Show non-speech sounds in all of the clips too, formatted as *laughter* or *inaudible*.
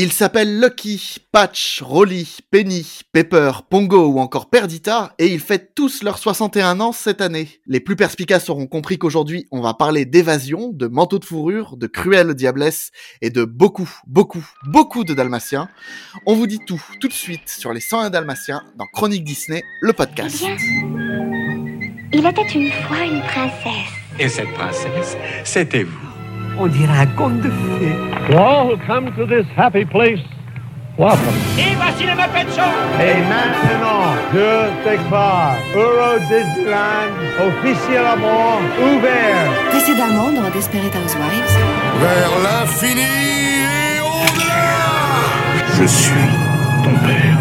Il s'appelle Lucky, Patch, Rolly, Penny, Pepper, Pongo ou encore Perdita et ils fêtent tous leurs 61 ans cette année. Les plus perspicaces auront compris qu'aujourd'hui on va parler d'évasion, de manteau de fourrure, de cruelle diablesse et de beaucoup, beaucoup, beaucoup de dalmatiens. On vous dit tout, tout de suite sur les 101 dalmatiens dans Chronique Disney, le podcast. Eh il était une fois une princesse. Et cette princesse, c'était vous. On dirait un conte de fées. To all who come to this happy place, welcome. Et voici le Muppet Show Et maintenant, je déclare Euro Disneyland officiellement ouvert. Précédemment dans Desperate Housewives. Vers l'infini et au-delà Je suis ton père.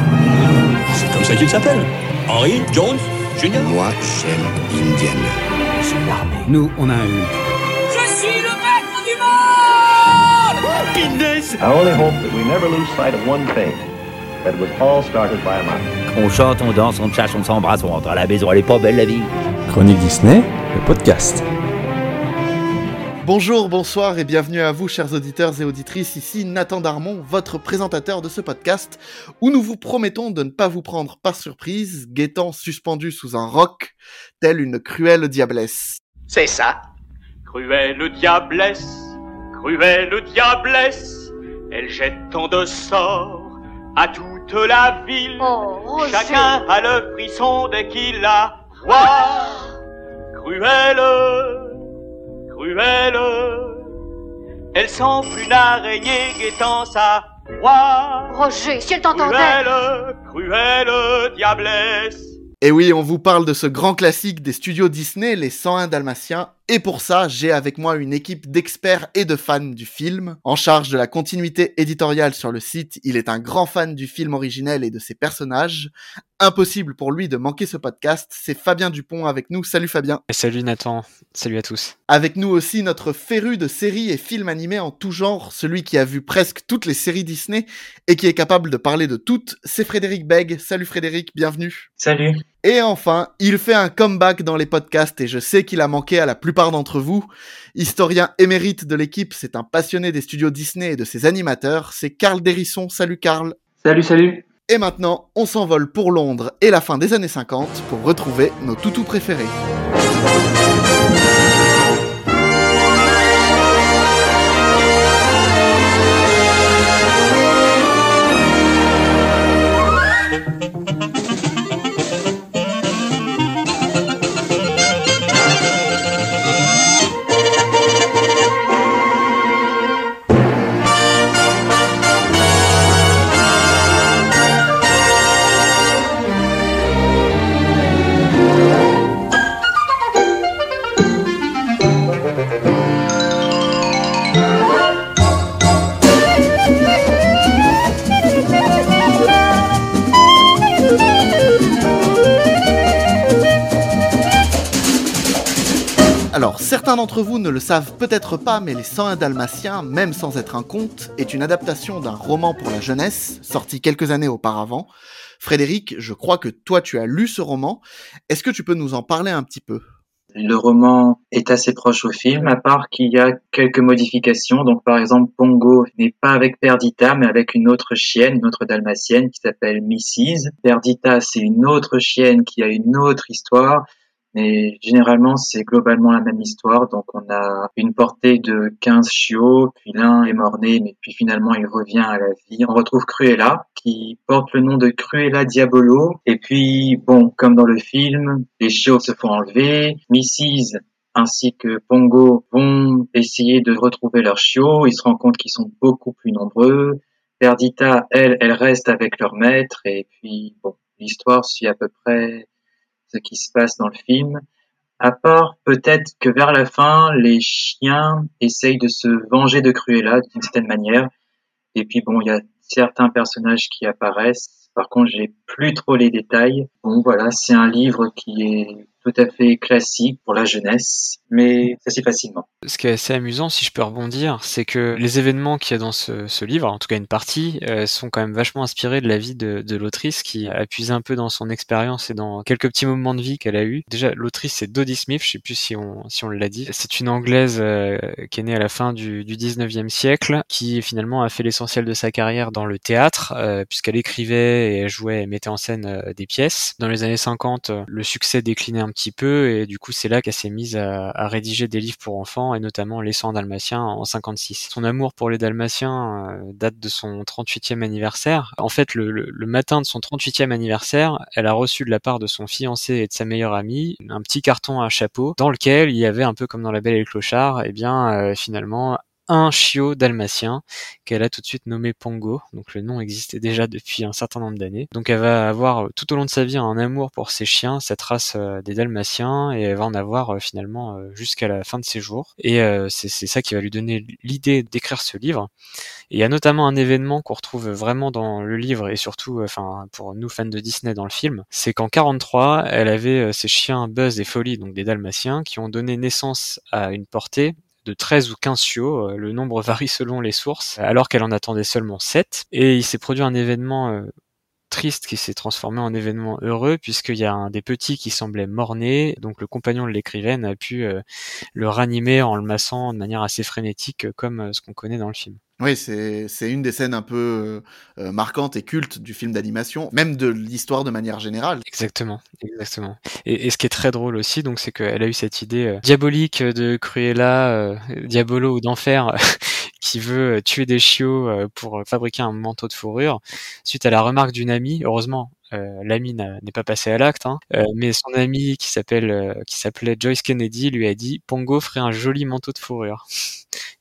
C'est comme ça qu'il s'appelle. Henry Jones Jr. Moi, j'aime Indiana. C'est l'armée. Nous, on a un On chante, on danse, on chasse, on s'embrasse, on rentre à la maison. Elle est pas belle la vie. Chronique Disney, le podcast. Bonjour, bonsoir et bienvenue à vous chers auditeurs et auditrices, ici Nathan Darmon, votre présentateur de ce podcast, où nous vous promettons de ne pas vous prendre par surprise, guettant suspendu sous un roc, telle une cruelle diablesse. C'est ça. Cruelle diablesse, cruelle diablesse, elle jette tant de sorts à toute la ville. Oh, Roger. Chacun a le frisson dès qu'il la voit. Cruelle, cruelle, elle semble une araignée guettant sa proie. Roger, si elle t'entendait. Cruelle, cruelle diablesse. Et oui, on vous parle de ce grand classique des studios Disney, les 101 Dalmatiens, et pour ça, j'ai avec moi une équipe d'experts et de fans du film. En charge de la continuité éditoriale sur le site, il est un grand fan du film originel et de ses personnages. Impossible pour lui de manquer ce podcast, c'est Fabien Dupont avec nous. Salut Fabien. Et salut Nathan, salut à tous. Avec nous aussi notre féru de séries et films animés en tout genre, celui qui a vu presque toutes les séries Disney et qui est capable de parler de toutes, c'est Frédéric Begg. Salut Frédéric, bienvenue. Salut. Et enfin, il fait un comeback dans les podcasts et je sais qu'il a manqué à la plupart d'entre vous. Historien émérite de l'équipe, c'est un passionné des studios Disney et de ses animateurs, c'est Karl Dérisson. Salut Karl. Salut, salut. Et maintenant, on s'envole pour Londres et la fin des années 50 pour retrouver nos toutous préférés. Certains d'entre vous ne le savent peut-être pas, mais Les 101 Dalmatiens, même sans être un conte, est une adaptation d'un roman pour la jeunesse, sorti quelques années auparavant. Frédéric, je crois que toi tu as lu ce roman. Est-ce que tu peux nous en parler un petit peu? Le roman est assez proche au film, à part qu'il y a quelques modifications. Donc, par exemple, Pongo n'est pas avec Perdita, mais avec une autre chienne, une autre dalmatienne qui s'appelle Mrs. Perdita, c'est une autre chienne qui a une autre histoire. Mais généralement, c'est globalement la même histoire. Donc, on a une portée de 15 chiots, puis l'un est mort-né, mais puis finalement, il revient à la vie. On retrouve Cruella, qui porte le nom de Cruella Diabolo. Et puis, bon, comme dans le film, les chiots se font enlever. Mrs ainsi que Pongo vont essayer de retrouver leurs chiots. Ils se rendent compte qu'ils sont beaucoup plus nombreux. Perdita, elle, elle reste avec leur maître. Et puis, bon, l'histoire suit à peu près ce qui se passe dans le film. À part peut-être que vers la fin, les chiens essayent de se venger de Cruella d'une certaine manière. Et puis bon, il y a certains personnages qui apparaissent. Par contre, j'ai plus trop les détails. Bon, voilà, c'est un livre qui est tout à fait classique pour la jeunesse, mais ça c'est facilement. Ce qui est assez amusant, si je peux rebondir, c'est que les événements qu'il y a dans ce, livre, en tout cas une partie, euh, sont quand même vachement inspirés de la vie de, l'autrice qui a puisé un peu dans son expérience et dans quelques petits moments de vie qu'elle a eu. Déjà, l'autrice c'est Dodie Smith, je sais plus si on si on l'a dit. C'est une anglaise euh, qui est née à la fin du, du 19e siècle, qui finalement a fait l'essentiel de sa carrière dans le théâtre, euh, puisqu'elle écrivait et jouait et mettait en scène des pièces. Dans les années 50, le succès déclinait un petit peu et du coup c'est là qu'elle s'est mise à, à rédiger des livres pour enfants et notamment Les 100 Dalmatiens en 56. Son amour pour les Dalmatiens euh, date de son 38e anniversaire. En fait, le, le, le, matin de son 38e anniversaire, elle a reçu de la part de son fiancé et de sa meilleure amie un petit carton à chapeau dans lequel il y avait un peu comme dans La Belle et le Clochard, et eh bien euh, finalement un chiot dalmatien qu'elle a tout de suite nommé Pongo. Donc le nom existait déjà depuis un certain nombre d'années. Donc elle va avoir euh, tout au long de sa vie un amour pour ses chiens, cette race euh, des dalmatiens, et elle va en avoir euh, finalement jusqu'à la fin de ses jours. Et c'est ça qui va lui donner l'idée d'écrire ce livre. Et il y a notamment un événement qu'on retrouve vraiment dans le livre et surtout, enfin pour nous fans de Disney dans le film, c'est qu'en 43, elle avait ses chiens Buzz et Folly, donc des dalmatiens, qui ont donné naissance à une portée de 13 ou 15 chiots, le nombre varie selon les sources, alors qu'elle en attendait seulement 7. Et il s'est produit un événement triste qui s'est transformé en événement heureux puisqu'il y a un des petits qui semblait mort-né, donc le compagnon de l'écrivaine a pu le ranimer en le massant de manière assez frénétique comme ce qu'on connaît dans le film. Oui, c'est c'est une des scènes un peu euh, marquantes et cultes du film d'animation, même de l'histoire de manière générale. Exactement, exactement. Et, et, ce qui est très drôle aussi, donc, c'est qu'elle a eu cette idée euh, diabolique de Cruella, euh, Diabolo ou d'enfer, *laughs* qui veut tuer des chiots pour fabriquer un manteau de fourrure, suite à la remarque d'une amie. Heureusement, euh, l'ami n'est pas passé à l'acte, hein. euh, mais son ami qui s'appelle euh, qui s'appelait Joyce Kennedy lui a dit Pongo ferait un joli manteau de fourrure. *laughs*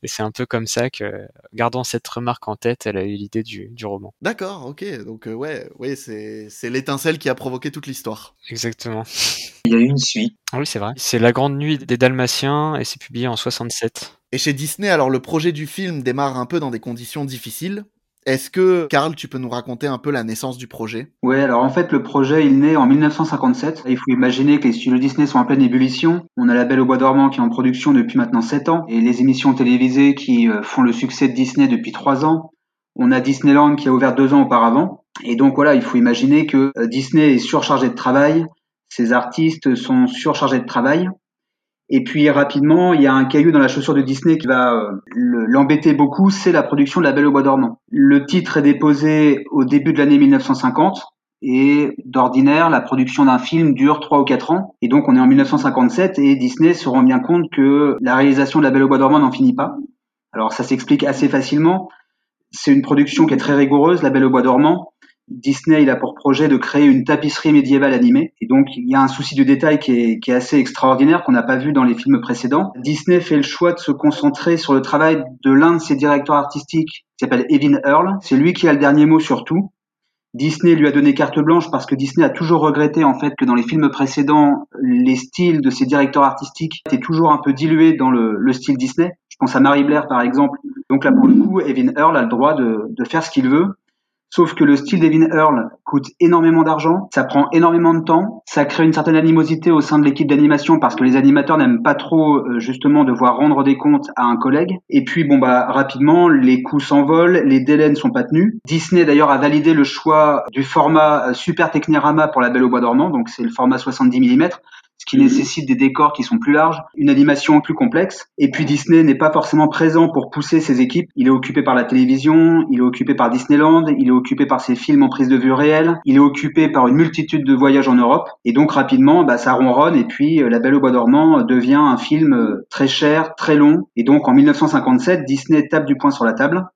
Et c'est un peu comme ça que, gardant cette remarque en tête, elle a eu l'idée du, du, roman. D'accord, ok. Donc ouais, ouais, c'est c'est l'étincelle qui a provoqué toute l'histoire. Exactement. Il y a eu une suite. Oui, c'est vrai. C'est La Grande Nuit des Dalmatiens et c'est publié en 67. Et chez Disney, alors le projet du film démarre un peu dans des conditions difficiles. Est-ce que, Karl, tu peux nous raconter un peu la naissance du projet? Ouais, alors en fait, le projet, il naît en 1957. Il faut imaginer que les studios Disney sont en pleine ébullition. On a La Belle au Bois dormant qui est en production depuis maintenant 7 ans, et les émissions télévisées qui euh, font le succès de Disney depuis 3 ans. On a Disneyland qui a ouvert 2 ans auparavant. Et donc voilà, il faut imaginer que euh, Disney est surchargé de travail, ses artistes sont surchargés de travail. Et puis rapidement, il y a un caillou dans la chaussure de Disney qui va euh, l'embêter beaucoup, c'est la production de La Belle au Bois dormant. Le titre est déposé au début de l'année 1950 et d'ordinaire, la production d'un film dure 3 ou 4 ans. Et donc on est en 1957 et Disney se rend bien compte que la réalisation de La Belle au Bois dormant n'en finit pas. Alors ça s'explique assez facilement. C'est une production qui est très rigoureuse, La Belle au Bois dormant. Disney il a pour projet de créer une tapisserie médiévale animée et donc il y a un souci de détail qui est, qui est assez extraordinaire qu'on n'a pas vu dans les films précédents. Disney fait le choix de se concentrer sur le travail de l'un de ses directeurs artistiques qui s'appelle Evin Earl. C'est lui qui a le dernier mot sur tout. Disney lui a donné carte blanche parce que Disney a toujours regretté en fait que dans les films précédents, les styles de ses directeurs artistiques étaient toujours un peu dilués dans le, le style Disney. Je pense à Mary Blair par exemple. Donc là pour le coup, Evin Earl a le droit de, de faire ce qu'il veut. Sauf que le style d'Evin Earl coûte énormément d'argent, ça prend énormément de temps, ça crée une certaine animosité au sein de l'équipe d'animation parce que les animateurs n'aiment pas trop euh, justement devoir rendre des comptes à un collègue. Et puis bon bah rapidement les coûts s'envolent, les délais ne sont pas tenus. Disney d'ailleurs a validé le choix du format euh, Super Technirama pour la Belle au Bois dormant, donc c'est le format 70 mm qui nécessite des décors qui sont plus larges, une animation plus complexe. Et puis Disney n'est pas forcément présent pour pousser ses équipes. Il est occupé par la télévision, il est occupé par Disneyland, il est occupé par ses films en prise de vue réelle, il est occupé par une multitude de voyages en Europe. Et donc rapidement, bah, ça ronronne et puis euh, La Belle au Bois dormant devient un film euh, très cher, très long. Et donc en 1957, Disney tape du poing sur la table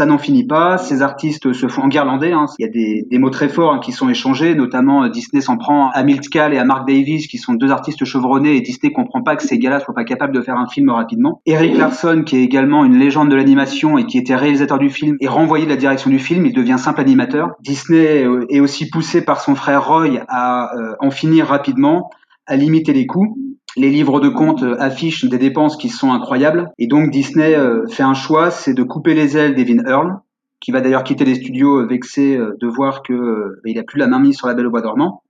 ça n'en finit pas. Ces artistes se font enguirlander. Hein. Il y a des, mots très forts hein, qui sont échangés, notamment euh, Disney s'en prend à Milt Kahl et à Mark Davis, qui sont deux artistes chevronnés, et Disney comprend pas que ces gars-là soient pas capables de faire un film rapidement. Eric Larson, qui est également une légende de l'animation et qui était réalisateur du film, est renvoyé de la direction du film. Il devient simple animateur. Disney est aussi poussé par son frère Roy à euh, en finir rapidement, à limiter les coûts les livres de compte euh, affichent des dépenses qui sont incroyables. Et donc Disney euh, fait un choix, c'est de couper les ailes d'Evin Earl, qui va d'ailleurs quitter les studios euh, vexé de voir que il plus la main mise sur la Belle au bois dormant.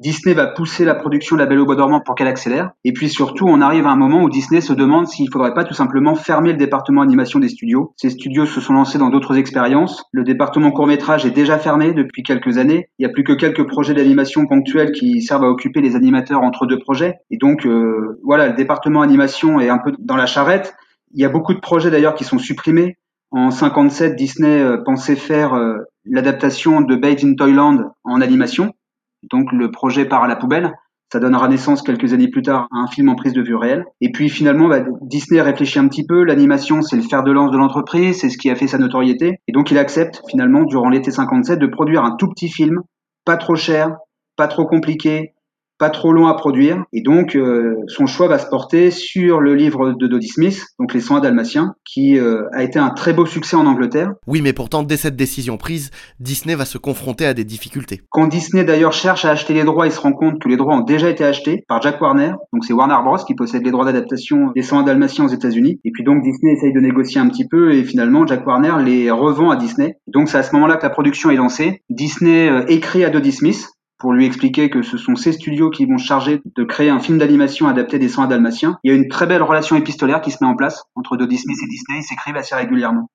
Disney va pousser la production de La Belle au Bois dormant pour qu'elle accélère. Et puis surtout, on arrive à un moment où Disney se demande s'il faudrait pas tout simplement fermer le département animation des studios. Ces studios se sont lancés dans d'autres expériences. Le département court métrage est déjà fermé depuis quelques années. Il n'y a plus que quelques projets d'animation ponctuels qui servent à occuper les animateurs entre deux projets. Et donc, euh, voilà, le département animation est un peu dans la charrette. Il y a beaucoup de projets d'ailleurs qui sont supprimés. En 57, Disney euh, pensait faire euh, l'adaptation de Babes in Toyland en animation. Donc le projet part à la poubelle. Ça donnera naissance quelques années plus tard à un film en prise de vue réelle. Et puis finalement, bah, Disney réfléchit un petit peu. L'animation, c'est le fer de lance de l'entreprise, c'est ce qui a fait sa notoriété. Et donc il accepte finalement, durant l'été 57, de produire un tout petit film, pas trop cher, pas trop compliqué, pas trop long à produire. Et donc, euh, son choix va se porter sur le livre de Dodie Smith, donc Les 101 Dalmatiens, qui euh, a été un très beau succès en Angleterre. Oui, mais pourtant, dès cette décision prise, Disney va se confronter à des difficultés. Quand Disney d'ailleurs cherche à acheter les droits, il se rend compte que les droits ont déjà été achetés par Jack Warner. Donc c'est Warner Bros. qui possède les droits d'adaptation des 101 Dalmatiens aux États-Unis. Et puis donc Disney essaye de négocier un petit peu et finalement Jack Warner les revend à Disney. Donc c'est à ce moment-là que la production est lancée. Disney euh, écrit à Dodie Smith, pour lui expliquer que ce sont ces studios qui vont se charger de créer un film d'animation adapté des 101 Dalmatiens. Il y a une très belle relation épistolaire qui se met en place entre Smith et Disney, ils s'écrivent assez régulièrement.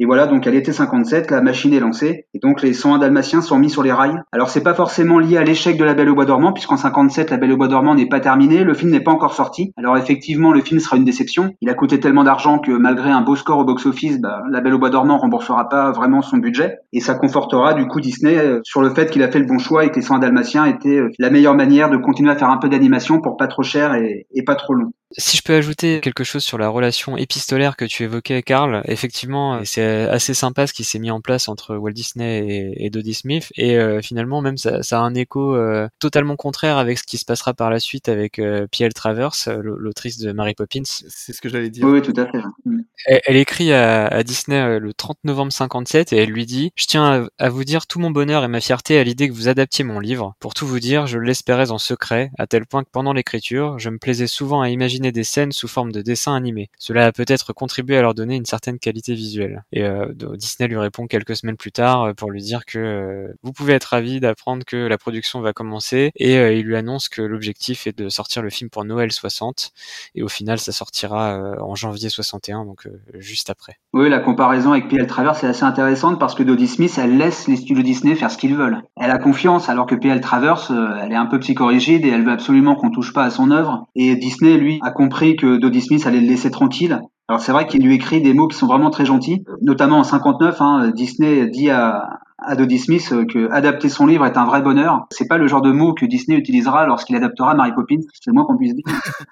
Et voilà, donc à l'été 57, la machine est lancée, et donc les 101 dalmatiens sont mis sur les rails. Alors c'est pas forcément lié à l'échec de La Belle au Bois dormant, puisqu'en 57, La Belle au Bois dormant n'est pas terminée, le film n'est pas encore sorti. Alors effectivement, le film sera une déception. Il a coûté tellement d'argent que malgré un beau score au box-office, bah, La Belle au Bois dormant remboursera pas vraiment son budget, et ça confortera du coup Disney euh, sur le fait qu'il a fait le bon choix et que les 101 dalmatiens étaient euh, la meilleure manière de continuer à faire un peu d'animation pour pas trop cher et, et pas trop long. Si je peux ajouter quelque chose sur la relation épistolaire que tu évoquais, Karl, effectivement, c'est assez sympa ce qui s'est mis en place entre Walt Disney et, et Dodie Smith, et euh, finalement même ça, ça, a un écho euh, totalement contraire avec ce qui se passera par la suite avec euh, P.L. Travers, l'autrice de Mary Poppins. C'est ce que j'allais dire. Oui, tout à fait. Elle, elle écrit à, à, Disney le 30 novembre 57 et elle lui dit « Je tiens à, à vous dire tout mon bonheur et ma fierté à l'idée que vous adaptiez mon livre. Pour tout vous dire, je l'espérais en secret, à tel point que pendant l'écriture, je me plaisais souvent à imaginer des scènes sous forme de dessins animés. Cela a peut-être contribué à leur donner une certaine qualité visuelle. Et euh, Disney lui répond quelques semaines plus tard euh, pour lui dire que euh, vous pouvez être ravi d'apprendre que la production va commencer et euh, il lui annonce que l'objectif est de sortir le film pour Noël 60 et au final ça sortira euh, en janvier 61 donc juste après. Oui, la comparaison avec P.L. Travers c'est assez intéressante parce que Dodie Smith elle laisse les studios Disney faire ce qu'ils veulent. Elle a confiance alors que P.L. Travers elle est un peu psychorigide et elle veut absolument qu'on touche pas à son œuvre et Disney lui a compris que Dodie Smith allait le laisser tranquille. Alors c'est vrai qu'il lui écrit des mots qui sont vraiment très gentils, notamment en 59, hein, Disney dit à, à Dodie Smith que adapter son livre est un vrai bonheur. C'est pas le genre de mot que Disney utilisera lorsqu'il adaptera Mary Poppins, c'est le moins qu'on puisse dire.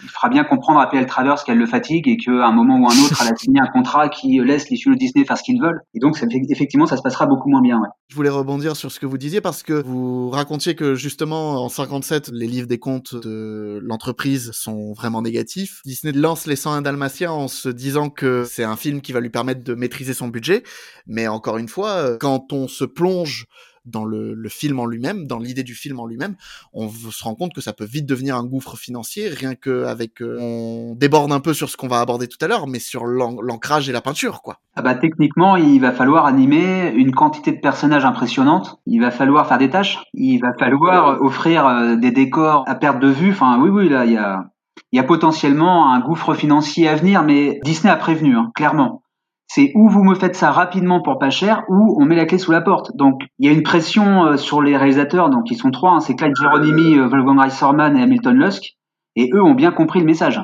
Il fera bien comprendre à P.L. Travers qu'elle le fatigue et qu'à un moment ou un autre, elle a signé un contrat qui laisse les studios Disney faire ce qu'ils veulent. Et donc, effectivement, ça se passera beaucoup moins bien. Je voulais rebondir sur ce que vous disiez parce que vous racontiez que justement en 57, les livres des comptes de l'entreprise sont vraiment négatifs. Disney lance les 101 Dalmatiens en se disant que c'est un film qui va lui permettre de maîtriser son budget. Mais encore une fois, quand on se plonge dans le, film en lui-même, dans l'idée du film en lui-même, on se rend compte que ça peut vite devenir un gouffre financier, rien que avec euh, on déborde un peu sur ce qu'on va aborder tout à l'heure, mais sur l'ancrage et la peinture, quoi. Ah bah techniquement, il va falloir animer une quantité de personnages impressionnante. Il va falloir faire des tâches. Il va falloir offrir euh, des décors à perte de vue. Enfin, oui, oui, là, il y a il y a potentiellement un gouffre financier à venir, mais Disney a prévenu, hein, clairement c'est ou vous me faites ça rapidement pour pas cher, ou on met la clé sous la porte. Donc il y a une pression euh, sur les réalisateurs, donc ils sont trois, hein, c'est Clyde Geronimi, euh, Wolfgang Reisserman et Hamilton Lusk, et eux ont bien compris le message.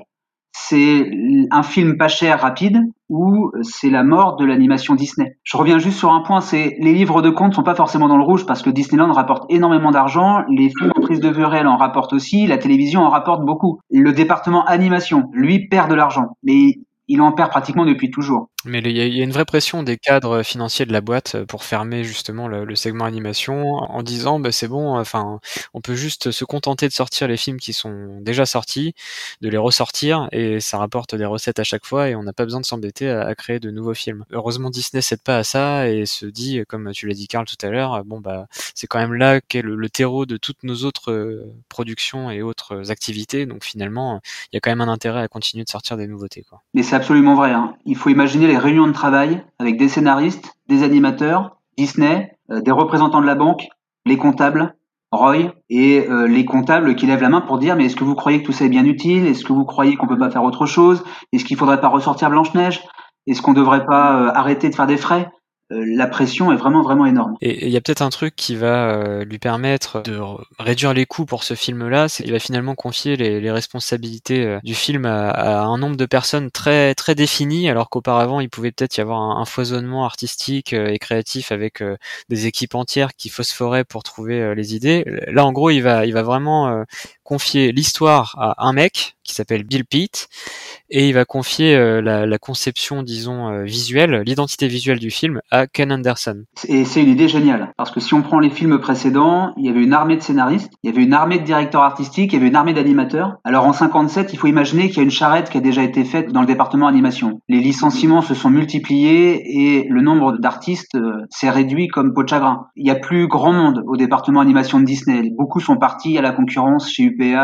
C'est un film pas cher, rapide, ou c'est la mort de l'animation Disney. Je reviens juste sur un point, c'est les livres de contes sont pas forcément dans le rouge parce que Disneyland rapporte énormément d'argent, les films en prise de vue réelle en rapportent aussi, la télévision en rapporte beaucoup. Le département animation, lui, perd de l'argent, mais il en perd pratiquement depuis toujours. Mais il y, a une vraie pression des cadres financiers de la boîte pour fermer justement le, segment animation en disant bah, c'est bon, enfin on peut juste se contenter de sortir les films qui sont déjà sortis, de les ressortir et ça rapporte des recettes à chaque fois et on n'a pas besoin de s'embêter à, créer de nouveaux films. Heureusement Disney cède pas à ça et se dit comme tu l'as dit Karl tout à l'heure, bon bah c'est quand même là qu'est le, le, terreau de toutes nos autres productions et autres activités donc finalement il y a quand même un intérêt à continuer de sortir des nouveautés quoi. Mais c'est absolument vrai. Hein. Il faut imaginer les réunions de travail avec des scénaristes, des animateurs, Disney, euh, des représentants de la banque, les comptables, Roy, et les comptables qui lèvent la main pour dire mais est-ce que vous croyez que tout ça est bien utile? Est-ce que vous croyez qu'on peut pas faire autre chose? Est-ce qu'il faudrait pas ressortir Blanche-Neige? Est-ce qu'on devrait pas arrêter de faire des frais? euh, la pression est vraiment vraiment énorme. Et il y a peut-être un truc qui va euh, lui permettre de réduire les coûts pour ce film-là, c'est qu'il va finalement confier les, les responsabilités euh, du film à, à, un nombre de personnes très très défini, alors qu'auparavant il pouvait peut-être y avoir un, un, foisonnement artistique et créatif avec des équipes entières qui phosphoraient pour trouver les idées. Là, en gros, il va il va vraiment confier l'histoire à un mec qui s'appelle Bill Pitt et il va confier euh, la, conception, disons, euh, visuelle, l'identité visuelle du film à Ken Anderson. Et c'est une idée géniale parce que si on prend les films précédents, il y avait une armée de scénaristes, il y avait une armée de directeurs artistiques, il y avait une armée d'animateurs. Alors en 57, il faut imaginer qu'il y a une charrette qui a déjà été faite dans le département animation. Les licenciements se sont multipliés et le nombre d'artistes euh, s'est réduit comme peau de chagrin. Il y a plus grand monde au département animation de Disney. Beaucoup sont partis à la concurrence chez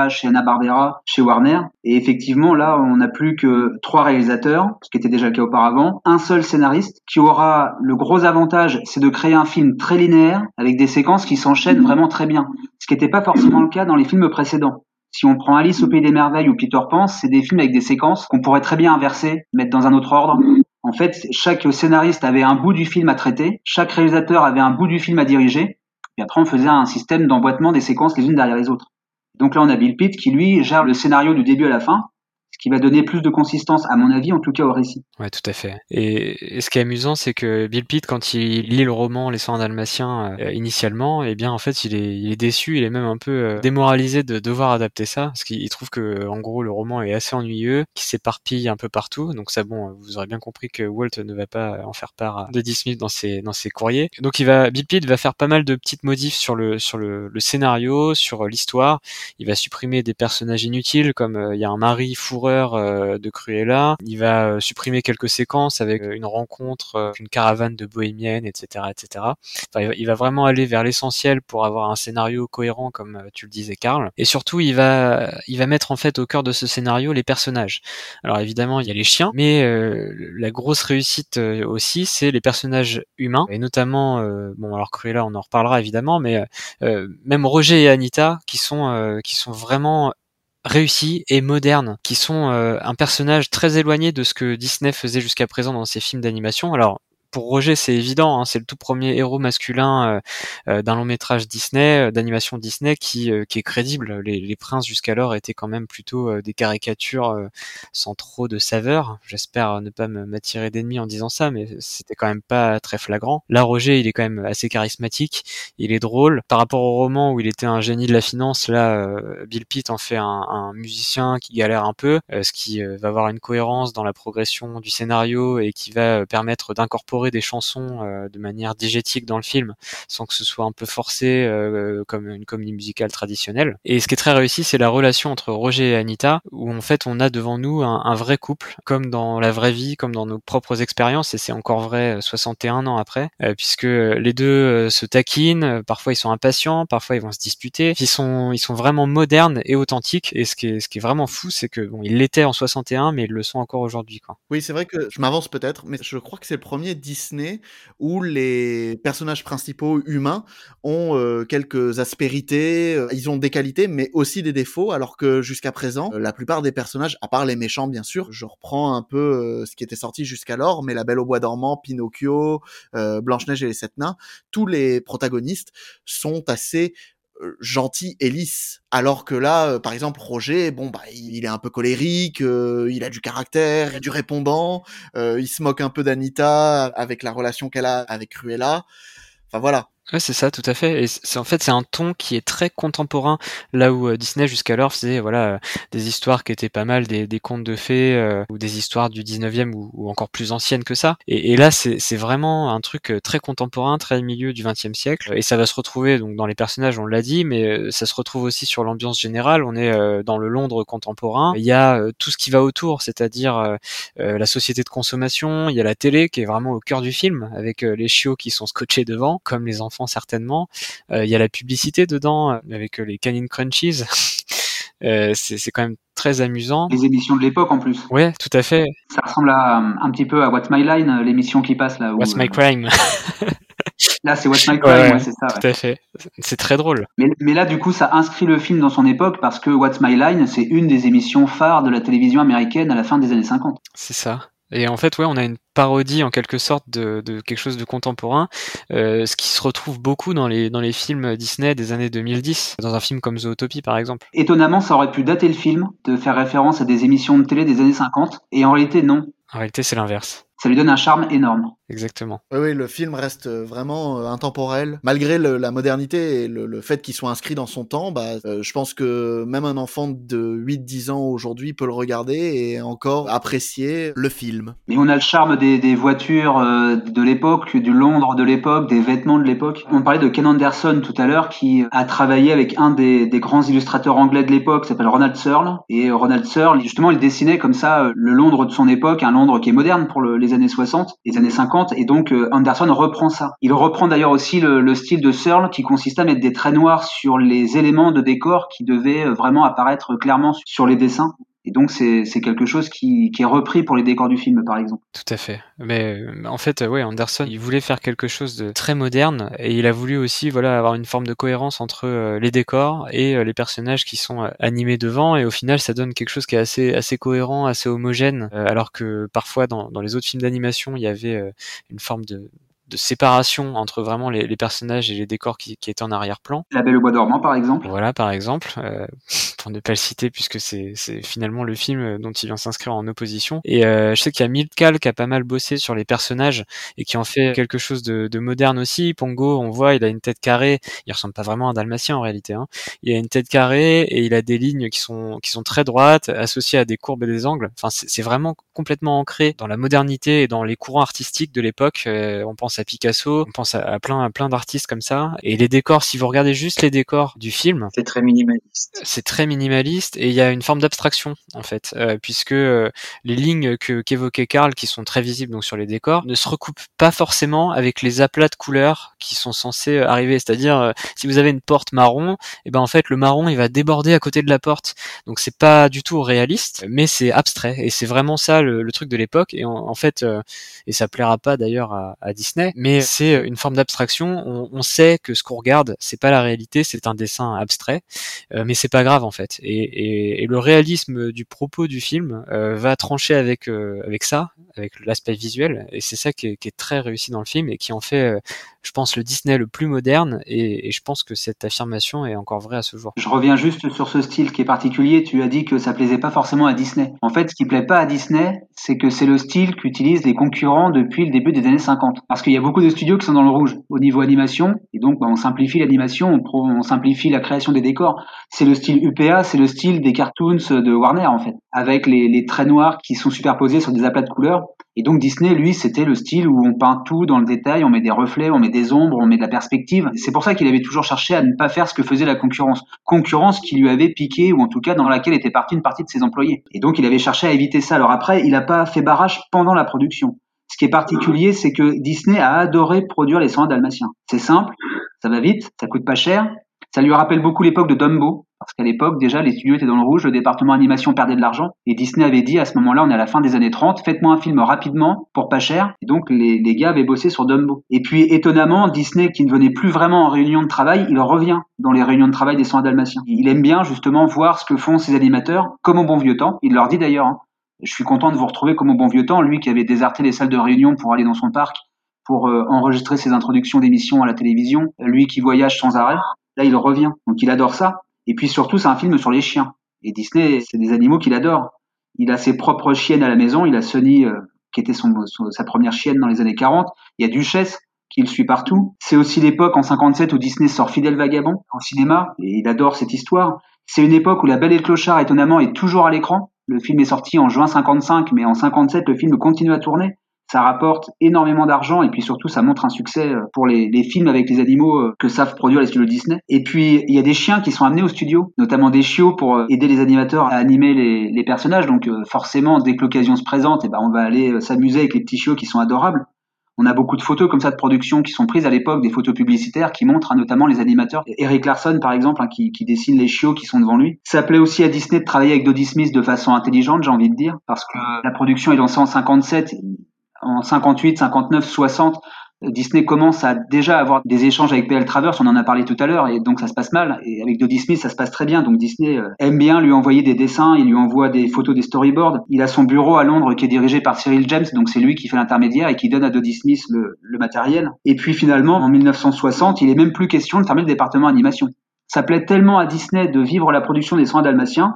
chez Hanna-Barbera, chez Warner. Et effectivement, là, on n'a plus que trois réalisateurs, ce qui était déjà le cas auparavant, un seul scénariste qui aura le gros avantage, c'est de créer un film très linéaire avec des séquences qui s'enchaînent vraiment très bien, ce qui n'était pas forcément le cas dans les films précédents. Si on prend Alice au Pays des Merveilles ou Peter Pan, c'est des films avec des séquences qu'on pourrait très bien inverser, mettre dans un autre ordre. En fait, chaque scénariste avait un bout du film à traiter, chaque réalisateur avait un bout du film à diriger, et après on faisait un système d'emboîtement des séquences les unes derrière les autres. Donc là, on a Bill Pitt qui, lui, gère le scénario du début à la fin, ce qui va donner plus de consistance, à mon avis, en tout cas au récit. Ouais, tout à fait. Et, ce qui est amusant, c'est que Bill Pitt, quand il lit le roman Les Soins dalmatiens euh, initialement, eh bien, en fait, il est, il est déçu, il est même un peu euh, démoralisé de devoir adapter ça, parce qu'il trouve que, en gros, le roman est assez ennuyeux, qu'il s'éparpille un peu partout. Donc ça, bon, vous aurez bien compris que Walt ne va pas en faire part de Smith dans ses dans ses courriers. Donc il va, Bill Pitt va faire pas mal de petites modifs sur le sur le, le scénario, sur l'histoire. Il va supprimer des personnages inutiles, comme euh, il y a un mari fourré euh, de Cruella. Il va euh, supprimer quelques séquences avec euh, une rencontre, une caravane de bohémiennes, etc., etc. il va vraiment aller vers l'essentiel pour avoir un scénario cohérent, comme tu le disais, Karl. Et surtout, il va, il va mettre en fait au cœur de ce scénario les personnages. Alors évidemment, il y a les chiens, mais la grosse réussite aussi, c'est les personnages humains, et notamment, bon, alors Cruella, on en reparlera évidemment, mais même Roger et Anita, qui sont, qui sont vraiment réussis et modernes, qui sont euh, un personnage très éloigné de ce que Disney faisait jusqu'à présent dans ses films d'animation. Alors pour Roger, c'est évident, hein, c'est le tout premier héros masculin euh, euh, d'un long métrage Disney, euh, d'animation Disney, qui, qui est crédible. Les, les princes jusqu'alors étaient quand même plutôt des caricatures sans trop de saveur. J'espère ne pas m'attirer d'ennemis en disant ça, mais c'était quand même pas très flagrant. Là, Roger, il est quand même assez charismatique, il est drôle. Par rapport au roman où il était un génie de la finance, là, Bill Pitt en fait un, un musicien qui galère un peu, ce qui va avoir une cohérence dans la progression du scénario et qui va permettre d'incorporer des chansons euh, de manière digétique dans le film sans que ce soit un peu forcé euh, comme une comédie musicale traditionnelle. Et ce qui est très réussi, c'est la relation entre Roger et Anita où en fait on a devant nous un, vrai couple comme dans la vraie vie, comme dans nos propres expériences et c'est encore vrai 61 euh, ans après puisque les deux se taquinent, parfois ils sont impatients, parfois ils vont se disputer, ils sont ils sont vraiment modernes et authentiques et ce qui est ce qui est vraiment fou c'est que bon ils l'étaient en 61 mais ils le sont encore aujourd'hui. Oui, c'est vrai que je m'avance peut-être mais je crois que c'est le premier Disney où les personnages principaux humains ont euh, quelques aspérités, euh, ils ont des qualités mais aussi des défauts, alors que jusqu'à présent, euh, la plupart des personnages, à part les méchants bien sûr, je reprends un peu ce qui était sorti jusqu'alors, mais La Belle au Bois dormant, Pinocchio, Blanche-Neige et les Sept Nains, tous les protagonistes sont assez gentil et lisse. Alors que là, euh, par exemple, Roger, bon bah il est un peu colérique, euh, il a du caractère, il a du répondant, il se moque un peu d'Anita avec la relation qu'elle a avec Cruella. Enfin voilà. Ouais, c'est ça, tout à fait. Et c'est en fait c'est un ton qui est très contemporain, là où euh, Disney jusqu'alors faisait voilà des histoires qui étaient pas mal des, des contes de fées euh, ou des histoires du 19e ou, ou, encore plus anciennes que ça. Et, et là c'est vraiment un truc euh, très contemporain, très milieu du 20e siècle. Et ça va se retrouver donc dans les personnages, on l'a dit, mais ça se retrouve aussi sur l'ambiance générale. On est dans le Londres contemporain. Il y a tout ce qui va autour, c'est-à-dire la société de consommation. Il y a la télé qui est vraiment au cœur du film avec les chiots qui sont scotchés devant, comme les enfants certainement. Euh, il y a la publicité dedans euh, avec euh, les Canine Crunchies. *laughs* c'est quand même très amusant. Les émissions de l'époque en plus. Ouais, tout à fait. Ça ressemble à, un petit peu à What's My Line, l'émission qui passe là. What's My Crime. *laughs* Là, c'est What's My *laughs* Crime, Ouais, ouais, c'est ça. ouais. Tout à fait. C'est très drôle. Mais, mais là, du coup, ça inscrit le film dans son époque parce que What's My Line, c'est une des émissions phares de la télévision américaine à la fin des années 50. C'est ça. Et en fait, ouais, on a une parodie en quelque sorte de, de quelque chose de contemporain, euh, ce qui se retrouve beaucoup dans les dans les films Disney des années 2010, dans un film comme Zootopie par exemple. Étonnamment, ça aurait pu dater le film, de faire référence à des émissions de télé des années 50, et en réalité, non. En réalité, c'est l'inverse. Ça lui donne un charme énorme. Exactement. Oui, oui, le film reste euh, vraiment euh, intemporel. Malgré le- la modernité et le, le fait qu'il soit inscrit dans son temps, bah, euh, je pense que même un enfant de 8-10 ans aujourd'hui peut le regarder et encore apprécier le film. Mais on a le charme des, des voitures euh, de l'époque, du Londres de l'époque, des vêtements de l'époque. On parlait de Ken Anderson tout à l'heure, qui a travaillé avec un des, des grands illustrateurs anglais de l'époque, qui s'appelle Ronald Searle. Et Ronald Searle, justement, il dessinait comme ça euh, le Londres de son époque, un Londres qui est moderne pour le- les années 60, les années 50. Et donc euh, Anderson reprend ça. Il reprend d'ailleurs aussi le, le style de Searle, qui consiste à mettre des traits noirs sur les éléments de décor qui devaient euh, vraiment apparaître clairement sur les dessins. Et donc c'est quelque chose qui, qui est repris pour les décors du film, par exemple. Tout à fait. Mais euh, en fait, ouais, Anderson, il voulait faire quelque chose de très moderne et il a voulu aussi, voilà, avoir une forme de cohérence entre euh, les décors et euh, les personnages qui sont animés devant. Et au final, ça donne quelque chose qui est assez, assez cohérent, assez homogène, alors que parfois dans, dans les autres films d'animation, il y avait une forme de de séparation entre vraiment les, les personnages et les décors qui, qui étaient en arrière-plan. La Belle au Bois dormant, par exemple. Voilà, par exemple, euh, *laughs* pour ne pas le citer, puisque c'est c'est finalement le film dont il vient s'inscrire en opposition. Et euh, je sais qu'il y a Milkal qui a pas mal bossé sur les personnages et qui en fait quelque chose de, de moderne aussi. Pongo, on voit, il a une tête carrée. Il ressemble pas vraiment à un dalmatien en réalité. Hein. Il a une tête carrée et il a des lignes qui sont qui sont très droites, associées à des courbes et des angles. Enfin, c'est c'est vraiment complètement ancré dans la modernité et dans les courants artistiques de l'époque. Euh, on pense à Picasso, on pense à, à plein à plein d'artistes comme ça. Et les décors, si vous regardez juste les décors du film, C'est très minimaliste. c'est très minimaliste et il y a une forme d'abstraction en fait, euh, puisque euh, les lignes que qu'évoquait Karl, qui sont très visibles donc sur les décors, ne se recoupent pas forcément avec les aplats de couleurs qui sont censés euh, arriver. C'est-à-dire, euh, si vous avez une porte marron, et ben en fait le marron il va déborder à côté de la porte, donc c'est pas du tout réaliste, mais c'est abstrait et c'est vraiment ça le, le truc de l'époque. Et en, en fait, euh, et ça plaira pas d'ailleurs à, à Disney, mais c'est une forme d'abstraction. On, on sait que ce qu'on regarde, c'est pas la réalité, c'est un dessin abstrait, euh, mais c'est pas grave en fait. Et, le réalisme du propos du film euh, va trancher avec euh, avec ça, avec l'aspect visuel, et c'est ça qui est, très réussi dans le film et qui en fait, euh, je pense, le Disney le plus moderne. Et, je pense que cette affirmation est encore vraie à ce jour. Je reviens juste sur ce style qui est particulier. Tu as dit que ça plaisait pas forcément à Disney. En fait, ce qui plaît pas à Disney, c'est que c'est le style qu'utilisent les concurrents depuis le début des années 50. Parce qu'il y a beaucoup de studios qui sont dans le rouge au niveau animation, et donc bah, on simplifie l'animation, on simplifie la création des décors. C'est le style UPA, c'est le style des cartoons de Warner en fait, avec les, les traits noirs qui sont superposés sur des aplats de couleurs. Et donc Disney, lui, c'était le style où on peint tout dans le détail, on met des reflets, on met des ombres, on met de la perspective. C'est pour ça qu'il avait toujours cherché à ne pas faire ce que faisait la concurrence. Concurrence qui lui avait piqué, ou en tout cas dans laquelle était partie une partie de ses employés. Et donc il avait cherché à éviter ça. Alors après, il n'a pas fait barrage pendant la production. Ce qui est particulier, c'est que Disney a adoré produire les 101 dalmatiens. C'est simple, ça va vite, ça coûte pas cher. Ça lui rappelle beaucoup l'époque de Dumbo, parce qu'à l'époque, déjà, les studios étaient dans le rouge, le département animation perdait de l'argent, et Disney avait dit à ce moment-là, on est à la fin des années 30, faites-moi un film rapidement, pour pas cher, et donc les, gars avaient bossé sur Dumbo. Et puis, étonnamment, Disney, qui ne venait plus vraiment en réunion de travail, il revient dans les réunions de travail des 101 dalmatiens. Il aime bien, justement, voir ce que font ses animateurs, comme au bon vieux temps, il leur dit d'ailleurs, hein, je suis content de vous retrouver comme au bon vieux temps, lui qui avait déserté les salles de réunion pour aller dans son parc, pour euh, enregistrer ses introductions d'émissions à la télévision, lui qui voyage sans arrêt, là il revient. Donc il adore ça. Et puis surtout c'est un film sur les chiens. Et Disney, c'est des animaux qu'il adore. Il a ses propres chiennes à la maison, il a Sonny euh, qui était son, son- sa première chienne dans les années 40, il y a Duchesse qui le suit partout. C'est aussi l'époque en 57 où Disney sort Fidèle Vagabond au cinéma et il adore cette histoire. C'est une époque où La Belle et le Clochard étonnamment est toujours à l'écran. Le film est sorti en juin 55 mais en 57 le film continue à tourner. Ça rapporte énormément d'argent et puis surtout ça montre un succès euh, pour les, films avec les animaux euh, que savent produire les studios Disney. Et puis il y a des chiens qui sont amenés au studio, notamment des chiots pour euh, aider les animateurs à animer les, personnages. Donc forcément dès que l'occasion se présente, eh ben, on va aller s'amuser avec les petits chiots qui sont adorables. On a beaucoup de photos comme ça de production qui sont prises à l'époque, des photos publicitaires qui montrent hein, notamment les animateurs. Eric Larson, par exemple, hein, qui, qui dessine les chiots qui sont devant lui. Ça plaît aussi à Disney de travailler avec Dodie Smith de façon intelligente, j'ai envie de dire, parce que la production est lancée en 57, en 58, 59, 60. Disney commence à déjà avoir des échanges avec PL Travers, on en a parlé tout à l'heure, et donc ça se passe mal. Et avec Dodie Smith, ça se passe très bien. Donc Disney euh, aime bien lui envoyer des dessins, il lui envoie des photos des storyboards. Il a son bureau à Londres qui est dirigé par Cyril James, donc c'est lui qui fait l'intermédiaire et qui donne à Dodie Smith le, matériel. Et puis finalement, en 1960, il est même plus question de fermer le département animation. Ça plaît tellement à Disney de vivre la production des soins dalmatiens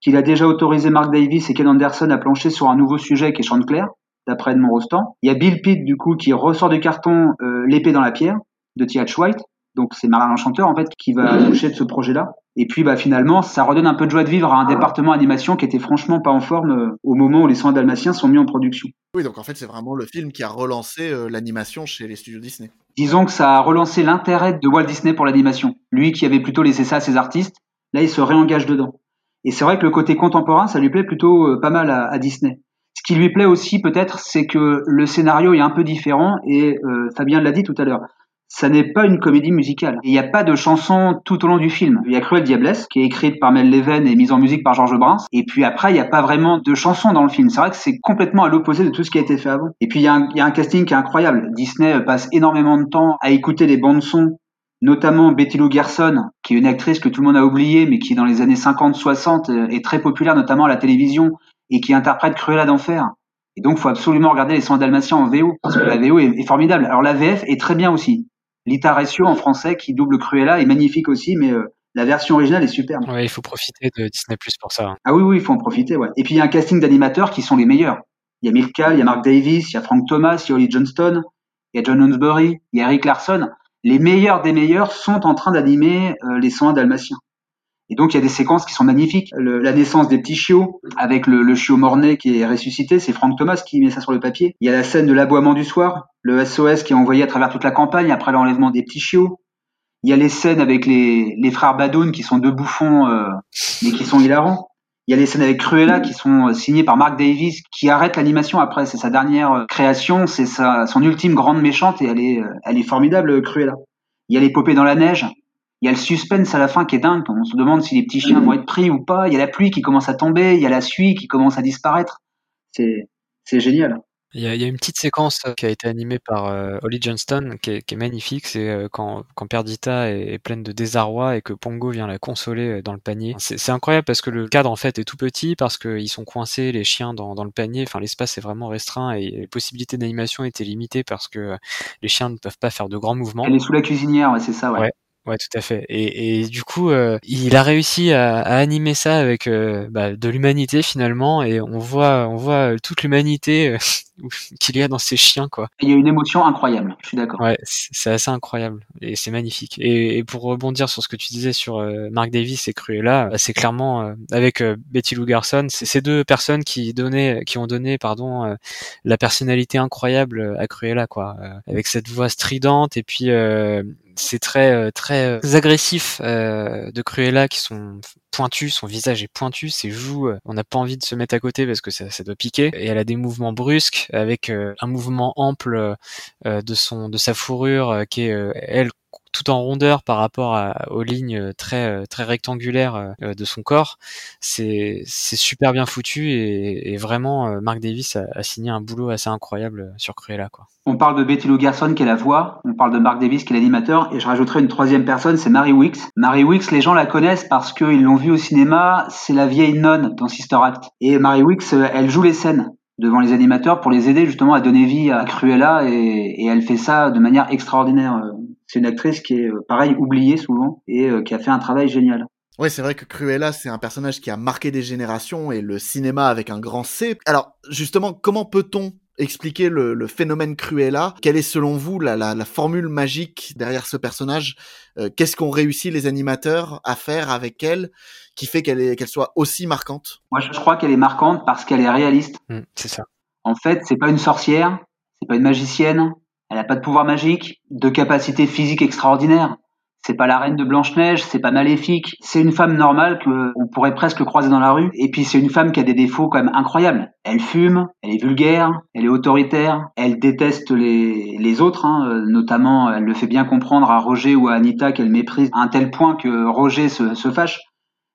qu'il a déjà autorisé Mark Davis et Ken Anderson à plancher sur un nouveau sujet qui est Chanteclair d'après Edmond Rostand. Il y a Bill Pitt, du coup, qui ressort du carton euh, L'épée dans la pierre, de T.H. White. Donc, c'est Marlin l'Enchanteur, en fait, qui va toucher de ce projet-là. Et puis, bah, finalement, ça redonne un peu de joie de vivre à un département animation qui était franchement pas en forme euh, au moment où les soins dalmatiens sont mis en production. Oui, donc en fait, c'est vraiment le film qui a relancé euh, l'animation chez les studios Disney. Disons que ça a relancé l'intérêt de Walt Disney pour l'animation. Lui qui avait plutôt laissé ça à ses artistes, là, il se réengage dedans. Et c'est vrai que le côté contemporain, ça lui plaît plutôt pas mal à, à Disney. Ce qui lui plaît aussi peut-être, c'est que le scénario est un peu différent et euh, Fabien l'a dit tout à l'heure. Ça n'est pas une comédie musicale. Il n'y a pas de chanson tout au long du film. Il y a Cruel Diablesse, qui est écrite par Mel Leven et mise en musique par Georges Brains. Et puis après, il n'y a pas vraiment de chansons dans le film. C'est vrai que c'est complètement à l'opposé de tout ce qui a été fait avant. Et puis il y, a un, casting qui est incroyable. Disney passe énormément de temps à écouter les bandes son notamment Betty Lou Gerson, qui est une actrice que tout le monde a oubliée, mais qui dans les années 50-60 est très populaire, notamment à la télévision, et qui interprète Cruella d'enfer. Et donc, faut absolument regarder les soins dalmatiens en VO, parce que la VO est, est, formidable. Alors, la VF est très bien aussi. Lita Ratio en français, qui double Cruella, est magnifique aussi, mais euh, la version originale est superbe. Ouais, il faut profiter de Disney Plus pour ça. Ah oui, oui, il faut en profiter, ouais. Et puis, il y a un casting d'animateurs qui sont les meilleurs. Il y a Milka, il y a Mark Davis, il y a Frank Thomas, il y a Holly Johnston, il y a John Hansbury, il y a Eric Larson. Les meilleurs des meilleurs sont en train d'animer euh, les soins dalmatiens. Et donc, il y a des séquences qui sont magnifiques. Le, la naissance des petits chiots, avec le, le chiot mort-né qui est ressuscité, c'est Frank Thomas qui met ça sur le papier. Il y a la scène de l'aboiement du soir, le SOS qui est envoyé à travers toute la campagne après l'enlèvement des petits chiots. Il y a les scènes avec les, les frères Badoun qui sont deux bouffons, euh, mais qui sont hilarants. Il y a les scènes avec Cruella qui sont signées par Mark Davis, qui arrête l'animation après. C'est sa dernière création, c'est sa, son ultime grande méchante et elle est, elle est formidable, Cruella. Il y a l'épopée dans la neige, il y a le suspense à la fin qui est dingue. On se demande si les petits chiens vont être pris ou pas. Il y a la pluie qui commence à tomber. Il y a la suie qui commence à disparaître. C'est, c'est génial. Il y, a, il y, a, une petite séquence qui a été animée par euh, Holly Johnston qui est, qui est magnifique. C'est euh, quand, quand Perdita est, est, pleine de désarroi et que Pongo vient la consoler euh, dans le panier. C'est incroyable parce que le cadre en fait est tout petit parce qu'ils sont coincés les chiens dans, dans le panier. Enfin l'espace est vraiment restreint et les possibilités d'animation étaient limitées parce que les chiens ne peuvent pas faire de grands mouvements. Elle est sous la cuisinière, ouais, c'est ça, ouais. ouais. Ouais, tout à fait. Et, du coup, euh, il a réussi à, animer ça avec euh, bah, de l'humanité finalement, et on voit, on voit toute l'humanité euh, *laughs* qu'il y a dans ces chiens, quoi. Il y a une émotion incroyable. Je suis d'accord. Ouais, c'est assez incroyable et c'est magnifique. Et, et, pour rebondir sur ce que tu disais sur euh, Mark Davis et Cruella, c'est clairement euh, avec euh, Betty Lou Garson, c'est ces deux personnes qui donnaient, qui ont donné, pardon, la personnalité incroyable à Cruella, quoi, avec cette voix stridente et puis c'est très très agressif euh, de Cruella qui sont pointus, son visage est pointu, ses joues, on n'a pas envie de se mettre à côté parce que ça, ça doit piquer. Et elle a des mouvements brusques avec euh, un mouvement ample euh, de son de sa fourrure qui est elle tout en rondeur par rapport à, aux lignes très très rectangulaires de son corps. C'est c'est super bien foutu et, vraiment Mark Davis a, a, signé un boulot assez incroyable sur Cruella quoi. On parle de Betty Lou Garson qui est la voix, on parle de Mark Davis qui est l'animateur et je rajouterai une troisième personne, c'est Mary Wicks. Mary Wicks, les gens la connaissent parce qu'ils l'ont vue au cinéma, c'est la vieille nonne dans Sister Act. Et Mary Wicks, elle joue les scènes devant les animateurs pour les aider justement à donner vie à Cruella et, elle fait ça de manière extraordinaire. C'est une actrice qui est, pareil, oubliée souvent et qui a fait un travail génial. Ouais, c'est vrai que Cruella, c'est un personnage qui a marqué des générations et le cinéma avec un grand C. Alors, justement, comment peut-on expliquer le, le, phénomène Cruella Quelle est selon vous la, la, la formule magique derrière ce personnage euh, Qu'est-ce qu'ont réussi les animateurs à faire avec elle qui fait qu'elle qu'elle soit aussi marquante? Moi, je crois qu'elle est marquante parce qu'elle est réaliste. Mmh, c'est ça. En fait, c'est pas une sorcière, c'est pas une magicienne, elle n'a pas de pouvoir magique, de capacité physique extraordinaire. C'est pas la reine de Blanche-Neige, c'est pas maléfique. C'est une femme normale que on pourrait presque croiser dans la rue. Et puis c'est une femme qui a des défauts quand même incroyables. Elle fume, elle est vulgaire, elle est autoritaire, elle déteste les, les autres. Hein. Notamment, elle le fait bien comprendre à Roger ou à Anita qu'elle méprise à un tel point que Roger se, se fâche.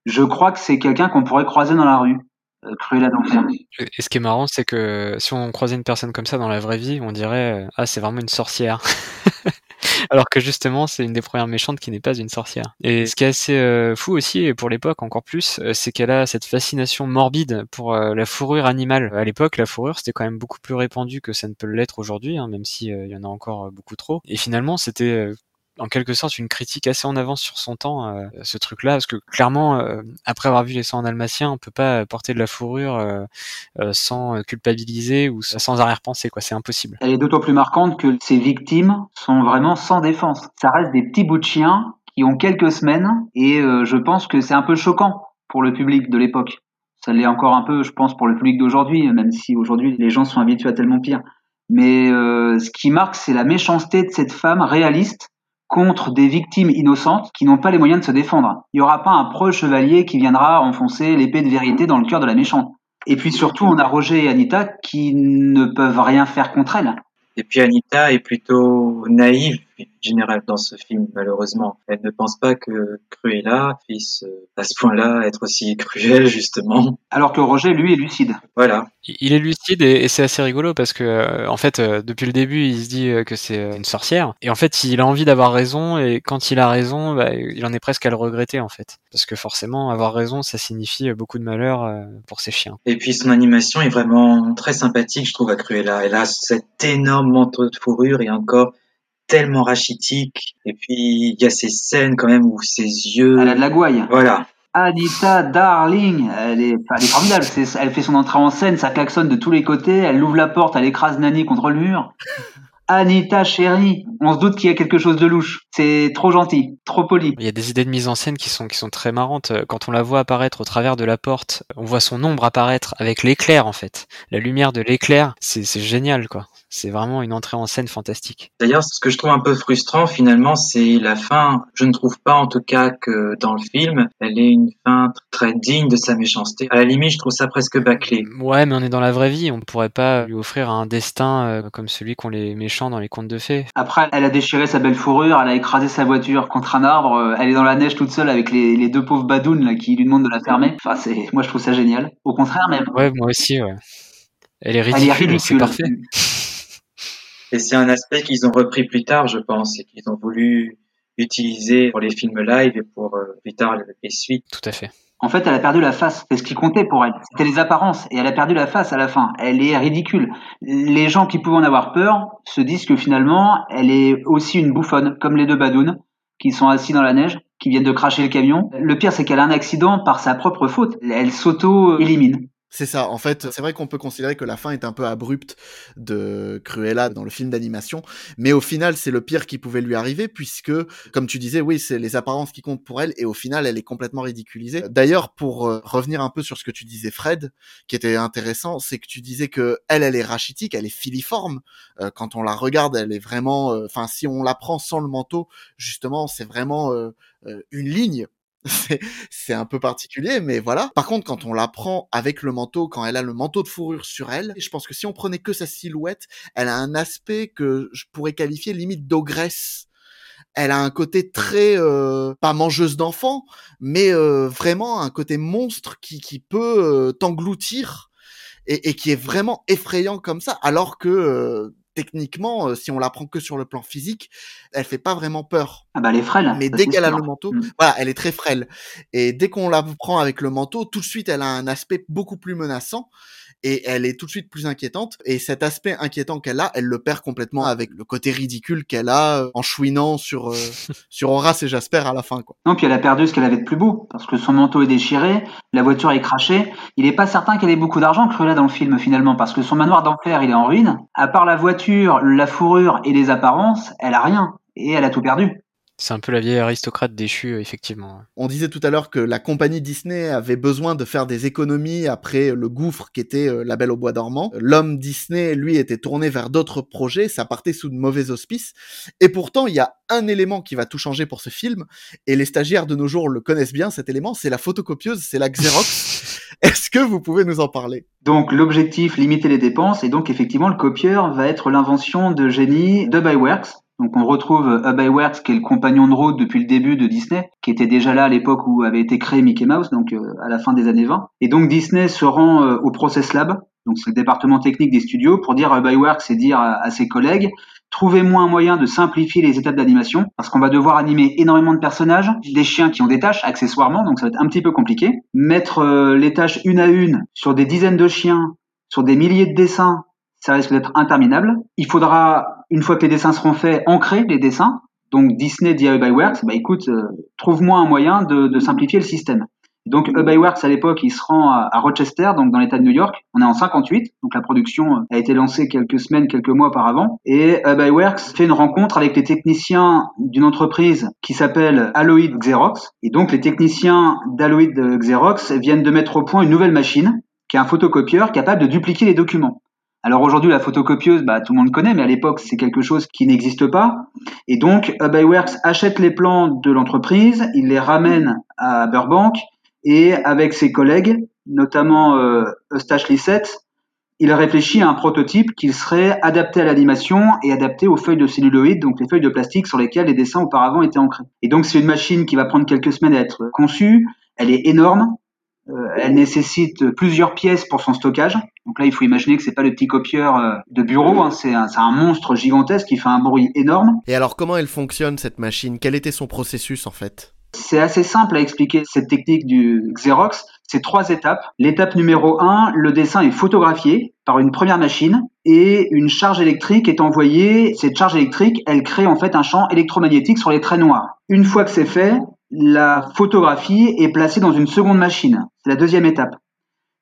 Je crois que c'est quelqu'un qu'on pourrait croiser dans la rue. euh, Cruella d'enfer. Et ce qui est marrant, c'est que si on croisait une personne comme ça dans la vraie vie, on dirait ah c'est vraiment une sorcière. *laughs* Alors que justement, c'est une des premières méchantes qui n'est pas une sorcière. Et ce qui est assez euh, fou aussi, et pour l'époque encore plus, euh, c'est qu'elle a cette fascination morbide pour euh, la fourrure animale. À l'époque, la fourrure, c'était quand même beaucoup plus répandu que ça ne peut l'être aujourd'hui, hein, même s'il il y en a encore beaucoup trop. Et finalement, c'était en quelque sorte une critique assez en avance sur son temps euh, ce truc là parce que clairement euh, après avoir vu les sangs dalmatiens on peut pas porter de la fourrure euh, sans culpabiliser ou sans arrière-pensée quoi. C'est impossible. Elle est d'autant plus marquante que ces victimes sont vraiment sans défense. Ça reste des petits bouts de chiens qui ont quelques semaines et je pense que c'est un peu choquant pour le public de l'époque. Ça l'est encore un peu je pense pour le public d'aujourd'hui même si aujourd'hui les gens sont habitués à tellement pire. Mais ce qui marque c'est la méchanceté de cette femme réaliste contre des victimes innocentes qui n'ont pas les moyens de se défendre. Il n'y aura pas un preux chevalier qui viendra enfoncer l'épée de vérité dans le cœur de la méchante. Et puis surtout, on a Roger et Anita qui ne peuvent rien faire contre elle. Et puis Anita est plutôt naïve général dans ce film, malheureusement. Elle ne pense pas que Cruella puisse euh, à ce point-là être aussi cruelle, justement. Alors que Roger, lui, est lucide. Voilà. Il est lucide et, c'est assez rigolo parce que, euh, en fait, euh, depuis le début, il se dit que c'est une sorcière. Et en fait, il a envie d'avoir raison et quand il a raison, bah, il en est presque à le regretter, en fait. Parce que forcément, avoir raison, ça signifie beaucoup de malheur pour ses chiens. Et puis, son animation est vraiment très sympathique, je trouve, à Cruella. Elle a cet énorme manteau de fourrure et encore tellement rachitique. Et puis, il y a ces scènes quand même où ses yeux... Elle a de la gouaille. Voilà. Anita Darling, elle est, elle est formidable. elle fait son entrée en scène, ça klaxonne de tous les côtés. Elle ouvre la porte, elle écrase Nani contre le mur. Anita chérie, on se doute qu'il y a quelque chose de louche. C'est trop gentil, trop poli. Il y a des idées de mise en scène qui sont qui sont très marrantes. Quand on la voit apparaître au travers de la porte, on voit son ombre apparaître avec l'éclair en fait. La lumière de l'éclair, c'est génial quoi c'est vraiment une entrée en scène fantastique. D'ailleurs, ce que je trouve un peu frustrant finalement, c'est la fin. Je ne trouve pas en tout cas que dans le film, elle est une fin très digne de sa méchanceté. À la limite, je trouve ça presque bâclé. Ouais, mais on est dans la vraie vie, on ne pourrait pas lui offrir un destin euh, comme celui qu'ont les méchants dans les contes de fées. Après, elle a déchiré sa belle fourrure, elle a écrasé sa voiture contre un arbre, euh, elle est dans la neige toute seule avec les, deux pauvres badounes là, qui lui demandent de la fermer. Enfin, c'est, moi je trouve ça génial. Au contraire même. Ouais, moi aussi, ouais. Elle est ridicule, ridicule. c'est parfait. Et c'est un aspect qu'ils ont repris plus tard, je pense, et qu'ils ont voulu utiliser pour les films live et pour euh, plus tard les suites. Tout à fait. En fait, elle a perdu la face. C'est ce qui comptait pour elle. C'était les apparences. Et elle a perdu la face à la fin. Elle est ridicule. Les gens qui pouvaient en avoir peur se disent que finalement, elle est aussi une bouffonne, comme les deux badounes, qui sont assis dans la neige, qui viennent de cracher le camion. Le pire, c'est qu'elle a un accident par sa propre faute. Elle s'auto-élimine. C'est ça. En fait, c'est vrai qu'on peut considérer que la fin est un peu abrupte de Cruella dans le film d'animation, mais au final, c'est le pire qui pouvait lui arriver puisque, comme tu disais, oui, c'est les apparences qui comptent pour elle et au final, elle est complètement ridiculisée. D'ailleurs, pour euh, revenir un peu sur ce que tu disais, Fred, qui était intéressant, c'est que tu disais que elle, elle est rachitique, elle est filiforme. Euh, quand on la regarde, elle est vraiment, euh, enfin, si on la prend sans le manteau, justement, c'est vraiment une ligne *laughs* c'est un peu particulier, mais voilà. Par contre, quand on la prend avec le manteau, quand elle a le manteau de fourrure sur elle, je pense que si on prenait que sa silhouette, elle a un aspect que je pourrais qualifier limite d'ogresse. Elle a un côté très euh, pas mangeuse d'enfants, mais euh, vraiment un côté monstre qui, qui peut euh, t'engloutir et, et, qui est vraiment effrayant comme ça, alors que techniquement, euh, si on la prend que sur le plan physique, elle fait pas vraiment peur. Ah bah elle est frêle. Mais dès qu'elle a le manteau, mm. voilà, elle est très frêle. Et dès qu'on la prend avec le manteau, tout de suite, elle a un aspect beaucoup plus menaçant et elle est tout de suite plus inquiétante. Et cet aspect inquiétant qu'elle a, elle le perd complètement avec le côté ridicule qu'elle a euh, en chouinant sur euh, *laughs* sur Horace et Jasper à la fin. Quoi. Non, puis elle a perdu ce qu'elle avait de plus beau parce que son manteau est déchiré, la voiture est crachée. Il est pas certain qu'elle ait beaucoup d'argent, Cruella, dans le film finalement, parce que son manoir d'enfer, il est en ruine. À part la voiture, la fourrure et les apparences, elle a rien et elle a tout perdu. C'est un peu la vieille aristocrate déchue, effectivement. On disait tout à l'heure que la compagnie Disney avait besoin de faire des économies après le gouffre qu'était euh, La Belle au Bois dormant. L'homme Disney, lui, était tourné vers d'autres projets, ça partait sous de mauvais auspices. Et pourtant, il y a un élément qui va tout changer pour ce film, et les stagiaires de nos jours le connaissent bien, cet élément, c'est la photocopieuse, c'est la Xerox. *laughs* Est-ce que vous pouvez nous en parler? Donc l'objectif, limiter les dépenses, et donc effectivement le copieur va être l'invention de génie de Byworks, Donc on retrouve Hub Iwerks, qui est le compagnon de route depuis le début de Disney, qui était déjà là à l'époque où avait été créé Mickey Mouse, donc à la fin des années 20. Et donc Disney se rend au Process Lab, donc c'est le département technique des studios, pour dire à Hub Iwerks et dire à, à ses collègues, Trouvez-moi un moyen de simplifier les étapes d'animation, parce qu'on va devoir animer énormément de personnages, des chiens qui ont des tâches accessoirement, donc ça va être un petit peu compliqué. Mettre euh, les tâches une à une sur des dizaines de chiens, sur des milliers de dessins, ça risque d'être interminable. Il faudra, une fois que les dessins seront faits, ancrer les dessins. Donc Disney dit à Works, bah écoute, euh, trouve-moi un moyen de, simplifier le système. Donc Hub Works à l'époque, il se rend à, Rochester, donc dans l'État de New York. On est en 58, donc la production a été lancée quelques semaines, quelques mois auparavant. Et Hub Works fait une rencontre avec les techniciens d'une entreprise qui s'appelle Alloyd Xerox. Et donc les techniciens d'Alloyd Xerox viennent de mettre au point une nouvelle machine qui est un photocopieur capable de dupliquer les documents. Alors aujourd'hui, la photocopieuse, bah, tout le monde connaît, mais à l'époque, c'est quelque chose qui n'existe pas. Et donc, Works achète les plans de l'entreprise, il les ramène à Burbank et avec ses collègues, notamment euh, Eustache Lissette, il réfléchit à un prototype qui serait adapté à l'animation et adapté aux feuilles de celluloïd, donc les feuilles de plastique sur lesquelles les dessins auparavant étaient ancrés. Et donc c'est une machine qui va prendre quelques semaines à être conçue, elle est énorme, elle nécessite plusieurs pièces pour son stockage. Donc là, il faut imaginer que c'est pas le petit copieur euh, de bureau, hein, c'est un, un, monstre gigantesque qui fait un bruit énorme. Et alors, comment elle fonctionne cette machine? Quel était son processus en fait? C'est assez simple à expliquer cette technique du Xerox. C'est trois étapes. L'étape numéro un, le dessin est photographié par une première machine et une charge électrique est envoyée. Cette charge électrique, elle crée en fait un champ électromagnétique sur les traits noirs. Une fois que c'est fait, la photographie est placée dans une seconde machine. C'est la deuxième étape.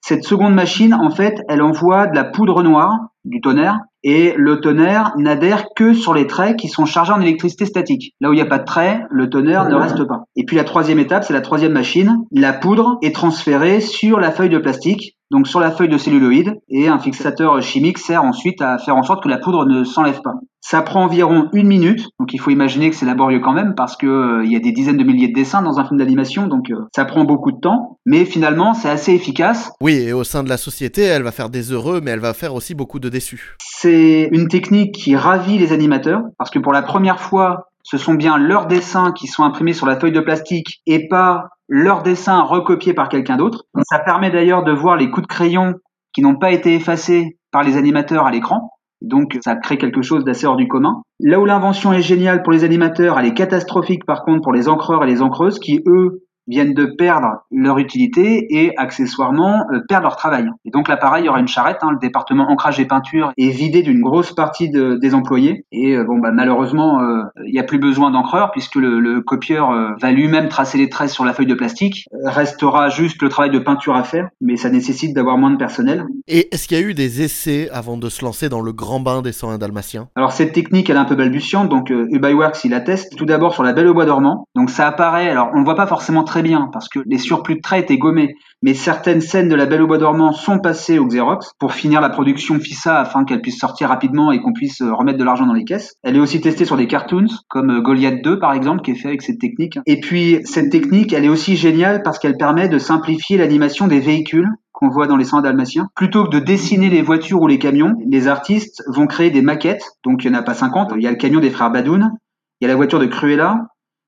Cette seconde machine, en fait, elle envoie de la poudre noire, du tonnerre, et le tonnerre n'adhère que sur les traits qui sont chargés en électricité statique. Là où il n'y a pas de trait, le tonnerre ne reste pas. Et puis la troisième étape, c'est la troisième machine. La poudre est transférée sur la feuille de plastique, donc sur la feuille de celluloïd, et un fixateur chimique sert ensuite à faire en sorte que la poudre ne s'enlève pas. Ça prend environ une minute, donc il faut imaginer que c'est laborieux quand même parce que euh, il y a des dizaines de milliers de dessins dans un film d'animation, donc euh, ça prend beaucoup de temps, mais finalement c'est assez efficace. Oui, et au sein de la société, elle va faire des heureux, mais elle va faire aussi beaucoup de déçus. C'est une technique qui ravit les animateurs parce que pour la première fois, ce sont bien leurs dessins qui sont imprimés sur la feuille de plastique et pas leurs dessins recopiés par quelqu'un d'autre. Ça permet d'ailleurs de voir les coups de crayon qui n'ont pas été effacés par les animateurs à l'écran. Donc ça crée quelque chose d'assez hors du commun. Là où l'invention est géniale pour les animateurs, elle est catastrophique par contre pour les encreurs et les encreuses qui eux viennent de perdre leur utilité et accessoirement euh, perdent leur travail. Et donc là pareil, il y aura une charrette, hein, le département ancrage et peinture est vidé d'une grosse partie de, des employés et euh, bon bah malheureusement euh, il n'y a plus besoin d'encreur puisque le, le copieur va lui-même tracer les traits sur la feuille de plastique. restera juste le travail de peinture à faire, mais ça nécessite d'avoir moins de personnel. Et est-ce qu'il y a eu des essais avant de se lancer dans le grand bain des 101 dalmatiens? Alors cette technique elle est un peu balbutiante, donc euh, Works il la teste tout d'abord sur la Belle au bois dormant. Donc ça apparaît, alors on ne voit pas forcément très bien parce que les surplus de traits étaient gommés, mais certaines scènes de la Belle au bois dormant sont passées au Xerox pour finir la production FISA afin qu'elle puisse sortir rapidement et qu'on puisse euh, remettre de l'argent dans les caisses. Elle est aussi testée sur des cartoons comme euh, Goliath 2 par exemple qui est fait avec cette technique. Et puis cette technique elle est aussi géniale parce qu'elle permet de simplifier l'animation des véhicules qu'on voit dans les centres dalmatiens. Plutôt que de dessiner les voitures ou les camions, les artistes vont créer des maquettes. Donc il n'y en a pas 50. Il y a le camion des frères Badoun, il y a la voiture de Cruella,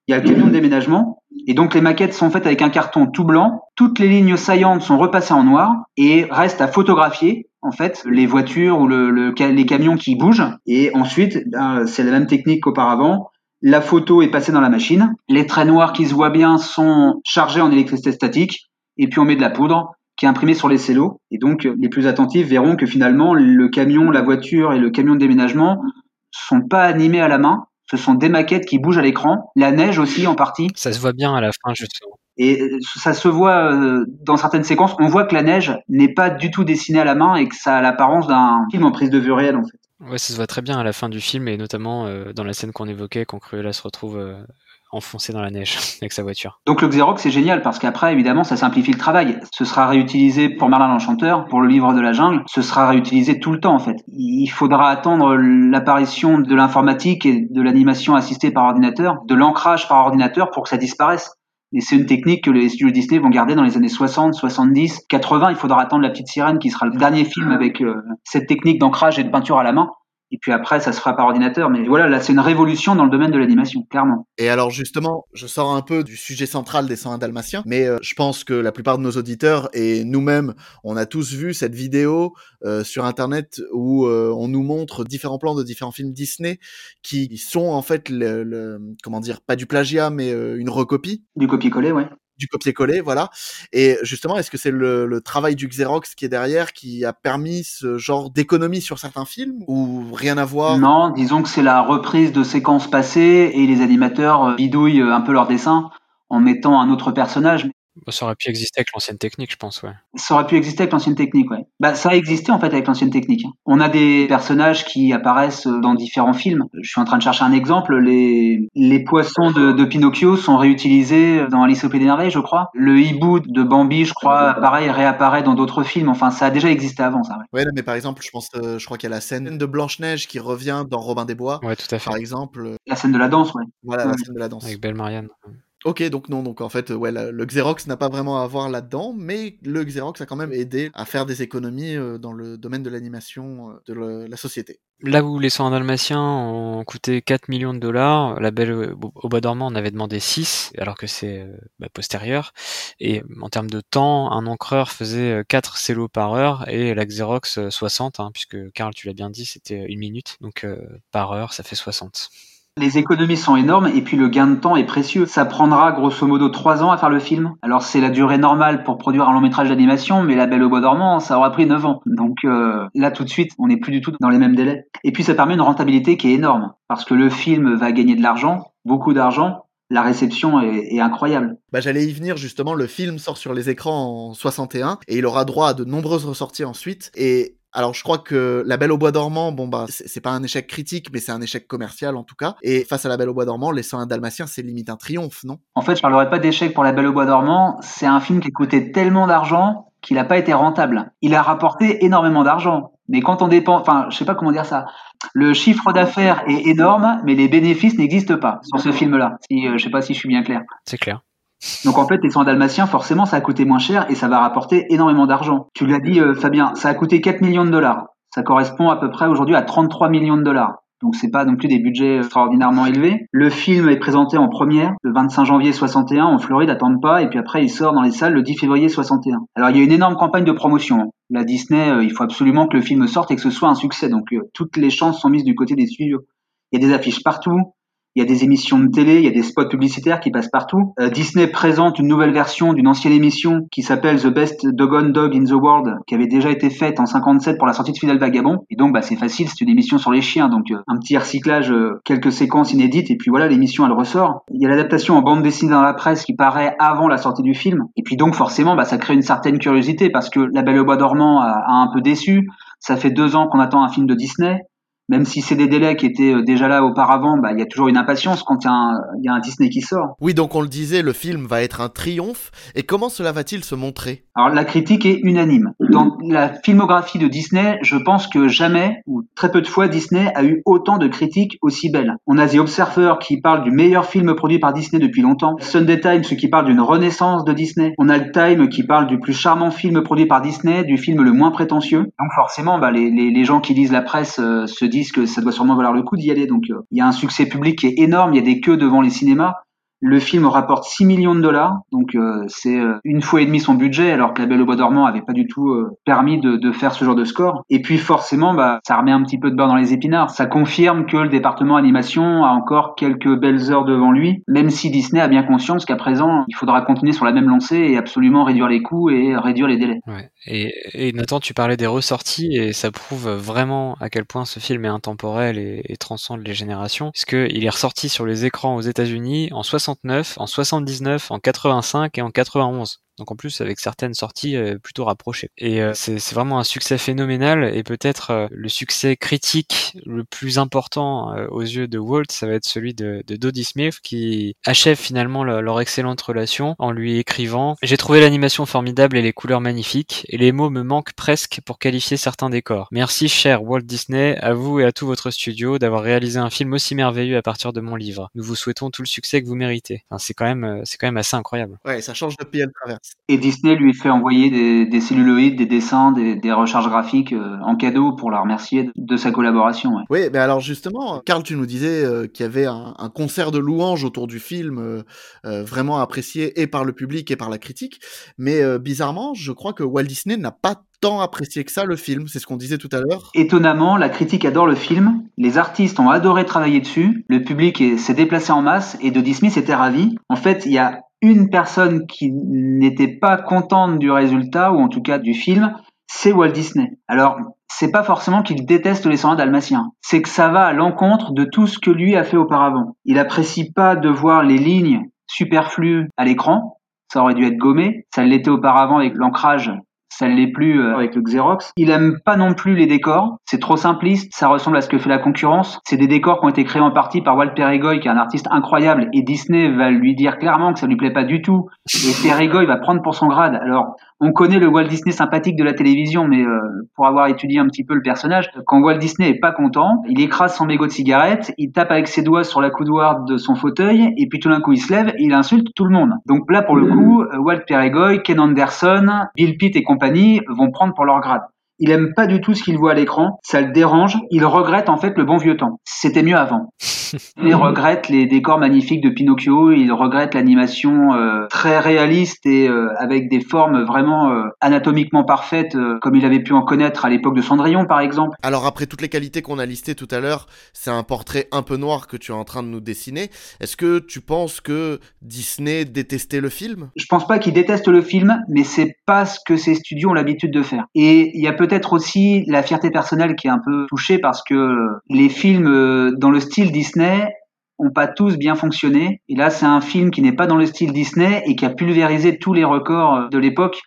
il y a le camion de déménagement. Et donc les maquettes sont faites avec un carton tout blanc. Toutes les lignes saillantes sont repassées en noir et restent à photographier en fait les voitures ou le, les camions qui bougent. Et ensuite, ben, c'est la même technique qu'auparavant. La photo est passée dans la machine. Les traits noirs qui se voient bien sont chargés en électricité statique. Et puis on met de la poudre qui est imprimé sur les cellos. Et donc, les plus attentifs verront que finalement, le camion, la voiture et le camion de déménagement sont pas animés à la main. Ce sont des maquettes qui bougent à l'écran. La neige aussi, en partie. Ça se voit bien à la fin, justement. Et ça se voit euh, dans certaines séquences. On voit que la neige n'est pas du tout dessinée à la main et que ça a l'apparence d'un film en prise de vue réelle, en fait. Ouais, ça se voit très bien à la fin du film et notamment euh, dans la scène qu'on évoquait quand Cruella se retrouve euh, enfoncé dans la neige *laughs* avec sa voiture. Donc le Xerox c'est génial parce qu'après évidemment ça simplifie le travail. Ce sera réutilisé pour Merlin l'Enchanteur, pour le livre de la jungle, ce sera réutilisé tout le temps en fait. Il faudra attendre l'apparition de l'informatique et de l'animation assistée par ordinateur, de l'ancrage par ordinateur pour que ça disparaisse. Et c'est une technique que les studios Disney vont garder dans les années 60, 70, 80. Il faudra attendre La Petite Sirène qui sera le dernier film avec euh, cette technique d'ancrage et de peinture à la main. Et puis après, ça se fera par ordinateur. Mais voilà, là, c'est une révolution dans le domaine de l'animation, clairement. Et alors justement, je sors un peu du sujet central des 101 Dalmatiens, mais euh, je pense que la plupart de nos auditeurs et nous-mêmes, on a tous vu cette vidéo euh, sur Internet où euh, on nous montre différents plans de différents films Disney qui sont en fait le, le comment dire, pas du plagiat, mais une recopie. Du copier-coller, ouais copier-coller, voilà. Et justement, est-ce que c'est le, travail du Xerox qui est derrière qui a permis ce genre d'économie sur certains films ou rien à voir? Non, disons que c'est la reprise de séquences passées et les animateurs bidouillent un peu leur dessin en mettant un autre personnage. Bah, ça aurait pu exister avec l'ancienne technique, je pense, ouais. Ça aurait pu exister avec l'ancienne technique, ouais. Bah, ça a existé en fait avec l'ancienne technique. On a des personnages qui apparaissent dans différents films. Je suis en train de chercher un exemple. Les, les poissons de, de Pinocchio sont réutilisés dans Alice au Pays des Merveilles, je crois. Le hibou de Bambi, je crois, pareil, réapparaît dans d'autres films. Enfin, ça a déjà existé avant, ça. Ouais, ouais mais par exemple, je pense, euh, je crois qu'il y a la scène de Blanche Neige qui revient dans Robin des Bois. Ouais, tout à fait. Par exemple. La scène de la danse, ouais. Voilà, ouais. la scène de la danse. Avec Belle Marianne. Ok, donc non, donc en fait, ouais, le Xerox n'a pas vraiment à voir là-dedans, mais le Xerox a quand même aidé à faire des économies euh, dans le domaine de l'animation euh, de la société. Là où les 101 Dalmatiens ont coûté 4 millions de dollars, la Belle au Bois dormant en avait demandé 6, alors que c'est bah, postérieur. Et en termes de temps, un encreur faisait 4 cellos par heure et la Xerox 60, hein, puisque Karl, tu l'as bien dit, c'était une minute, donc euh, par heure, ça fait 60. Les économies sont énormes et puis le gain de temps est précieux. Ça prendra grosso modo trois ans à faire le film. Alors c'est la durée normale pour produire un long métrage d'animation, mais La Belle au Bois dormant, ça aura pris 9 ans. Donc euh, là tout de suite, on n'est plus du tout dans les mêmes délais. Et puis ça permet une rentabilité qui est énorme parce que le film va gagner de l'argent, beaucoup d'argent, la réception est, est incroyable. Bah, J'allais y venir justement, le film sort sur les écrans en 61 et il aura droit à de nombreuses ressorties ensuite. Et alors je crois que La Belle au Bois dormant, bon bah c'est pas un échec critique, mais c'est un échec commercial en tout cas. Et face à La Belle au Bois dormant, Les 101 Dalmatiens, c'est limite un triomphe, non? En fait, je parlerai pas d'échec pour La Belle au Bois dormant. C'est un film qui a coûté tellement d'argent qu'il n'a pas été rentable. Il a rapporté énormément d'argent. Mais quand on dépense, enfin, je sais pas comment dire ça. Le chiffre d'affaires est énorme, mais les bénéfices n'existent pas sur ce film-là. Si, euh, je sais pas si je suis bien clair. C'est clair. Donc en fait, les 100 dalmatiens, forcément, ça a coûté moins cher et ça va rapporter énormément d'argent. Tu l'as dit, euh, Fabien, ça a coûté 4 millions de dollars. Ça correspond à peu près aujourd'hui à 33 millions de dollars. Donc c'est pas non plus des budgets extraordinairement élevés. Le film est présenté en première le 25 janvier 61 en Floride à Tampa et puis après il sort dans les salles le 10 février 61. Alors il y a une énorme campagne de promotion. La Disney, euh, il faut absolument que le film sorte et que ce soit un succès. Donc euh, toutes les chances sont mises du côté des studios. Il y a des affiches partout, il y a des émissions de télé, il y a des spots publicitaires qui passent partout. Euh, Disney présente une nouvelle version d'une ancienne émission qui s'appelle The Best Doggone Dog in the World, qui avait déjà été faite en 57 pour la sortie de Fidèle Vagabond. Et donc, bah, c'est facile, c'est une émission sur les chiens, donc euh, un petit recyclage, euh, quelques séquences inédites, et puis voilà, l'émission elle ressort. Il y a l'adaptation en bande dessinée dans la presse qui paraît avant la sortie du film. Et puis donc, forcément, bah, ça crée une certaine curiosité parce que La Belle au Bois dormant a un peu déçu. Ça fait deux ans qu'on attend un film de Disney même si c'est des délais qui étaient déjà là auparavant, bah, il y a toujours une impatience quand il y, a un, il y a un Disney qui sort. Oui, donc on le disait, le film va être un triomphe. Et comment cela va-t-il se montrer? Alors la critique est unanime. Dans la filmographie de Disney, je pense que jamais, ou très peu de fois, Disney a eu autant de critiques aussi belles. On a The Observer qui parle du meilleur film produit par Disney depuis longtemps. Sunday Times qui parle d'une renaissance de Disney. On a le Time qui parle du plus charmant film produit par Disney, du film le moins prétentieux. Donc forcément, bah, les, les, les gens qui lisent la presse euh, se disent que ça doit sûrement valoir le coup d'y aller. Donc, euh, il y a un succès public qui est énorme. Il y a des queues devant les cinémas. Le film rapporte 6 millions de dollars, donc euh, c'est euh, une fois et demi son budget, alors que La Belle au Bois dormant avait pas du tout euh, permis de, de, faire ce genre de score. Et puis forcément, bah, ça remet un petit peu de beurre dans les épinards. Ça confirme que le département animation a encore quelques belles heures devant lui, même si Disney a bien conscience qu'à présent, il faudra continuer sur la même lancée et absolument réduire les coûts et réduire les délais. Ouais. Et, et Nathan, tu parlais des ressorties et ça prouve vraiment à quel point ce film est intemporel et, transcende les générations, puisqu'il est ressorti sur les écrans aux États-Unis en 60 en 79, en 85 et en 91. Donc en plus avec certaines sorties euh, plutôt rapprochées. Et euh, c'est vraiment un succès phénoménal et peut-être euh, le succès critique le plus important aux yeux de Walt, ça va être celui de, de Dodie Smith qui achève finalement le, leur excellente relation en lui écrivant J'ai trouvé l'animation formidable et les couleurs magnifiques et les mots me manquent presque pour qualifier certains décors. Merci cher Walt Disney, à vous et à tout votre studio d'avoir réalisé un film aussi merveilleux à partir de mon livre. Nous vous souhaitons tout le succès que vous méritez. Enfin, c'est quand même c'est quand même assez incroyable. Ouais, ça change de pied à travers. Et Disney lui fait envoyer des, des celluloïdes, des dessins, des, des recharges graphiques euh, en cadeau pour la remercier de, de sa collaboration. Ouais. Oui, mais alors justement, Karl, tu nous disais euh, qu'il y avait un, un, concert de louanges autour du film, euh, vraiment apprécié et par le public et par la critique. Mais bizarrement, je crois que Walt Disney n'a pas tant apprécié que ça le film, c'est ce qu'on disait tout à l'heure. Étonnamment, la critique adore le film, les artistes ont adoré travailler dessus, le public s'est déplacé en masse et de Disney s'était ravi. En fait, il y a une personne qui n'était pas contente du résultat, ou en tout cas du film, c'est Walt Disney. Alors, c'est pas forcément qu'il déteste les 101 dalmatiens, c'est que ça va à l'encontre de tout ce que lui a fait auparavant. Il apprécie pas de voir les lignes superflues à l'écran, ça aurait dû être gommé, ça l'était auparavant avec l'ancrage ça ne l'est plus euh, avec le Xerox. Il aime pas non plus les décors, c'est trop simpliste, ça ressemble à ce que fait la concurrence. C'est des décors qui ont été créés en partie par Walt Peregoy, qui est un artiste incroyable, et Disney va lui dire clairement que ça lui plaît pas du tout. Et Peregoy va prendre pour son grade. Alors, on connaît le Walt Disney sympathique de la télévision, mais euh, pour avoir étudié un petit peu le personnage, quand Walt Disney est pas content, il écrase son mégot de cigarette, il tape avec ses doigts sur la coudoir de son fauteuil, et puis tout d'un coup il se lève et il insulte tout le monde. Donc là, pour le coup, euh, Walt Peregoy, Ken Anderson, Bill Pitt et compagnie vont prendre pour leur grade. Il aime pas du tout ce qu'il voit à l'écran, ça le dérange, il regrette en fait le bon vieux temps. C'était mieux avant. *laughs* Il regrette les décors magnifiques de Pinocchio, il regrette l'animation euh, très réaliste et euh, avec des formes vraiment euh, anatomiquement parfaites euh, comme il avait pu en connaître à l'époque de Cendrillon par exemple. Alors après toutes les qualités qu'on a listées tout à l'heure, c'est un portrait un peu noir que tu es en train de nous dessiner. Est-ce que tu penses que Disney détestait le film? Je pense pas qu'il déteste le film, mais c'est pas ce que ces studios ont l'habitude de faire. Et il y a peut-être aussi la fierté personnelle qui est un peu touchée parce que les films dans le style Disney ont pas tous bien fonctionné. Et là, c'est un film qui n'est pas dans le style Disney et qui a pulvérisé tous les records de l'époque.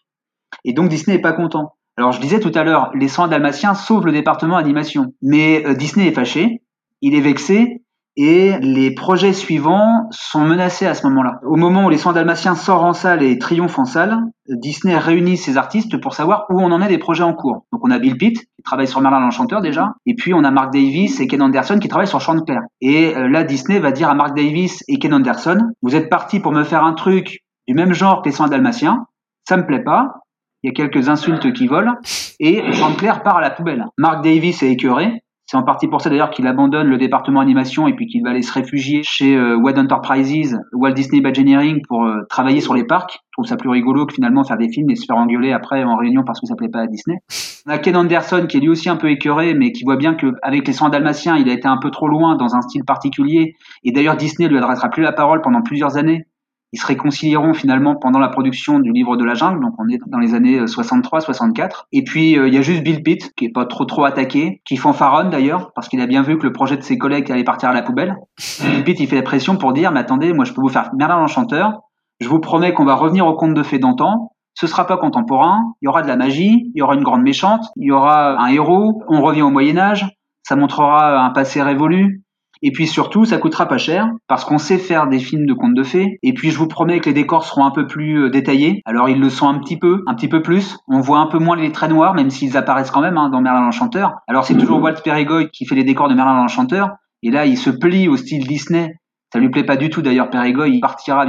Et donc Disney est pas content. Alors je disais tout à l'heure, les 100 dalmatiens sauvent le département animation. Mais euh, Disney est fâché, il est vexé, et les projets suivants sont menacés à ce moment-là. Au moment où les 100 dalmatiens sort en salle et triomphe en salle, Disney réunit ses artistes pour savoir où on en est des projets en cours. Donc on a Bill Pitt qui travaille sur Merlin l'Enchanteur déjà, et puis on a Mark Davis et Ken Anderson qui travaillent sur Chanteclair. Et euh, là Disney va dire à Mark Davis et Ken Anderson, vous êtes partis pour me faire un truc du même genre que les 100 dalmatiens, ça me plaît pas, il y a quelques insultes qui volent, et Chanteclair part à la poubelle. Mark Davis est écœuré, c'est en partie pour ça d'ailleurs qu'il abandonne le département animation et puis qu'il va aller se réfugier chez euh, Wade Enterprises, Walt Disney Imagineering pour euh, travailler sur les parcs. Je trouve ça plus rigolo que finalement faire des films et se faire engueuler après en réunion parce que ça plaît pas à Disney. On a Ken Anderson qui est lui aussi un peu écœuré mais qui voit bien qu'avec les 100 dalmatiens il a été un peu trop loin dans un style particulier et d'ailleurs Disney lui adressera plus la parole pendant plusieurs années ils se réconcilieront finalement pendant la production du livre de la jungle, donc on est dans les années 63-64. Et puis il euh, y a juste Bill Pitt qui est pas trop trop attaqué, qui fanfaronne d'ailleurs parce qu'il a bien vu que le projet de ses collègues allait partir à la poubelle. *laughs* Bill Pitt il fait la pression pour dire mais attendez, moi je peux vous faire Merlin l'enchanteur, je vous promets qu'on va revenir au conte de fées d'antan. Ce sera pas contemporain, il y aura de la magie, il y aura une grande méchante, il y aura un héros, on revient au Moyen Âge, ça montrera un passé révolu, et puis surtout, ça coûtera pas cher parce qu'on sait faire des films de contes de fées. Et puis je vous promets que les décors seront un peu plus euh, détaillés. Alors ils le sont un petit peu, un petit peu plus. On voit un peu moins les traits noirs, même s'ils apparaissent quand même hein, dans Merlin l'Enchanteur. Alors c'est toujours Walt Peregoy qui fait les décors de Merlin l'Enchanteur. Et là, il se plie au style Disney ça lui plaît pas du tout d'ailleurs, Peregoy, il partira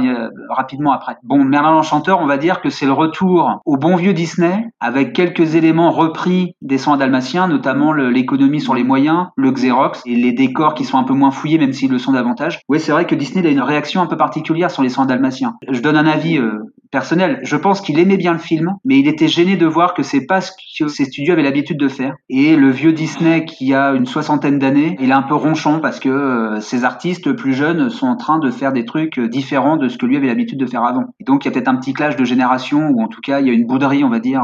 rapidement après. Bon, Merlin l'Enchanteur, on va dire que c'est le retour au bon vieux Disney, avec quelques éléments repris des 100 dalmatiens, notamment l'économie sur les moyens, le Xerox, et les décors qui sont un peu moins fouillés, même s'ils le sont davantage. Oui, c'est vrai que Disney a une réaction un peu particulière sur les 100 dalmatiens. Je donne un avis euh, personnel. Je pense qu'il aimait bien le film, mais il était gêné de voir que c'est pas ce que ses studios avaient l'habitude de faire. Et le vieux Disney qui a une soixantaine d'années, il est un peu ronchon parce que euh, ses artistes plus jeunes sont en train de faire des trucs différents de ce que lui avait l'habitude de faire avant. Et donc il y a peut-être un petit clash de génération ou en tout cas il y a une bouderie, on va dire.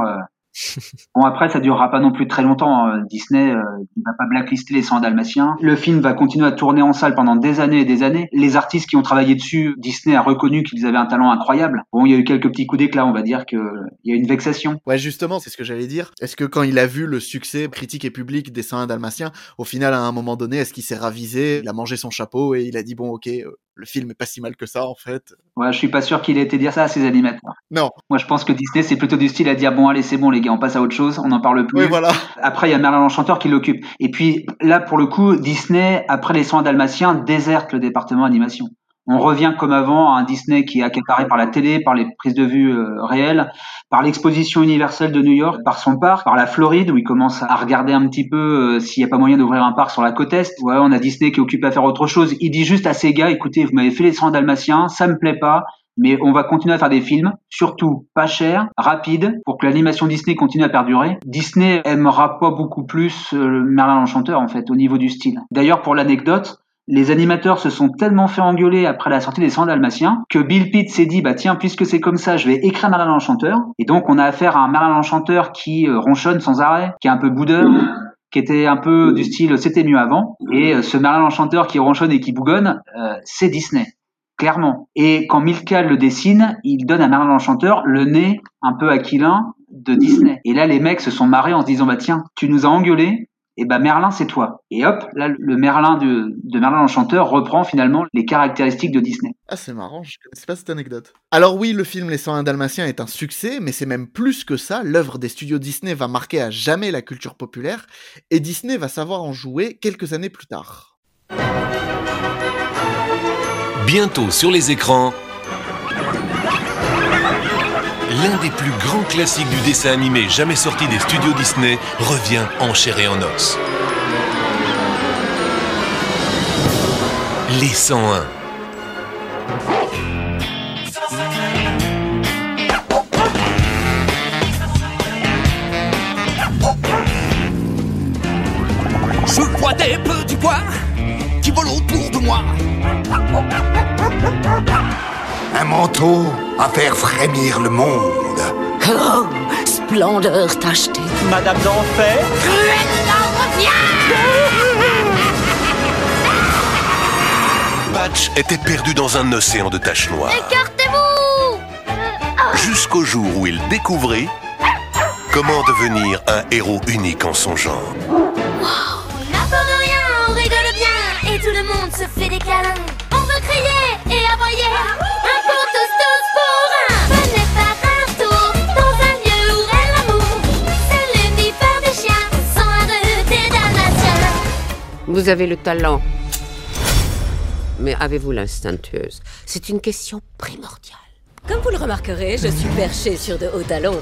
Euh. Bon après ça durera pas non plus très longtemps. hein. Disney euh, ne va pas blacklister les 100 dalmatiens. Le film va continuer à tourner en salle pendant des années et des années. Les artistes qui ont travaillé dessus, Disney a reconnu qu'ils avaient un talent incroyable. Bon il y a eu quelques petits coups d'éclat, on va dire que il y a une vexation. Ouais, justement, c'est ce que j'allais dire. Est-ce que quand il a vu le succès critique et public des 101 dalmatiens, au final, à un moment donné, est-ce qu'il s'est ravisé, il a mangé son chapeau et il a dit bon, ok, euh, le film est pas si mal que ça en fait. Ouais, je suis pas sûr qu'il ait été dire ça à ses animateurs. Non. Moi, je pense que Disney, c'est plutôt du style à dire bon, allez, c'est bon, les gars, on passe à autre chose, on n'en parle plus. Oui, voilà. Après, il y a Merlin l'Enchanteur qui l'occupe. Et puis, là, pour le coup, Disney, après les soins dalmatiens, déserte le département animation. On revient comme avant à un Disney qui est accaparé par la télé, par les prises de vue euh, réelles, par l'exposition universelle de New York, par son parc, par la Floride où il commence à regarder un petit peu euh, s'il n'y a pas moyen d'ouvrir un parc sur la côte est. Ouais, on a Disney qui est occupé à faire autre chose. Il dit juste à ses gars, écoutez, vous m'avez fait les 100 dalmatiens, ça me plaît pas. Mais on va continuer à faire des films, surtout pas chers, rapides, pour que l'animation Disney continue à perdurer. Disney aimera pas beaucoup plus euh, Merlin l'Enchanteur, en fait, au niveau du style. D'ailleurs, pour l'anecdote, les animateurs se sont tellement fait engueuler après la sortie des 100 Dalmatiens que Bill Pitt s'est dit bah tiens puisque c'est comme ça je vais écrire Merlin l'Enchanteur. Et donc on a affaire à un Merlin l'Enchanteur qui euh, ronchonne sans arrêt, qui est un peu boudeur, qui était un peu du style c'était mieux avant. Et euh, ce Merlin l'Enchanteur qui ronchonne et qui bougonne euh, c'est Disney. Clairement. Et quand Milka le dessine il donne à Merlin l'Enchanteur le nez un peu aquilin de Disney. Et là les mecs se sont marrés en se disant bah tiens tu nous as engueulé et ben Merlin c'est toi. Et hop, là le Merlin de, de Merlin l'Enchanteur reprend finalement les caractéristiques de Disney. Ah c'est marrant, je connaissais pas cette anecdote. Alors oui, le film Les 101 Dalmatiens est un succès, mais c'est même plus que ça, l'œuvre des studios Disney va marquer à jamais la culture populaire, et Disney va savoir en jouer quelques années plus tard. Bientôt sur les écrans, l'un des plus grands classiques du dessin animé jamais sorti des studios Disney revient en chair et en os. Les 101. Je vois des petits pois qui volent autour de moi. Un manteau à faire frémir le monde. Oh, splendeur tachetée. Madame d'Enfer Cruella Patch était perdu dans un océan de taches noires. Écartez-vous Jusqu'au jour où il découvrit comment devenir un héros unique en son genre. On n'a peur de rien, on rigole bien et tout le monde se fait des câlins. Vous avez le talent. Mais avez-vous l'instinctueuse? C'est une question primordiale. Comme vous le remarquerez, je suis perché sur de hauts talons.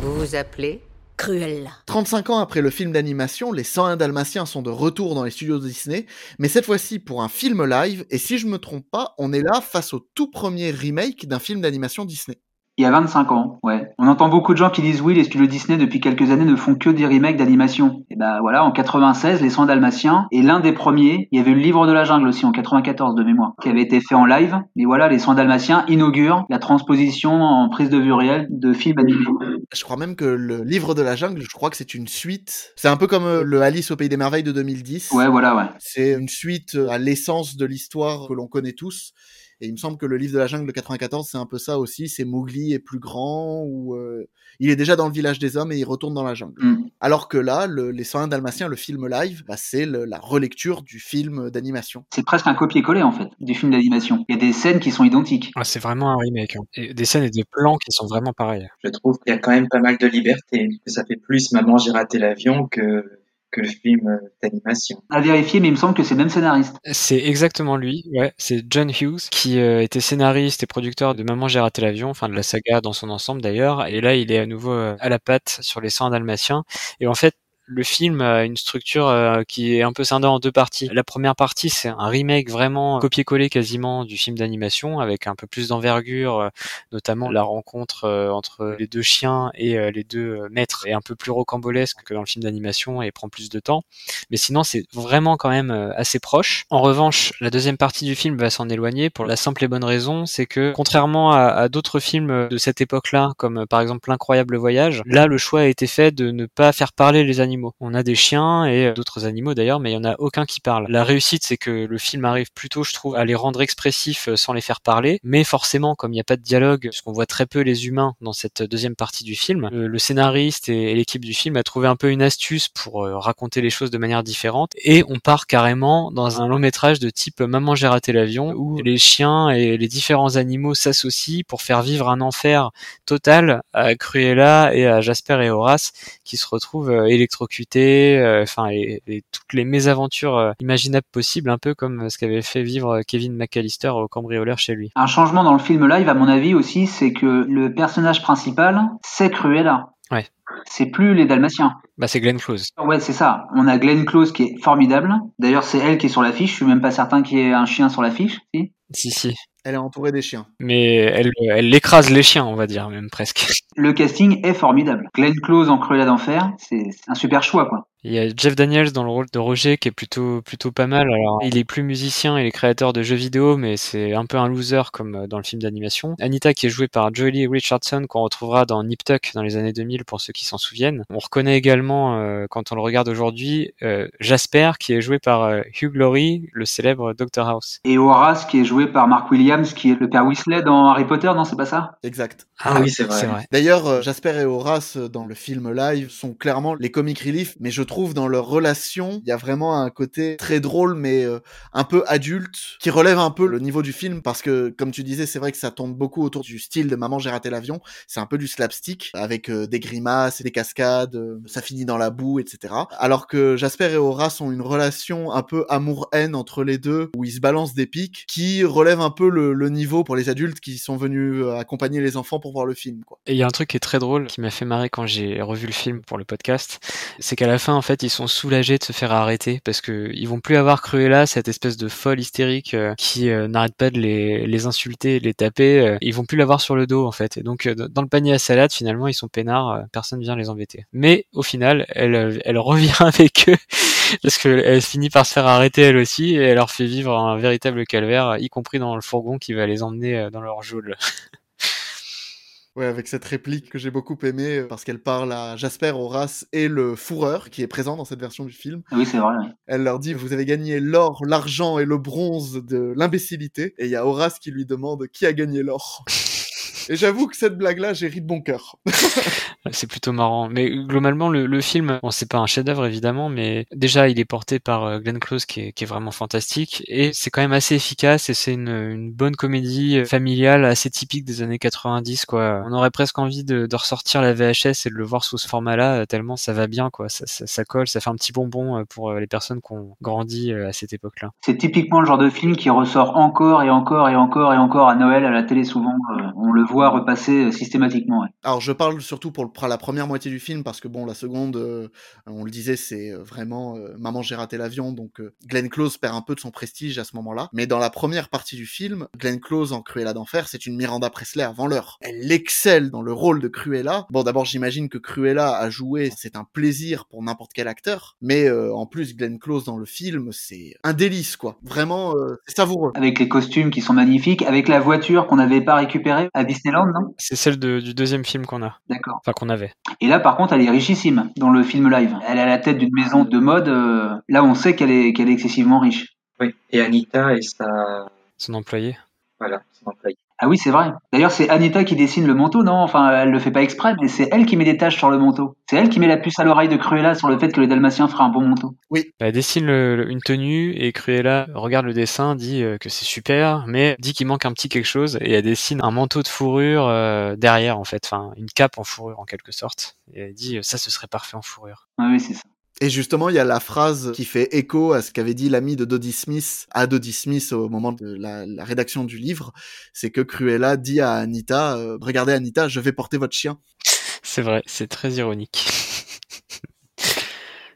Vous vous appelez? Cruella. 35 ans après le film d'animation, les 101 Dalmatiens sont de retour dans les studios Disney, mais cette fois-ci pour un film live, et si je me trompe pas, on est là face au tout premier remake d'un film d'animation Disney. Il y a 25 ans, ouais. On entend beaucoup de gens qui disent oui, les studios Disney depuis quelques années ne font que des remakes d'animation. Et ben voilà, en 96, Les 100 Dalmatiens, et l'un des premiers, il y avait le Livre de la Jungle aussi en 94 de mémoire, qui avait été fait en live. Et voilà, Les 100 Dalmatiens inaugurent la transposition en prise de vue réelle de films animés. Je crois même que le livre de la jungle, je crois que c'est une suite. C'est un peu comme euh, le Alice au pays des merveilles de 2010. Ouais, voilà, ouais. C'est une suite euh, à l'essence de l'histoire que l'on connaît tous. Et il me semble que le livre de la jungle de 94, c'est un peu ça aussi. C'est Mowgli est plus grand ou euh, il est déjà dans le village des hommes et il retourne dans la jungle. Mm. Alors que là, le, les 101 Dalmatiens, le film live, bah, c'est le- la relecture du film d'animation. C'est presque un copier-coller en fait du film d'animation. Il y a des scènes qui sont identiques. Ah, c'est vraiment un remake. hein. Et des scènes et des plans qui sont vraiment pareils. Je trouve qu'il y a quand même pas mal de liberté, que ça fait plus Maman j'ai raté l'avion que, que le film euh, d'animation. À vérifier, mais il me semble que c'est le même scénariste. C'est exactement lui, ouais. C'est John Hughes qui euh, était scénariste et producteur de Maman j'ai raté l'avion, enfin de la saga dans son ensemble d'ailleurs. Et là, il est à nouveau euh, à la patte sur les 100 dalmatiens. Et en fait, le film a une structure euh, qui est un peu scindée en deux parties. La première partie, c'est un remake vraiment copier-coller quasiment du film d'animation avec un peu plus d'envergure, euh, notamment la rencontre euh, entre les deux chiens et les deux maîtres est un peu plus rocambolesque que dans le film d'animation et prend plus de temps. Mais sinon, c'est vraiment quand même assez proche. En revanche, la deuxième partie du film va s'en éloigner pour la simple et bonne raison, c'est que contrairement à, d'autres films de cette époque-là, comme par exemple L'incroyable voyage, là le choix a été fait de ne pas faire parler les animaux. On a des chiens et euh, d'autres animaux d'ailleurs, mais il y en a aucun qui parle. La réussite, c'est que le film arrive plutôt, je trouve, à les rendre expressifs euh, sans les faire parler. Mais forcément, comme il n'y a pas de dialogue, parce qu'on voit très peu les humains dans cette deuxième partie du film, le, le scénariste et, l'équipe du film a trouvé un peu une astuce pour euh, raconter les choses de manière différente. Et on part carrément dans un long métrage de type Maman j'ai raté l'avion, où les chiens et les différents animaux s'associent pour faire vivre un enfer total à Cruella et à Jasper et Horace qui se retrouvent euh, électrocutés électrocuté, euh, enfin et, et toutes les mésaventures euh, imaginables possibles, un peu comme ce qu'avait fait vivre Kevin McAllister au cambrioleur chez lui. Un changement dans le film live, à mon avis aussi, c'est que le personnage principal, c'est Cruella. Ouais. C'est plus les Dalmatiens. Bah c'est Glenn Close. Ouais, c'est ça. On a Glenn Close qui est formidable. D'ailleurs, c'est elle qui est sur l'affiche. Je suis même pas certain qu'il y ait un chien sur l'affiche. Si. Si si. Elle est entourée des chiens. Mais elle, elle écrase les chiens, on va dire même presque. Le casting est formidable. Glenn Close en Cruella d'enfer, c'est c'est un super choix quoi. Il y a Jeff Daniels dans le rôle de Roger qui est plutôt plutôt pas mal. Alors, il est plus musicien, il est créateur de jeux vidéo, mais c'est un peu un loser comme euh, dans le film d'animation. Anita qui est jouée par Jolie Richardson qu'on retrouvera dans Nip Tuck dans les années 2000 pour ceux qui s'en souviennent. On reconnaît également euh, quand on le regarde aujourd'hui euh, Jasper qui est joué par euh, Hugh Laurie, le célèbre Dr House. Et Horace qui est joué par Mark Williams, qui est le père Weasley dans Harry Potter, non, c'est pas ça? Exact. Ah, oui, c'est vrai. Vrai. D'ailleurs, euh, Jasper et Horace dans le film live sont clairement les comic relief, mais je trouve dans leur relation, il y a vraiment un côté très drôle, mais euh, un peu adulte, qui relève un peu le niveau du film, parce que, comme tu disais, c'est vrai que ça tourne beaucoup autour du style de Maman, j'ai raté l'avion. C'est un peu du slapstick, avec euh, des grimaces et des cascades, euh, ça finit dans la boue, etc. Alors que Jasper et Horace ont une relation un peu amour-haine entre les deux, où ils se balancent des pics, qui relève un peu le, le niveau pour les adultes qui sont venus euh, accompagner les enfants pour voir le film, quoi. Et il y a un truc qui est très drôle, qui m'a fait marrer quand j'ai revu le film pour le podcast, c'est qu'à la fin, en fait, ils sont soulagés de se faire arrêter parce que ils vont plus avoir Cruella, cette espèce de folle hystérique euh, qui euh, n'arrête pas de les, les insulter, les taper. euh, ils vont plus l'avoir sur le dos, en fait. Et donc, euh, dans le panier à salade, finalement, ils sont peinards, euh, personne vient les embêter. Mais au final, elle, euh, elle revient *laughs* avec eux parce qu'elle finit par se faire arrêter elle aussi et elle leur fait vivre un véritable calvaire, y compris dans le fourgon qui va les emmener dans leur geôle. *laughs* Ouais, avec cette réplique que j'ai beaucoup aimée, euh, parce qu'elle parle à Jasper, Horace et le fourreur qui est présent dans cette version du film. Oui, c'est vrai. ouais. Elle leur dit, vous avez gagné l'or, l'argent et le bronze de l'imbécilité. Et il y a Horace qui lui demande qui a gagné l'or? *laughs* Et j'avoue que cette blague-là, j'ai ri de bon cœur. *laughs* C'est plutôt marrant. Mais globalement, le, le film, bon, c'est pas un chef-d'œuvre évidemment, mais déjà, il est porté par euh, Glenn Close qui est, qui est vraiment fantastique et c'est quand même assez efficace et c'est une, une bonne comédie euh, familiale assez typique des années 90 quoi. On aurait presque envie de, de ressortir la VHS et de le voir sous ce format-là euh, tellement ça va bien quoi. Ça, ça, ça colle, ça fait un petit bonbon pour les personnes qui ont grandi à cette époque-là. C'est typiquement le genre de film qui ressort encore et encore et encore et encore à Noël à la télé souvent. on le voit repasser systématiquement. ouais. Alors je parle surtout pour le- la première moitié du film parce que bon la seconde, euh, on le disait, c'est euh, vraiment euh, maman j'ai raté l'avion donc euh, Glenn Close perd un peu de son prestige à ce moment-là. Mais dans la première partie du film, Glenn Close en Cruella d'enfer, c'est une Miranda Presley avant l'heure. Elle excelle dans le rôle de Cruella. Bon d'abord j'imagine que Cruella a joué, c'est un plaisir pour n'importe quel acteur, mais euh, en plus Glenn Close dans le film, c'est un délice quoi. Vraiment euh, c'est savoureux. Avec les costumes qui sont magnifiques, avec la voiture qu'on n'avait pas récupérée à Disneyland, non? C'est celle de- du deuxième film qu'on a. D'accord. Enfin qu'on avait. Et là, par contre, elle est richissime dans le film live. Elle est à la tête d'une maison de mode. euh, là, on sait qu'elle est, qu'elle est excessivement riche. Oui. Et Anita et sa, Son employé. voilà, son employé. Ah oui, c'est vrai. D'ailleurs, c'est Anita qui dessine le manteau, non? Enfin, elle le fait pas exprès, mais c'est elle qui met des taches sur le manteau. C'est elle qui met la puce à l'oreille de Cruella sur le fait que le Dalmatien fera un bon manteau. Oui. Elle dessine le- le- une tenue et Cruella regarde le dessin, dit euh, que c'est super, mais dit qu'il manque un petit quelque chose et elle dessine un manteau de fourrure euh, derrière en fait, enfin une cape en fourrure en quelque sorte. Et elle dit euh, ça ce serait parfait en fourrure. Ah oui, c'est ça. Et justement, il y a la phrase qui fait écho à ce qu'avait dit l'ami de Dodie Smith à Dodie Smith au moment de la, rédaction du livre. C'est que Cruella dit à Anita, euh, regardez Anita, je vais porter votre chien. C'est vrai, c'est très ironique. *laughs*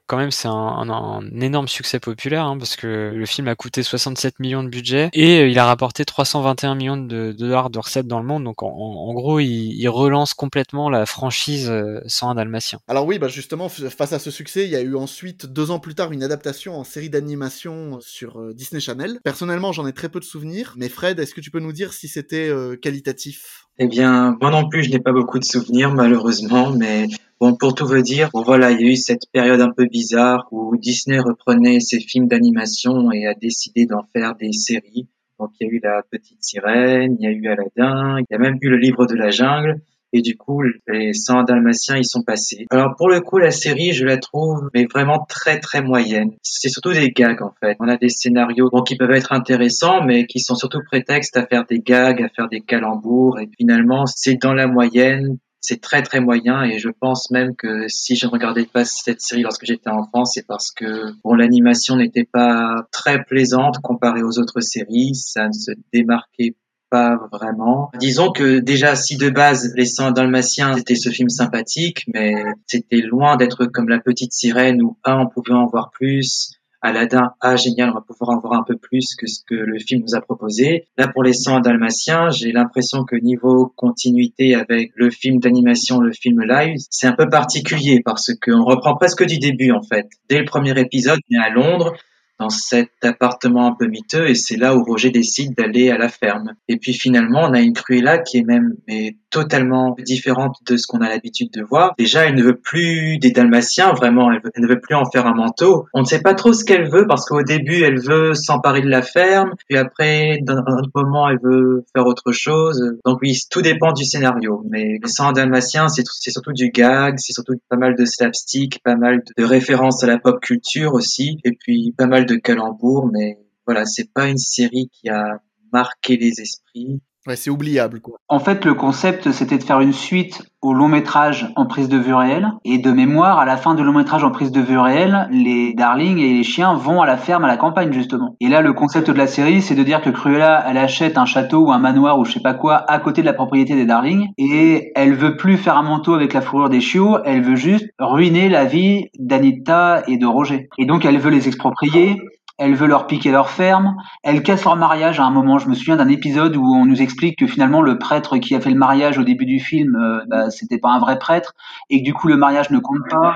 Quand même, c'est un, un- un énorme succès populaire hein, parce que le film a coûté 67 millions de budget et euh, il a rapporté 321 millions de, de dollars de recettes dans le monde. Donc en, gros, il, il relance complètement la franchise euh, sans un dalmatien. Alors oui, bah justement, face à ce succès, il y a eu ensuite, deux ans plus tard, une adaptation en série d'animation sur euh, Disney Channel. Personnellement, j'en ai très peu de souvenirs, mais Fred, est-ce que tu peux nous dire si c'était euh, qualitatif? Eh bien, moi non plus, je n'ai pas beaucoup de souvenirs, malheureusement, mais bon, pour tout vous dire, voilà, il y a eu cette période un peu bizarre où Disney reprenait ses films d'animation et a décidé d'en faire des séries. Donc, il y a eu La Petite Sirène, il y a eu Aladdin, il y a même eu Le Livre de la Jungle. Et du coup, les 100 dalmatiens y sont passés. Alors pour le coup, la série, je la trouve mais vraiment très très moyenne. C'est surtout des gags en fait. On a des scénarios bon, qui peuvent être intéressants, mais qui sont surtout prétexte à faire des gags, à faire des calembours. Et finalement, c'est dans la moyenne. C'est très très moyen et je pense même que si je ne regardais pas cette série lorsque j'étais enfant, c'est parce que bon l'animation n'était pas très plaisante comparée aux autres séries, ça ne se démarquait pas vraiment. Disons que déjà si de base Les 100 Dalmatiens c'était ce film sympathique, mais c'était loin d'être comme La Petite Sirène où un on pouvait en voir plus, Aladdin, ah génial, on va pouvoir en voir un peu plus que ce que le film nous a proposé. Là pour les 100 Dalmatiens, j'ai l'impression que niveau continuité avec le film d'animation, le film live, c'est un peu particulier parce qu'on reprend presque du début en fait. Dès le premier épisode, on à Londres, dans cet appartement un peu miteux et c'est là où Roger décide d'aller à la ferme. Et puis finalement, on a une Cruella qui est même mais totalement différente de ce qu'on a l'habitude de voir. Déjà, elle ne veut plus des Dalmatiens, vraiment, elle, ne veut plus en faire un manteau. On ne sait pas trop ce qu'elle veut parce qu'au début, elle veut s'emparer de la ferme, puis après, dans un autre moment, elle veut faire autre chose. Donc oui, tout dépend du scénario. Mais sans Dalmatiens, c'est surtout du gag, c'est surtout pas mal de slapstick, pas mal de références à la pop culture aussi, et puis pas mal de calembours, mais voilà, c'est pas une série qui a marqué les esprits. C'est oubliable. En fait, le concept, c'était de faire une suite au long métrage en prise de vue réelle. Et de mémoire, à la fin du long métrage en prise de vue réelle, les darlings et les chiens vont à la ferme, à la campagne, justement. Et là, le concept de la série, c'est de dire que Cruella, elle achète un château ou un manoir ou je sais pas quoi à côté de la propriété des darlings. Et elle veut plus faire un manteau avec la fourrure des chiots, elle veut juste ruiner la vie d'Anita et de Roger. Et donc, elle veut les exproprier, elle veut leur piquer leur ferme, elle casse leur mariage à un moment. Je me souviens d'un épisode où on nous explique que finalement le prêtre qui a fait le mariage au début du film, euh, bah, c'était pas un vrai prêtre et que du coup le mariage ne compte pas.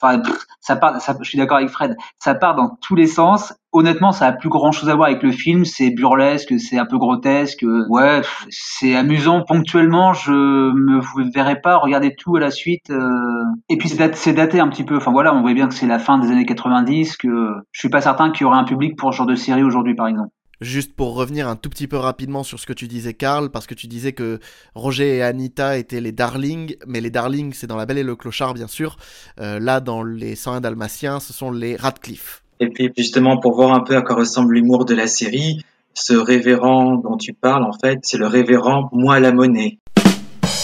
Enfin, ça part. Ça, je suis d'accord avec Fred. Ça part dans tous les sens. Honnêtement, ça a plus grand chose à voir avec le film. C'est burlesque, c'est un peu grotesque. Ouais, c'est amusant ponctuellement. Je me verrais pas regarder tout à la suite. Euh. Et puis c'est daté un petit peu. Enfin voilà, on voit bien que c'est la fin des années 90. Que je suis pas certain qu'il y aurait un public pour ce genre de série aujourd'hui, par exemple. Juste pour revenir un tout petit peu rapidement sur ce que tu disais, Karl, parce que tu disais que Roger et Anita étaient les darlings, mais les darlings, c'est dans La Belle et le Clochard, bien sûr. Euh, là, dans Les 101 Dalmatiens, ce sont les Radcliffe. Et puis, justement, pour voir un peu à quoi ressemble l'humour de la série, ce révérend dont tu parles, en fait, c'est le révérend Moi la monnaie.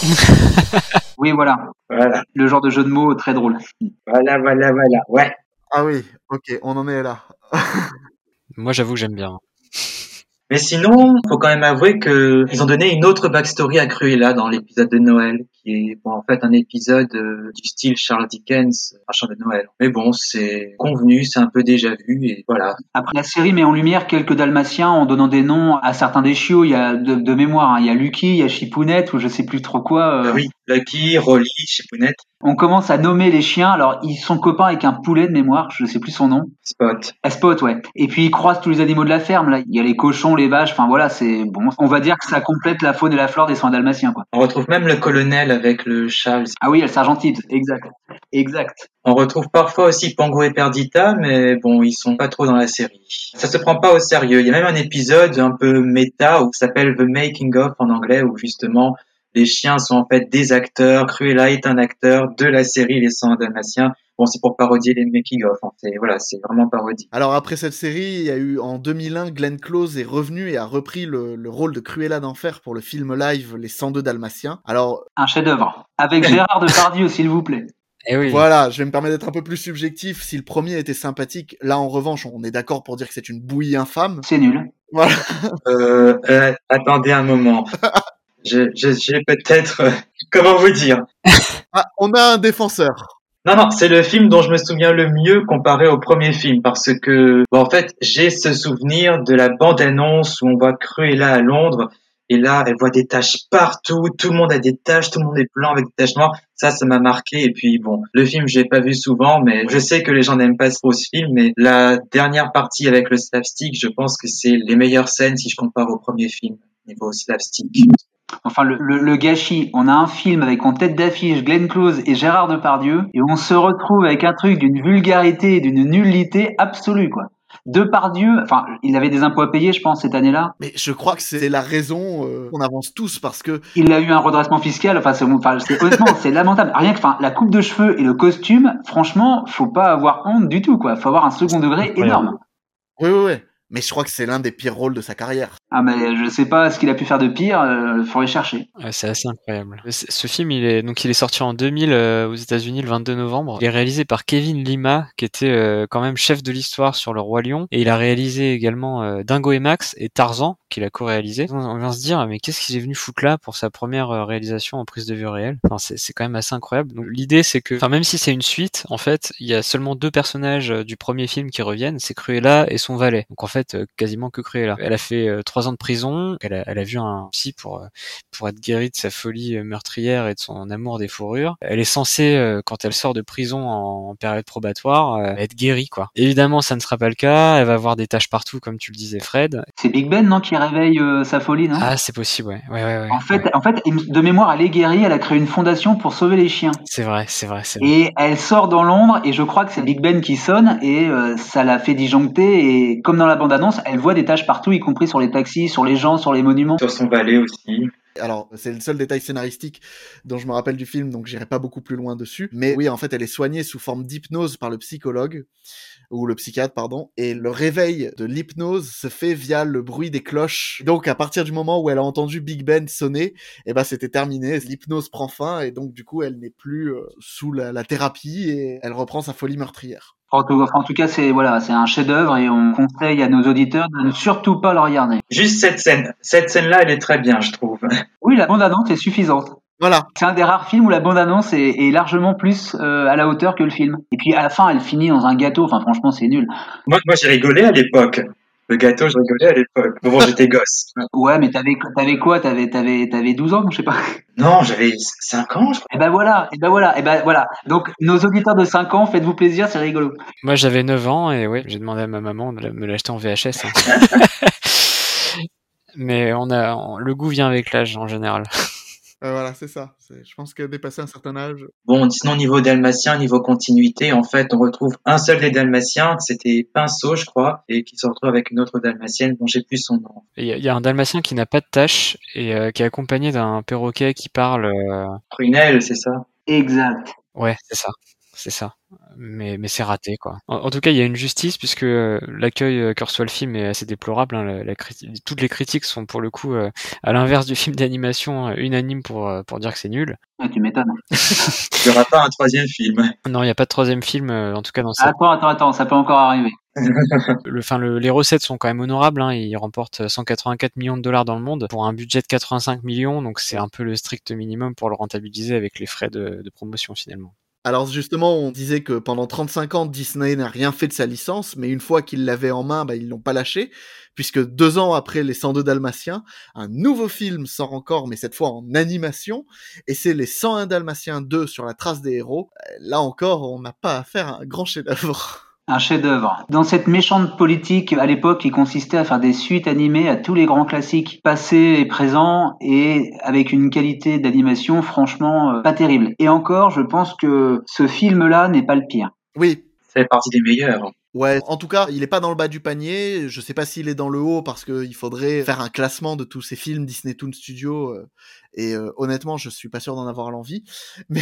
*laughs* oui, voilà. Voilà. Le genre de jeu de mots très drôle. Voilà, voilà, voilà. Ouais. Ah oui, ok, on en est là. Moi, j'avoue que j'aime bien. Mais sinon, faut quand même avouer que ils ont donné une autre backstory à Cruella dans l'épisode de Noël, qui est bon, en fait un épisode euh, du style Charles Dickens, un chant de Noël. Mais bon, c'est convenu, c'est un peu déjà vu et voilà. Après la série met en lumière quelques Dalmatiens en donnant des noms à certains des chiots. Il y a de, de mémoire, hein. il y a Lucky, il y a Chipounette ou je sais plus trop quoi. Euh... Oui, Lucky, Rolly, Chipounette. On commence à nommer les chiens. Alors ils sont copains avec un poulet de mémoire, je sais plus son nom. Spot. Ah, Spot, ouais. Et puis ils croisent tous les animaux de la ferme. Là, il y a les cochons, les vaches. Enfin voilà, c'est bon. On va dire que ça complète la faune et la flore des soins dalmatiens, quoi. On retrouve même le colonel avec le Charles. Ah oui, le sergentite, exact, exact. On retrouve parfois aussi Pango et Perdita, mais bon, ils sont pas trop dans la série. Ça se prend pas au sérieux. Il y a même un épisode un peu méta où s'appelle The Making of en anglais, où justement les chiens sont en fait des acteurs. Cruella est un acteur de la série Les 100 Dalmatiens. Bon, c'est pour parodier les making-of. Hein. C'est voilà, c'est vraiment parodie. Alors après cette série, il y a eu en 2001, Glenn Close est revenu et a repris le, le rôle de Cruella d'enfer pour le film live Les 102 Dalmatiens. Alors un chef-d'œuvre avec Gérard Depardieu, *laughs* s'il vous plaît. Eh oui. Voilà, je vais me permettre d'être un peu plus subjectif. Si le premier était sympathique, là en revanche, on est d'accord pour dire que c'est une bouillie infâme. C'est nul. Voilà. Euh, euh, attendez un moment. *laughs* je, je, j'ai peut-être, euh, *laughs* comment vous dire? Ah, On a un défenseur. Non, non, c'est le film dont je me souviens le mieux comparé au premier film parce que, bon, en fait, j'ai ce souvenir de la bande-annonce où on voit Cruella à Londres et là, elle voit des taches partout, tout le monde a des taches, tout le monde est blanc avec des taches noires. Ça, ça m'a marqué. Et puis, bon, le film, je l'ai pas vu souvent, mais je sais que les gens n'aiment pas trop ce film. Mais la dernière partie avec le slapstick, je pense que c'est les meilleures scènes si je compare au premier film niveau slapstick. Enfin, le, le, le, gâchis, on a un film avec en tête d'affiche Glenn Close et Gérard Depardieu, et on se retrouve avec un truc d'une vulgarité et d'une nullité absolue, quoi. Depardieu, enfin, il avait des impôts à payer, je pense, cette année-là. Mais je crois que c'est la raison euh, qu'on avance tous parce que il a eu un redressement fiscal. Enfin, c'est, enfin, c'est honnêtement, *laughs* c'est lamentable. Rien que, enfin, la coupe de cheveux et le costume, franchement, faut pas avoir honte du tout, quoi. Faut avoir un second degré énorme. Oui, oui, oui. Mais je crois que c'est l'un des pires rôles de sa carrière. Ah mais je sais pas ce qu'il a pu faire de pire, euh, faudrait chercher. Ouais, c'est assez incroyable. Ce ce film, il est donc il est sorti en 2000 euh, aux États-Unis le 22 novembre. Il est réalisé par Kevin Lima, qui était euh, quand même chef de l'histoire sur Le Roi Lion, et il a réalisé également euh, Dingo et Max et Tarzan, qu'il a co-réalisé. On on vient se dire, mais qu'est-ce qu'il est venu foutre là pour sa première euh, réalisation en prise de vue réelle? Enfin, c'est c'est quand même assez incroyable. Donc, L'idée, c'est que, enfin, même si c'est une suite, en fait, il y a seulement deux personnages euh, du premier film qui reviennent, c'est Cruella et son valet. Donc en fait, euh, quasiment que Cruella. Elle a fait euh, trois ans de prison. Elle a, elle a vu un psy pour euh, pour être guérie de sa folie meurtrière et de son amour des fourrures. Elle est censée, quand elle sort de prison en, en période probatoire, être guérie quoi. Évidemment, ça ne sera pas le cas. Elle va avoir des taches partout, comme tu le disais, Fred. C'est Big Ben non qui réveille euh, sa folie non? Ah, c'est possible, ouais, ouais, ouais. ouais. En fait, en fait, de mémoire, elle est guérie, elle a créé une fondation pour sauver les chiens. C'est vrai, c'est vrai, c'est vrai. Et elle sort dans l'ombre et je crois que c'est Big Ben qui sonne et euh, ça la fait disjoncter et comme dans la bande-annonce, elle voit des taches partout, y compris sur les taxis, sur les gens, sur les monuments. Sur son valet aussi. Alors, c'est le seul détail scénaristique dont je me rappelle du film, donc j'irai pas beaucoup plus loin dessus. Mais oui, en fait, elle est soignée sous forme d'hypnose par le psychologue, ou le psychiatre, pardon, et le réveil de l'hypnose se fait via le bruit des cloches. Donc, à partir du moment où elle a entendu Big Ben sonner, eh ben, c'était terminé, l'hypnose prend fin, et donc, du coup, elle n'est plus euh, sous la, la thérapie, et elle reprend sa folie meurtrière. En tout, en tout cas, c'est voilà, c'est un chef-d'œuvre et on conseille à nos auditeurs de ne surtout pas le regarder. Juste cette scène. Cette scène-là, elle est très bien, je trouve. *laughs* Oui, la bande-annonce est suffisante. Voilà. C'est un des rares films où la bande-annonce est, est largement plus euh, à la hauteur que le film. Et puis à la fin, elle finit dans un gâteau. Enfin, franchement, c'est nul. Moi, moi j'ai rigolé à l'époque. Le gâteau, je rigolais à l'époque. Bon, j'étais gosse. Ouais, mais t'avais t'avais quoi? T'avais t'avais t'avais 12 ans, je sais pas. Non, j'avais 5 ans, je crois. Et ben voilà, et ben voilà, et ben voilà. Donc nos auditeurs de 5 ans, faites-vous plaisir, c'est rigolo. Moi, j'avais 9 ans et ouais, j'ai demandé à ma maman de me l'acheter en VHS. hein. *laughs* *laughs* Mais on a, on- le goût vient avec l'âge en général. Euh, voilà, c'est ça. Je pense que dépasser un certain âge, Bon, sinon, niveau dalmatien, niveau continuité, en fait, on retrouve un seul des dalmatiens, c'était Pinceau, je crois, et qui se retrouve avec une autre dalmatienne dont j'ai plus son nom. Et Il y, a- il y a un dalmatien qui n'a pas de tache et euh, qui est accompagné d'un perroquet qui parle. euh, Prunelle, c'est ça? Exact. Ouais, c'est ça, c'est ça. Mais mais c'est raté quoi. En, en tout cas, il y a une justice puisque euh, l'accueil euh, que reçoit le film est assez déplorable. hein. La- la criti- toutes les critiques sont pour le coup euh, à l'inverse du film d'animation euh, unanime pour euh, pour dire que c'est nul. Ah, tu m'étonnes. *laughs* Il n'y aura pas un troisième film. Non, il n'y a pas de troisième film, euh, en tout cas dans cette Attends, attends, attends, ça peut encore arriver. *laughs* *laughs* le, enfin, le- les recettes sont quand même honorables. Hein. Ils remportent 184 millions de dollars dans le monde pour un budget de 85 millions, donc c'est un peu le strict minimum pour le rentabiliser avec les frais de, de promotion finalement. Alors justement, on disait que pendant 35 ans, Disney n'a rien fait de sa licence, mais une fois qu'ils l'avaient en main, bah, ils l'ont pas lâché, puisque deux ans après les 102 Dalmatiens, un nouveau film sort encore, mais cette fois en animation, et c'est les 101 Dalmatiens 2 sur la trace des héros. Là encore, on n'a pas affaire à un grand chef-d'œuvre. Un chef-d'œuvre. Dans cette méchante politique à l'époque qui consistait à faire des suites animées à tous les grands classiques passés et présents et avec une qualité d'animation franchement euh, pas terrible. Et encore, je pense que ce film-là n'est pas le pire. Oui. Ça fait partie des meilleurs. Ouais, en tout cas, il est pas dans le bas du panier. Je sais pas s'il est dans le haut parce qu'il faudrait faire un classement de tous ces films Disney Toon Studio. euh, et euh, honnêtement, je suis pas sûr d'en avoir l'envie. *laughs* Mais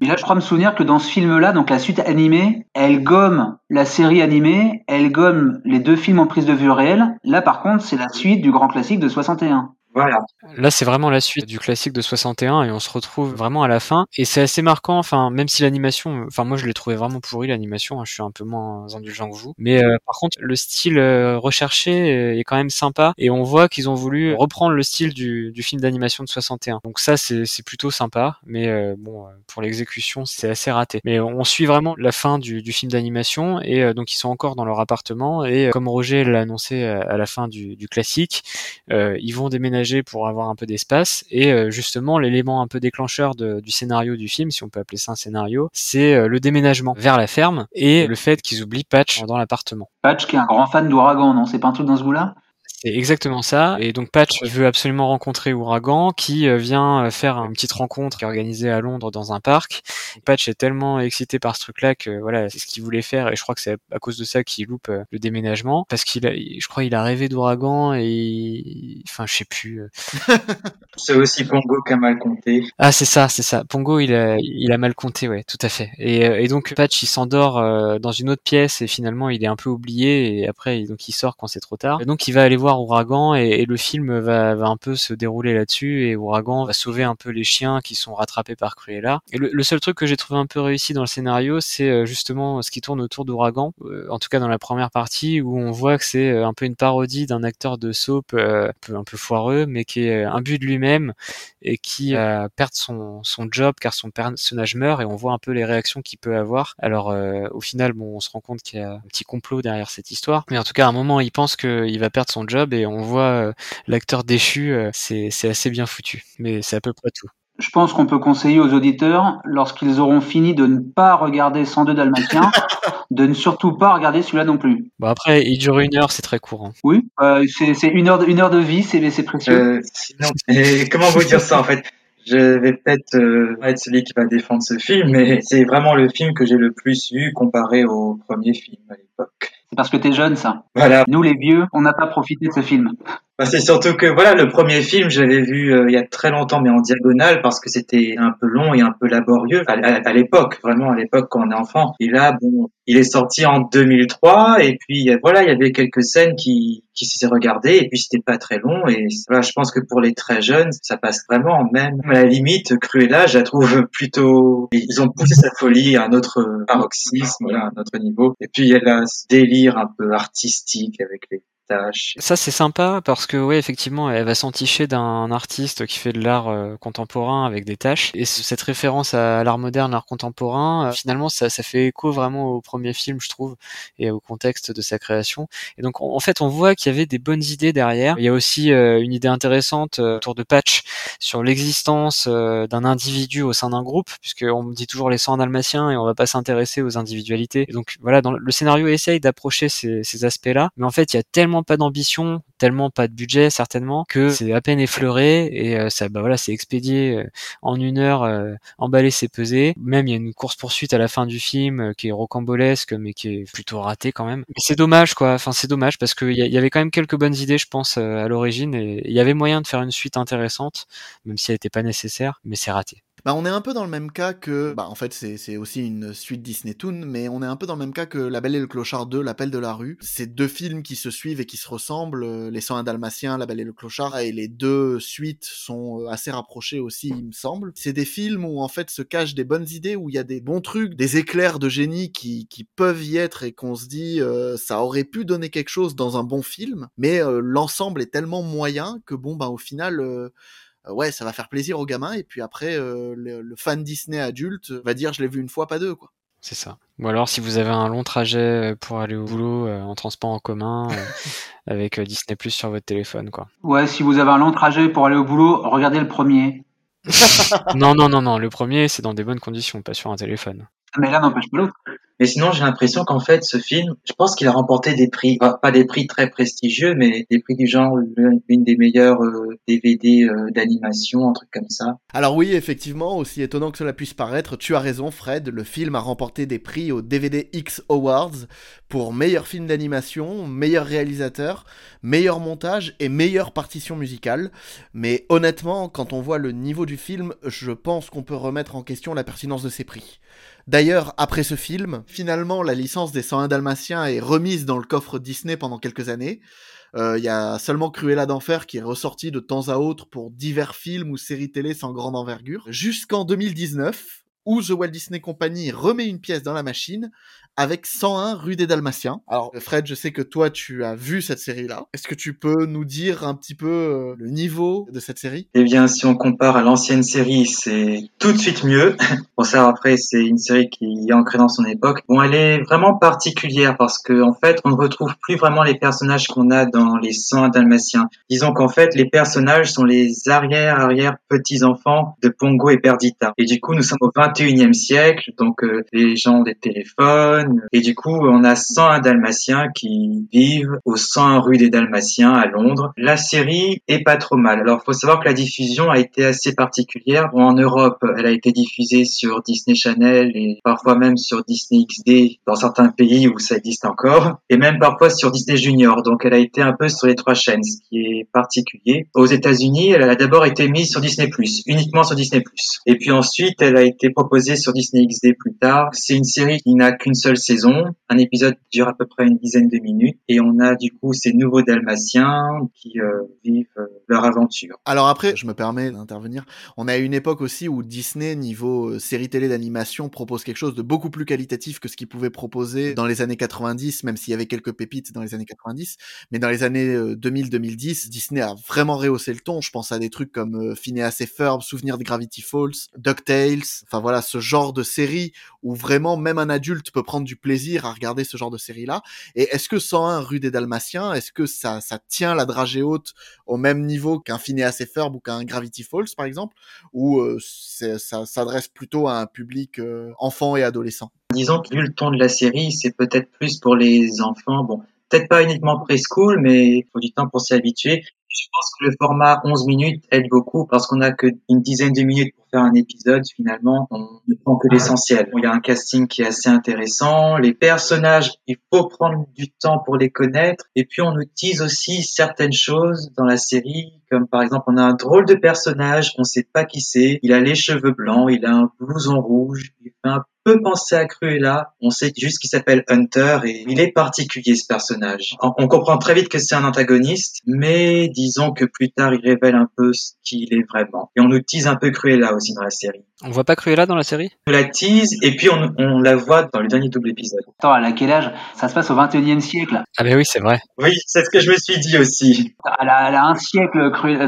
Mais là, je crois me souvenir que dans ce film-là, donc la suite animée, elle gomme la série animée, elle gomme les deux films en prise de vue réelle. Là, par contre, c'est la suite du grand classique de 61. Voilà. Là, c'est vraiment la suite du classique de 61 et on se retrouve vraiment à la fin. Et c'est assez marquant, enfin, même si l'animation, enfin, moi, je l'ai trouvé vraiment pourri, l'animation, hein, je suis un peu moins indulgent que vous. Mais euh, par contre, le style euh, recherché euh, est quand même sympa et on voit qu'ils ont voulu reprendre le style du, du film d'animation de 61. Donc ça, c'est plutôt sympa, mais euh, bon, euh, pour l'exécution, c'est assez raté. Mais on suit vraiment la fin du, du film d'animation et donc ils sont encore dans leur appartement et comme Roger l'a annoncé à, la fin du, du classique, ils vont déménager pour avoir un peu d'espace. Et euh, justement l'élément un peu déclencheur du scénario du film, si on peut appeler ça un scénario, c'est euh, le déménagement vers la ferme et le fait qu'ils oublient Patch dans l'appartement. Patch qui est un grand fan d'Ouragan, non? C'est pas un truc dans ce goût-là? C'est exactement ça. Et donc Patch veut absolument rencontrer Ouragan, qui euh, vient euh, faire une petite rencontre qui est organisée à Londres dans un parc. Patch est tellement excité par ce truc-là que voilà, c'est ce qu'il voulait faire. Et je crois que c'est à cause de ça qu'il loupe euh, le déménagement, parce qu'il a, je crois, il a rêvé d'Ouragan et, enfin, je sais plus. *laughs* c'est aussi Pongo qui a mal compté. Ah, c'est ça, c'est ça. Pongo, il a, il a mal compté, ouais, tout à fait. Et, et donc Patch, il s'endort dans une autre pièce et finalement, il est un peu oublié. Et après, donc il sort quand c'est trop tard. Et donc il va aller voir Ouragan et, le film va, un peu se dérouler là-dessus et Ouragan va sauver un peu les chiens qui sont rattrapés par Cruella. Et le, seul truc que j'ai trouvé un peu réussi dans le scénario, c'est euh, justement ce qui tourne autour d'Ouragan, euh, en tout cas dans la première partie où on voit que c'est euh, un peu une parodie d'un acteur de soap un peu, un foireux, mais qui est un but de lui-même et qui son, son job car son personnage meurt et on voit un peu les réactions qu'il peut avoir. Alors au final, bon, on se rend compte qu'il y a un petit complot derrière cette histoire, mais en tout cas à un moment il pense qu'il va perdre son job et on voit l'acteur déchu, c'est assez bien foutu, mais c'est à peu près tout. Je pense qu'on peut conseiller aux auditeurs, lorsqu'ils auront fini de ne pas regarder 102 Dalmatiens, *laughs* de ne surtout pas regarder celui-là non plus. Bon après, il dure une heure, c'est très court. Hein. Oui, euh, c'est une heure, de, une heure de vie, c'est précieux. Euh, sinon, *laughs* et comment vous dire ça en fait? Je vais peut-être euh, être celui qui va défendre ce film, mais c'est vraiment le film que j'ai le plus vu comparé au premier film à l'époque. C'est parce que t'es jeune, ça. Voilà. Nous, les vieux, on n'a pas profité de ce film. Bah, c'est surtout que voilà, le premier film, je l'avais vu euh, il y a très longtemps, mais en diagonale, parce que c'était un peu long et un peu laborieux à, l'époque, vraiment à l'époque quand on est enfant. Et là, bon, il est sorti en 2003, et puis voilà, il y avait quelques scènes qui qui s'est regardé, et puis c'était pas très long. Et voilà, je pense que pour les très jeunes, ça passe vraiment. Même à la limite, Cruella, je la trouve plutôt. Ils ont poussé sa folie à un autre paroxysme, voilà, à un autre niveau. Et puis il y a ce délire un peu artistique avec les ça c'est sympa parce que ouais effectivement elle va s'enticher d'un artiste qui fait de l'art euh, contemporain avec des tâches et cette référence à l'art moderne, l'art contemporain, euh, finalement ça, ça fait écho vraiment au premier film je trouve et au contexte de sa création. Et donc en fait on voit qu'il y avait des bonnes idées derrière. Il y a aussi euh, une idée intéressante autour de Patch sur l'existence d'un individu au sein d'un groupe puisqu'on dit toujours les 100 dalmatiens et on va pas s'intéresser aux individualités. Donc voilà le scénario essaye d'approcher ces, ces aspects-là, mais en fait il y a tellement pas d'ambition, tellement pas de budget certainement que c'est à peine effleuré et euh, ça bah voilà c'est expédié euh, en une heure euh, emballé c'est pesé. Même il y a une course poursuite à la fin du film qui est rocambolesque mais qui est plutôt raté quand même. Mais c'est dommage quoi. Enfin c'est dommage parce qu'il y, y, avait quand même quelques bonnes idées je pense à l'origine et il y avait moyen de faire une suite intéressante même si elle n'était pas nécessaire mais c'est raté bah, on est un peu dans le même cas que. Bah, en fait, c'est aussi une suite Disney Toon, mais on est un peu dans le même cas que La Belle et le Clochard 2, L'appel de la rue. C'est deux films qui se suivent et qui se ressemblent. Euh, les 101 Dalmatiens, La Belle et le Clochard, et les deux suites sont euh, assez rapprochées aussi, il me semble. C'est des films où, en fait, se cachent des bonnes idées, où il y a des bons trucs, des éclairs de génie qui, peuvent y être et qu'on se dit, euh, ça aurait pu donner quelque chose dans un bon film, mais l'ensemble est tellement moyen que, bon, bah, au final ouais, ça va faire plaisir aux gamins, et puis après, euh, le, fan Disney adulte va dire je l'ai vu une fois, pas deux, quoi. C'est ça. Ou alors si vous avez un long trajet euh, pour aller au boulot en transport en commun *laughs* avec Disney Plus sur votre téléphone, quoi. Ouais, si vous avez un long trajet pour aller au boulot, regardez le premier. *laughs* non, non, non, non. Le premier, c'est dans des bonnes conditions, pas sur un téléphone. Mais là, n'empêche pas l'autre. Mais sinon, j'ai l'impression qu'en fait, ce film, je pense qu'il a remporté des prix, pas des prix très prestigieux, mais des prix du genre une des meilleures DVD euh, euh, d'animation, un truc comme ça. Alors oui, effectivement, aussi étonnant que cela puisse paraître, tu as raison, Fred. Le film a remporté des prix au DVD X Awards pour meilleur film d'animation, meilleur réalisateur, meilleur montage et meilleure partition musicale. Mais honnêtement, quand on voit le niveau du film, je pense qu'on peut remettre en question la pertinence de ces prix. D'ailleurs, après ce film, finalement, la licence des 101 Dalmatiens est remise dans le coffre Disney pendant quelques années. Il euh, y a seulement Cruella d'Enfer qui est ressorti de temps à autre pour divers films ou séries télé sans grande envergure. Jusqu'en 2019, où The Walt Disney Company remet une pièce dans la machine avec 101 rue des Dalmatiens. Alors Fred, je sais que toi tu as vu cette série-là. Est-ce que tu peux nous dire un petit peu euh, le niveau de cette série? Eh bien, si on compare à l'ancienne série, c'est tout de suite mieux. *laughs* Pour ça, après, c'est une série qui est ancrée dans son époque. Bon, elle est vraiment particulière parce que en fait, on ne retrouve plus vraiment les personnages qu'on a dans les 101 Dalmatiens. Disons qu'en fait, les personnages sont les arrière arrière petits enfants de Pongo et Perdita. Et du coup, nous sommes au 21e siècle, donc euh, les gens ont des téléphones Et du coup, on a 101 Dalmatiens qui vivent au 101 rue des Dalmatiens à Londres. La série est pas trop mal. Alors, faut savoir que la diffusion a été assez particulière. Bon, en Europe, elle a été diffusée sur Disney Channel et parfois même sur Disney XD dans certains pays où ça existe encore. Et même parfois sur Disney Junior. Donc, elle a été un peu sur les trois chaînes, ce qui est particulier. Aux États-Unis, elle a d'abord été mise sur Disney+, uniquement sur Disney+. Et puis ensuite, elle a été proposée sur Disney XD plus tard. C'est une série qui n'a qu'une seule saison. Un épisode dure à peu près une dizaine de minutes. Et on a du coup ces nouveaux Dalmatiens qui euh, vivent euh, leur aventure. Alors après, je me permets d'intervenir. On a une époque aussi où Disney, niveau euh, série télé d'animation, propose quelque chose de beaucoup plus qualitatif que ce qu'il pouvait proposer dans les années 90, même s'il y avait quelques pépites dans les années 90. Mais dans les années 2000-2010, Disney a vraiment rehaussé le ton. Je pense à des trucs comme Phineas et Ferb, Souvenir de Gravity Falls, DuckTales. Enfin voilà, ce genre de série où vraiment même un adulte peut prendre du plaisir à regarder ce genre de série-là. Et est-ce que 101 rue des Dalmatiens, est-ce que ça, ça tient la dragée haute au même niveau qu'un Phineas et Ferb ou qu'un Gravity Falls par exemple, ou euh, ça s'adresse plutôt à un public euh, enfant et adolescent? Disons que vu le ton de la série, c'est peut-être plus pour les enfants. Bon, peut-être pas uniquement preschool, mais il faut du temps pour s'y habituer. Je pense que le format 11 minutes aide beaucoup parce qu'on a que une dizaine de minutes pour faire un épisode. Finalement, on ne prend que l'essentiel. Il y a un casting qui est assez intéressant. Les personnages, il faut prendre du temps pour les connaître. Et puis, on utilise aussi certaines choses dans la série, comme par exemple, on a un drôle de personnage, on sait pas qui c'est. Il a les cheveux blancs, il a un blouson rouge, il fait un peu penser à Cruella. On sait juste qu'il s'appelle Hunter et il est particulier ce personnage. On comprend très vite que c'est un antagoniste, mais disons que plus tard il révèle un peu ce qu'il est vraiment. Et on tease un peu Cruella aussi dans la série. On voit pas Cruella dans la série? On la tease et puis on, on, la voit dans le dernier double épisode. Attends, elle a quel âge? Ça se passe au 21e siècle. Ah ben oui, c'est vrai. Oui, c'est ce que je me suis dit aussi. Elle a, elle a un siècle Cruella.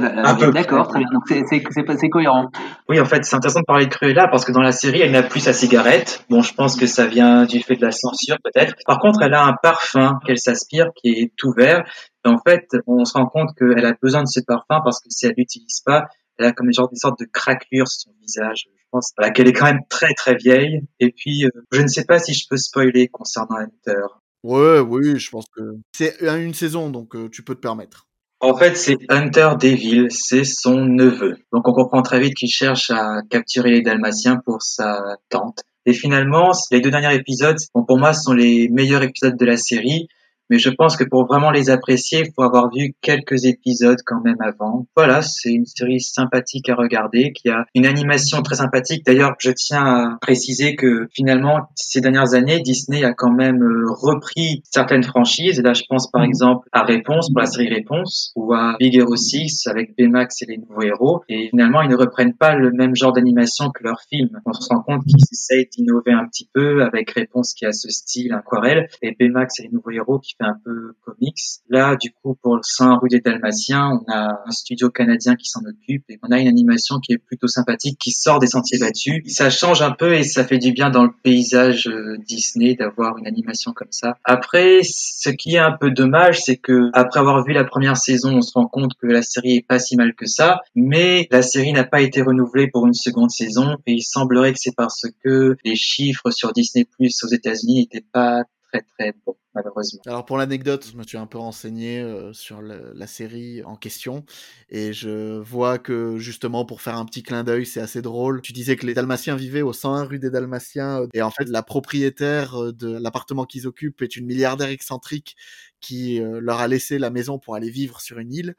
D'accord, très bien. Donc c'est cohérent. Oui, en fait, c'est intéressant de parler de Cruella parce que dans la série, elle n'a plus sa cigarette Bon, je pense que ça vient du fait de la censure peut-être. Par contre, elle a un parfum qu'elle s'aspire qui est tout vert. Et en fait, on se rend compte qu'elle a besoin de ce parfum parce que si elle l'utilise pas, elle a comme genre des sortes de craquelures sur son visage. Je pense qu'elle est quand même très très vieille. Et puis, euh, je ne sais pas si je peux spoiler concernant Hunter. Ouais, oui, je pense que c'est une saison, donc euh, tu peux te permettre. En fait, c'est Hunter Devil, c'est son neveu. Donc on comprend très vite qu'il cherche à capturer les Dalmatiens pour sa tante. Et finalement, les deux derniers épisodes, bon, pour moi, sont les meilleurs épisodes de la série mais je pense que pour vraiment les apprécier, il faut avoir vu quelques épisodes quand même avant. Voilà, c'est une série sympathique à regarder, qui a une animation très sympathique. D'ailleurs, je tiens à préciser que finalement, ces dernières années, Disney a quand même euh, repris certaines franchises. Et là, je pense par mm. exemple à Réponse, pour la série Réponse, ou à Big Hero 6 avec Baymax et les nouveaux héros. Et finalement, ils ne reprennent pas le même genre d'animation que leurs films. On se rend compte qu'ils essayent d'innover un petit peu avec Réponse qui a ce style aquarelle et Baymax et les nouveaux héros qui un peu comics. Là, du coup, pour le Saint rue des Dalmatiens, on a un studio canadien qui s'en occupe et on a une animation qui est plutôt sympathique, qui sort des sentiers battus. Ça change un peu et ça fait du bien dans le paysage euh, Disney d'avoir une animation comme ça. Après, ce qui est un peu dommage, c'est que après avoir vu la première saison, on se rend compte que la série est pas si mal que ça, mais la série n'a pas été renouvelée pour une seconde saison et il semblerait que c'est parce que les chiffres sur Disney Plus aux États-Unis n'étaient pas très très bons malheureusement. Alors pour l'anecdote, je me suis un peu renseigné euh, sur le, la série en question et je vois que justement pour faire un petit clin d'œil, c'est assez drôle. Tu disais que les Dalmatiens vivaient au 101 rue des Dalmatiens euh, et en fait la propriétaire euh, de l'appartement qu'ils occupent est une milliardaire excentrique qui leur a laissé la maison pour aller vivre sur une île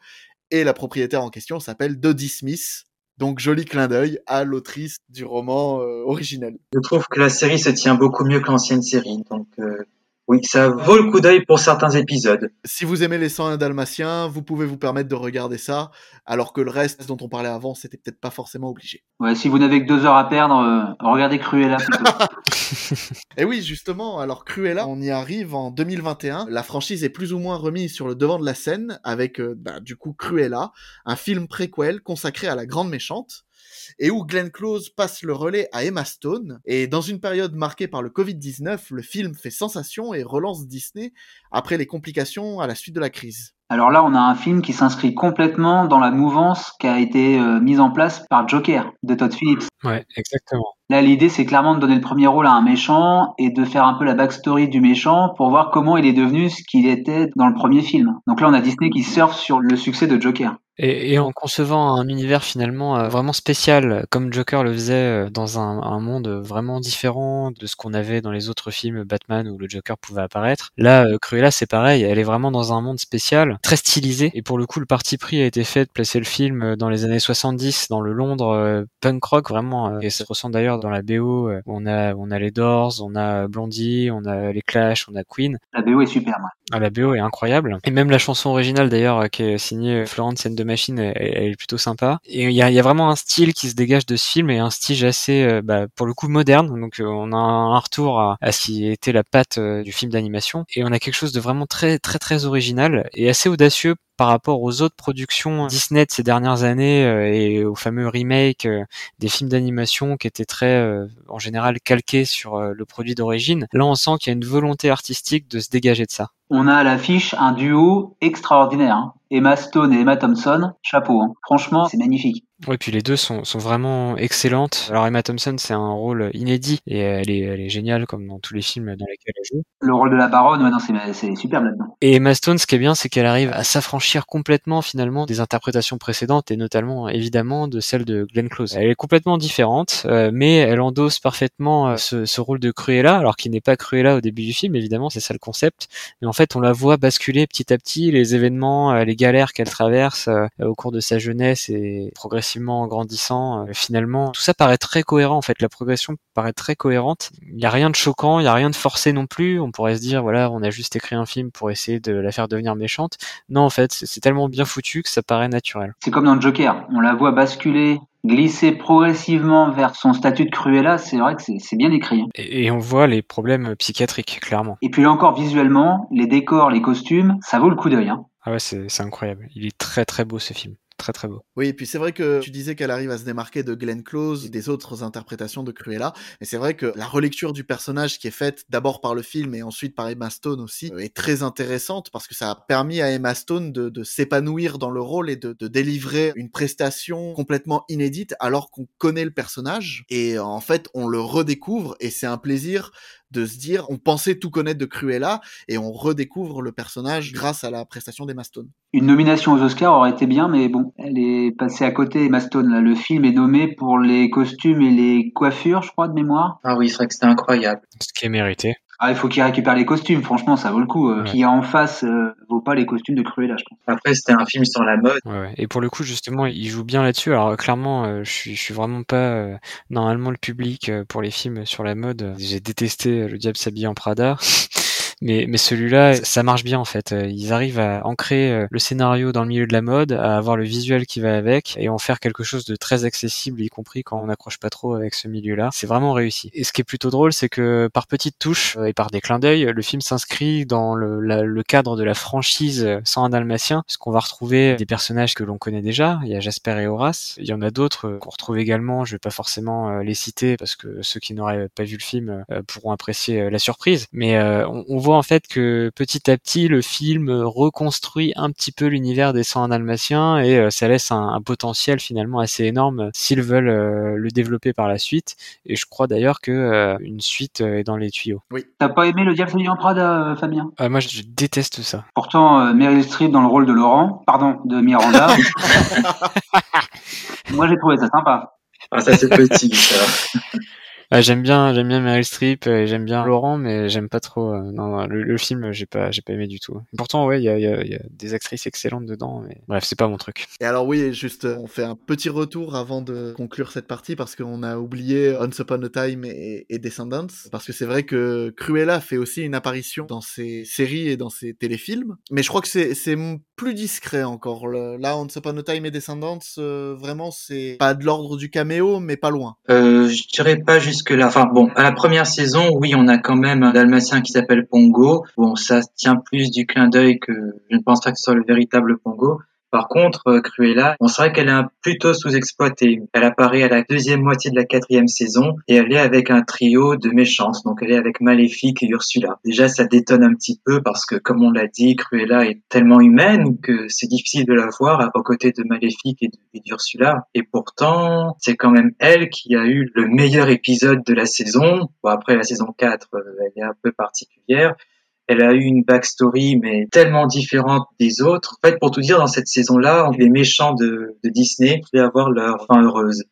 et la propriétaire en question s'appelle Dodie Smith. Donc joli clin d'œil à l'autrice du roman originel. Je trouve que la série se tient beaucoup mieux que l'ancienne série. Donc oui, ça vaut le coup d'œil pour certains épisodes. Si vous aimez les 101 dalmatiens, vous pouvez vous permettre de regarder ça, alors que le reste dont on parlait avant, c'était peut-être pas forcément obligé. Ouais, si vous n'avez que deux heures à perdre, euh, regardez Cruella. *laughs* Et oui, justement, alors Cruella, on y arrive en 2021. La franchise est plus ou moins remise sur le devant de la scène avec, euh, bah, du coup, Cruella, un film préquel consacré à la grande méchante et où Glenn Close passe le relais à Emma Stone. Et dans une période marquée par le Covid-19, le film fait sensation et relance Disney après les complications à la suite de la crise. Alors là, on a un film qui s'inscrit complètement dans la mouvance qui a été euh, mise en place par Joker de Todd Phillips. Ouais, exactement. Là, l'idée, c'est clairement de donner le premier rôle à un méchant et de faire un peu la backstory du méchant pour voir comment il est devenu ce qu'il était dans le premier film. Donc là, on a Disney qui surfe sur le succès de Joker. Et, et, en concevant un univers finalement euh, vraiment spécial, comme Joker le faisait euh, dans un, un, monde vraiment différent de ce qu'on avait dans les autres films Batman où le Joker pouvait apparaître. Là, euh, Cruella, c'est pareil, elle est vraiment dans un monde spécial, très stylisé. Et pour le coup, le parti pris a été fait de placer le film dans les années 70, dans le Londres punk rock, vraiment. Et ça se ressent d'ailleurs dans la BO. où on a, on a les Doors, on a Blondie, on a les Clash, on a Queen. La BO est superbe. Ah, la BO est incroyable. Et même la chanson originale d'ailleurs, qui est signée Florence and the Machine, elle, elle, est plutôt sympa. Et il y a, y a, vraiment un style qui se dégage de ce film et un style assez, euh, bah, pour le coup, moderne. Donc euh, on a un retour à, à, ce qui était la patte euh, du film d'animation et on a quelque chose de vraiment très très très original et assez audacieux par rapport aux autres productions Disney de ces dernières années euh, et aux fameux remakes euh, des films d'animation qui étaient très euh, en général calqués sur le produit d'origine. Là, on sent qu'il y a une volonté artistique de se dégager de ça. On a à l'affiche un duo extraordinaire. Hein. Emma Stone et Emma Thompson, chapeau. Hein. Franchement, c'est magnifique. Oui, puis les deux sont, sont vraiment excellentes. Alors Emma Thompson, c'est un rôle inédit et elle est, elle est géniale comme dans tous les films dans lesquels elle joue. Le rôle de la baronne, ouais, non, c'est superbe là-dedans. Et Emma Stone, ce qui est bien, c'est qu'elle arrive à s'affranchir complètement finalement des interprétations précédentes et notamment évidemment de celle de Glenn Close. Elle est complètement différente, euh, mais elle endosse parfaitement euh, ce, ce, rôle de Cruella, alors qu'il n'est pas Cruella au début du film, évidemment, c'est ça le concept. Mais en fait, on la voit basculer petit à petit les événements, euh, les galères qu'elle traverse au cours de sa jeunesse et progressivement en grandissant, euh, finalement, tout ça paraît très cohérent. En fait, la progression paraît très cohérente. Il n'y a rien de choquant, il n'y a rien de forcé non plus. On pourrait se dire, voilà, on a juste écrit un film pour essayer de la faire devenir méchante. Non, en fait, c'est tellement bien foutu que ça paraît naturel. C'est comme dans Joker. On la voit basculer glisser progressivement vers son statut de Cruella, c'est vrai que c'est bien écrit. Et, et, on voit les problèmes psychiatriques, clairement. Et puis là encore, visuellement, les décors, les costumes, ça vaut le coup d'œil. Hein. Ah ouais, c'est incroyable. Il est très très beau ce film très très beau. Oui, et puis c'est vrai que tu disais qu'elle arrive à se démarquer de Glenn Close des autres interprétations de Cruella, mais c'est vrai que la relecture du personnage qui est faite d'abord par le film et ensuite par Emma Stone aussi est très intéressante parce que ça a permis à Emma Stone de, s'épanouir dans le rôle et de, délivrer une prestation complètement inédite alors qu'on connaît le personnage et en fait on le redécouvre et c'est un plaisir de se dire on pensait tout connaître de Cruella et on redécouvre le personnage grâce à la prestation d'Emma Stone. Une nomination aux Oscars aurait été bien, mais bon, elle est passée à côté, Emma Stone. Là. Le film est nommé pour les costumes et les coiffures, je crois, de mémoire. Ah oui, c'est vrai que c'était incroyable. Ce qui est mérité. Ah, il faut qu'il récupère les costumes, franchement, ça vaut le coup. Euh, ouais. Qui a en face euh, vaut pas les costumes de Cruella, je pense. Après, c'était un film sur la mode. Ouais, et pour le coup, justement, il joue bien là-dessus. Alors, clairement, euh, je suis, je suis vraiment pas euh, normalement le public euh, pour les films sur la mode. J'ai détesté Le Diable s'habille en Prada. *laughs* mais, mais celui-là, ça marche bien en fait. Ils arrivent à ancrer le scénario dans le milieu de la mode, à avoir le visuel qui va avec, et en faire quelque chose de très accessible, y compris quand on n'accroche pas trop avec ce milieu-là. C'est vraiment réussi. Et ce qui est plutôt drôle, c'est que par petites touches et par des clins d'œil, le film s'inscrit dans le, la, le, cadre de la franchise sans un dalmatien, puisqu'on va retrouver des personnages que l'on connaît déjà. Il y a Jasper et Horace. Il y en a d'autres qu'on retrouve également. Je vais pas forcément les citer parce que ceux qui n'auraient pas vu le film pourront apprécier la surprise. Mais on, on voit en fait que petit à petit le film reconstruit un petit peu l'univers des 101 dalmatiens et euh, ça laisse un, un, potentiel finalement assez énorme s'ils veulent euh, le développer par la suite. Et je crois d'ailleurs que euh, une suite est dans les tuyaux. Oui. T'as pas aimé le Diable en Prada, Fabien? Moi, je, je, déteste ça. Pourtant, Meryl Streep dans le rôle de Laurent, pardon, de Miranda. *laughs* Moi, j'ai trouvé ça sympa. Ah, ça c'est petit, ça. *laughs* Ah, j'aime bien, j'aime bien Meryl Streep et j'aime bien Laurent, mais j'aime pas trop. Euh, non, non, le, le, film, j'ai pas, j'ai pas aimé du tout. Pourtant, ouais, il y a, y, a, y a, des actrices excellentes dedans, mais bref, c'est pas mon truc. Et alors oui, juste, on fait un petit retour avant de conclure cette partie parce qu'on a oublié Once Upon a Time et, et Descendants, parce que c'est vrai que Cruella fait aussi une apparition dans ses séries et dans ses téléfilms, mais je crois que c'est, c'est plus discret encore. Là, Once Upon a Time et Descendants, euh, vraiment, c'est pas de l'ordre du caméo, mais pas loin. Euh, je dirais pas juste que là, enfin bon, à la première saison, oui, on a quand même un dalmatien qui s'appelle Pongo. Bon, ça tient plus du clin d'œil que je ne pense pas que ce soit le véritable Pongo. Par contre, euh, Cruella, on serait qu'elle est plutôt sous-exploitée. Elle apparaît à la deuxième moitié de la quatrième saison et elle est avec un trio de méchantes. Donc elle est avec Maléfique et Ursula. Déjà, ça détonne un petit peu parce que, comme on l'a dit, Cruella est tellement humaine que c'est difficile de la voir à côté de Maléfique et d'Ursula. Et pourtant, c'est quand même elle qui a eu le meilleur épisode de la saison. Bon, après la saison 4, euh, elle est un peu particulière. Elle a eu une backstory, mais tellement différente des autres. En fait, pour tout dire, dans cette saison-là, les méchants de, Disney pouvaient avoir leur fin heureuse.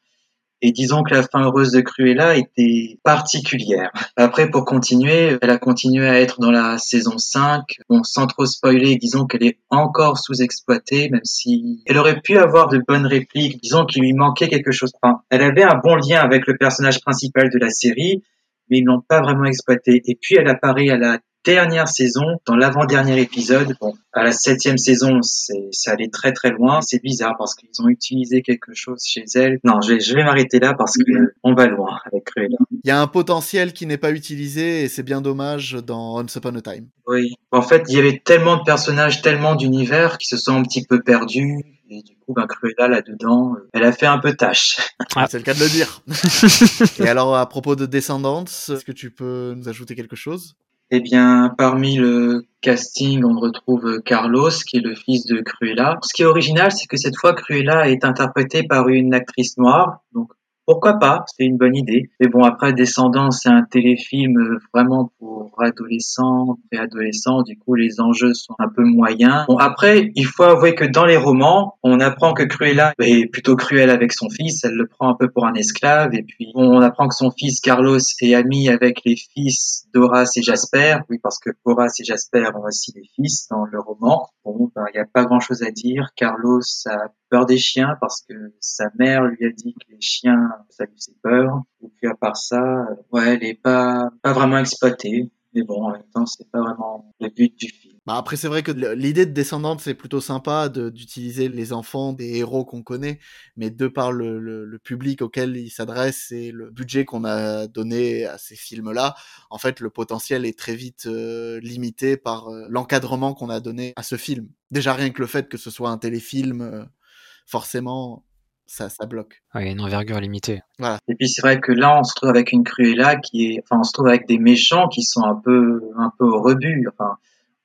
Et disons que la fin heureuse de Cruella était particulière. Après, pour continuer, elle a continué à être dans la saison 5. Bon, sans trop spoiler, disons qu'elle est encore sous-exploitée, même si elle aurait pu avoir de bonnes répliques. Disons qu'il lui manquait quelque chose. Enfin, elle avait un bon lien avec le personnage principal de la série, mais ils l'ont pas vraiment exploité. Et puis, elle apparaît à la dernière saison, dans l'avant-dernier épisode. Bon, à la septième saison, c'est, ça allait très très loin. C'est bizarre parce qu'ils ont utilisé quelque chose chez elle. Non, je, vais- je vais m'arrêter là parce que on va loin avec Cruella. Il y a un potentiel qui n'est pas utilisé et c'est bien dommage dans Once Upon a Time. Oui. En fait, il y avait tellement de personnages, tellement d'univers qui se sont un petit peu perdus. Et du coup, ben, Cruella, là-dedans, euh, elle a fait un peu tâche. C'est le cas de le dire. *laughs* et alors, à propos de Descendants, est-ce que tu peux nous ajouter quelque chose? Eh bien, parmi le casting, on retrouve Carlos, qui est le fils de Cruella. Ce qui est original, c'est que cette fois, Cruella est interprétée par une actrice noire. Pourquoi pas C'est une bonne idée. Mais bon, après, Descendants, c'est un téléfilm euh, vraiment pour adolescents, préadolescents. Du coup, les enjeux sont un peu moyens. Bon, après, il faut avouer que dans les romans, on apprend que Cruella est plutôt cruelle avec son fils. Elle le prend un peu pour un esclave. Et puis, on apprend que son fils Carlos est ami avec les fils d'Horace et Jasper. Oui, parce que Horace et Jasper ont aussi des fils dans le roman. Bon, ben, il n'y a pas grand chose à dire. Carlos a peur des chiens parce que sa mère lui a dit que les chiens, ça lui fait peur. Et puis, à part ça, ouais, elle est pas, pas vraiment exploitée. Mais bon, en même temps, c'est pas vraiment le but du film. Bah après c'est vrai que l'idée de Descendants c'est plutôt sympa d'utiliser les enfants des héros qu'on connaît, mais de par le, le- le public auquel ils s'adressent et le budget qu'on a donné à ces films-là, en fait le potentiel est très vite euh, limité par euh, l'encadrement qu'on a donné à ce film. Déjà rien que le fait que ce soit un téléfilm, euh, forcément ça, ça bloque. Ouais, il y a une envergure limitée. Voilà. Et puis c'est vrai que là, on se trouve avec une Cruella qui est, enfin, on se trouve avec des méchants qui sont un peu, un peu au rebut. Enfin,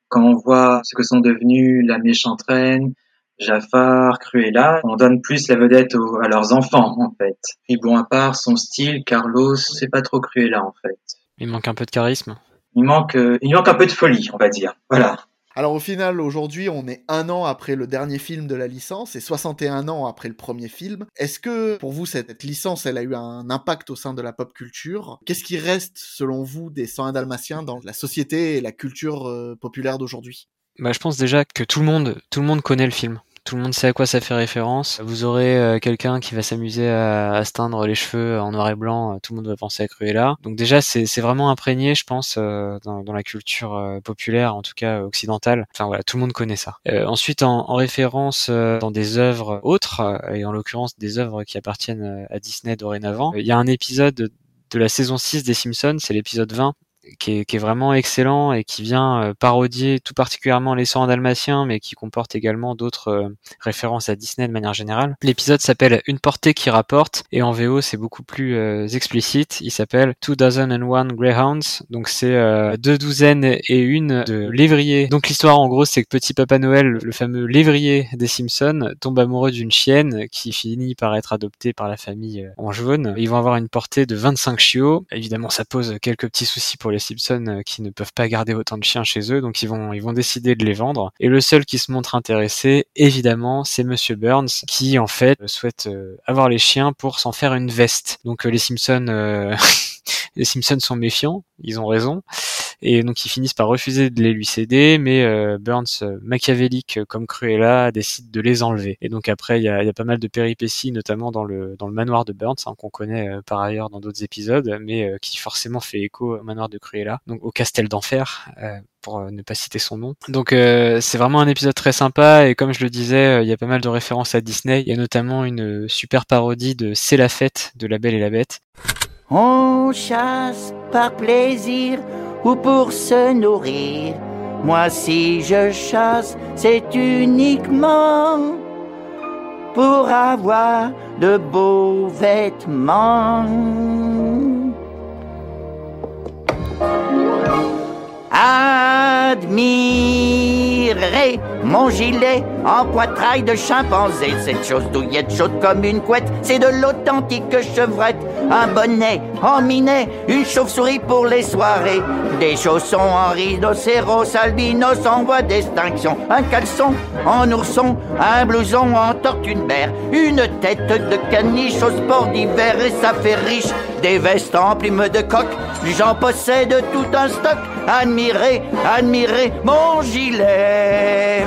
quand on voit ce que sont devenus la méchante reine, Jafar, Cruella, on donne plus la vedette aux- à leurs enfants, en fait. Et bon, à part son style, Carlos, c'est pas trop Cruella, en fait. Il manque un peu de charisme. Il manque, euh, il manque un peu de folie, on va dire. Voilà. Alors au final, aujourd'hui, on est un an après le dernier film de la licence et 61 ans après le premier film. Est-ce que pour vous, cette licence, elle a eu un impact au sein de la pop culture? Qu'est-ce qui reste, selon vous, des 101 Dalmatiens dans la société et la culture euh, populaire d'aujourd'hui? Bah, je pense déjà que tout le monde, tout le monde connaît le film. Tout le monde sait à quoi ça fait référence. Vous aurez euh, quelqu'un qui va s'amuser à, à se teindre les cheveux en noir et blanc. euh, Tout le monde va penser à Cruella. Donc déjà, c'est vraiment imprégné, je pense, euh, dans, dans la culture populaire, en tout cas occidentale. Enfin voilà, tout le monde connaît ça. Ensuite, en, en référence dans des œuvres autres, et en l'occurrence des œuvres qui appartiennent à Disney dorénavant, il y a un épisode de la saison 6 des Simpsons, c'est l'épisode 20, qui est, qui est vraiment excellent et qui vient euh, parodier tout particulièrement les 100 dalmatiens, mais qui comporte également d'autres euh, références à Disney de manière générale. L'épisode s'appelle Une portée qui rapporte, et en VO c'est beaucoup plus euh, explicite. Il s'appelle 2001 Greyhounds, donc c'est deux douzaines et une de lévriers. Donc l'histoire en gros c'est que petit Papa Noël, le fameux lévrier des Simpsons, tombe amoureux d'une chienne qui finit par être adoptée par la famille en jaune. Ils vont avoir une portée de 25 chiots. Évidemment ça pose quelques petits soucis pour les Simpsons euh, qui ne peuvent pas garder autant de chiens chez eux, donc ils vont ils vont décider de les vendre. Et le seul qui se montre intéressé, évidemment, c'est Monsieur Burns, qui en fait euh, souhaite euh, avoir les chiens pour s'en faire une veste. Donc les Simpsons *laughs* les Simpsons sont méfiants, ils ont raison. Et donc ils finissent par refuser de les lui céder, mais euh, Burns, euh, machiavélique euh, comme Cruella, décide de les enlever. Et donc après, il y a, pas mal de péripéties, notamment dans le dans le manoir de Burns, hein, qu'on connaît par ailleurs dans d'autres épisodes, mais qui forcément fait écho au manoir de Cruella, donc au Castel d'Enfer, pour ne pas citer son nom. Donc c'est vraiment un épisode très sympa, et comme je le disais, il y a pas mal de références à Disney. Il y a notamment une super parodie de C'est la fête de La Belle et la Bête. On chasse par plaisir ou pour se nourrir. Moi si je chasse, c'est uniquement pour avoir de beaux vêtements. Admirez mon gilet en poitrail de chimpanzé. Cette chose douillette chaude comme une couette, c'est de l'authentique chevrette. Un bonnet en minet, une chauve-souris pour les soirées. Des chaussons en rhinocéros, albinos en voie d'extinction. Un caleçon en ourson, un blouson en mer. Une tête de caniche au sport d'hiver et ça fait riche. Des vestes en plume de coq, j'en possède tout un stock. Admirez, admirez mon gilet.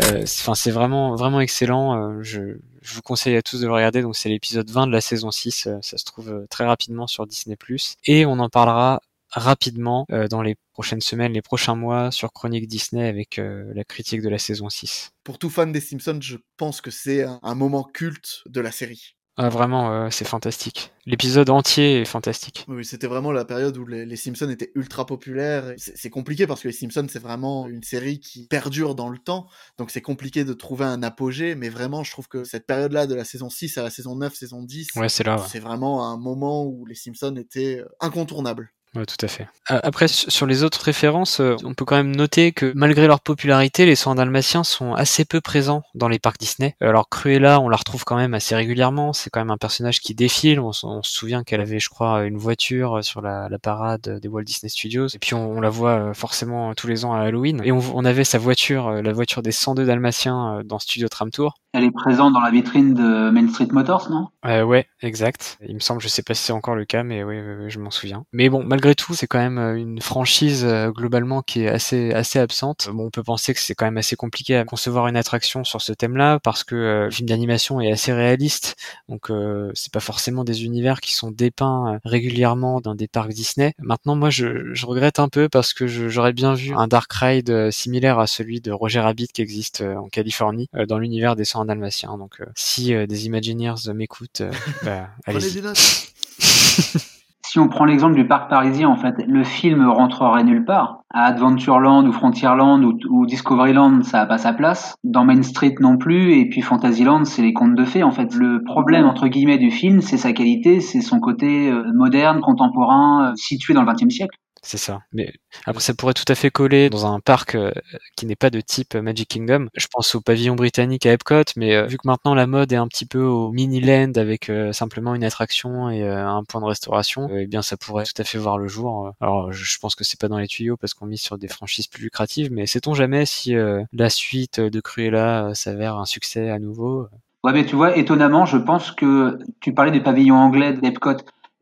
Euh, Enfin, c'est vraiment vraiment excellent. Euh, je, je vous conseille à tous de le regarder. Donc, c'est l'épisode 20 de la saison 6. Euh, ça se trouve très rapidement sur Disney+. Et on en parlera rapidement euh, dans les prochaines semaines, les prochains mois sur Chronique Disney avec euh, la critique de la saison 6. Pour tout fan des Simpsons, je pense que c'est un, un moment culte de la série. Ah, vraiment, euh, c'est fantastique. L'épisode entier est fantastique. Oui, c'était vraiment la période où les, les Simpsons étaient ultra populaires. C'est compliqué parce que les Simpsons, c'est vraiment une série qui perdure dans le temps. Donc c'est compliqué de trouver un apogée. Mais vraiment, je trouve que cette période-là, de la saison 6 à la saison 9, saison 10, Ouais, c'est ouais. vraiment un moment où les Simpsons étaient incontournables. Ouais, tout à fait. Après, su- sur les autres références, euh, on peut quand même noter que malgré leur popularité, les soins dalmatiens sont assez peu présents dans les parcs Disney. Euh, Alors Cruella, on la retrouve quand même assez régulièrement. C'est quand même un personnage qui défile. On, se souvient qu'elle avait, je crois, une voiture euh, sur la, parade des Walt Disney Studios. Et puis on, la voit forcément tous les ans à Halloween. Et on, on avait sa voiture, la voiture des 102 dalmatiens dans Studio Tram Tour. Elle est présente dans la vitrine de Main Street Motors, non? Euh, ouais, exact. Il me semble, je sais pas si c'est encore le cas, mais oui, oui, je m'en souviens. Mais bon, malgré tout, c'est quand même euh, une franchise euh, globalement qui est assez assez absente. Bon, on peut penser que c'est quand même assez compliqué à concevoir une attraction sur ce thème-là parce que euh, le film d'animation est assez réaliste, donc euh, c'est pas forcément des univers qui sont dépeints régulièrement dans des parcs Disney. Maintenant, moi, je, je regrette un peu parce que j'aurais bien vu un dark ride similaire à celui de Roger Rabbit qui existe en Californie dans l'univers des 101 dalmatiens. Donc, euh, si euh, des Imagineers m'écoutent, euh, *laughs* bah, Prenez allez-y. *laughs* Si on prend l'exemple du parc parisien, en fait, le film rentrerait nulle part. À Adventureland ou Frontierland ou, ou Discoveryland, ça a pas sa place. Dans Main Street non plus. Et puis Fantasyland, c'est les contes de fées. En fait, le problème entre guillemets du film, c'est sa qualité, c'est son côté euh, moderne, contemporain, euh, situé dans le XXe siècle. C'est ça. Mais après, ça pourrait tout à fait coller dans un parc euh, qui n'est pas de type euh, Magic Kingdom. Je pense au pavillon britannique à Epcot, mais euh, vu que maintenant la mode est un petit peu au mini-land avec euh, simplement une attraction et un point de restauration, eh bien ça pourrait tout à fait voir le jour. Alors je pense que c'est pas dans les tuyaux parce qu'on mise sur des franchises plus lucratives, mais sait-on jamais si la suite de Cruella s'avère un succès à nouveau Ouais, mais tu vois, étonnamment, je pense que tu parlais du pavillon anglais d'Epcot.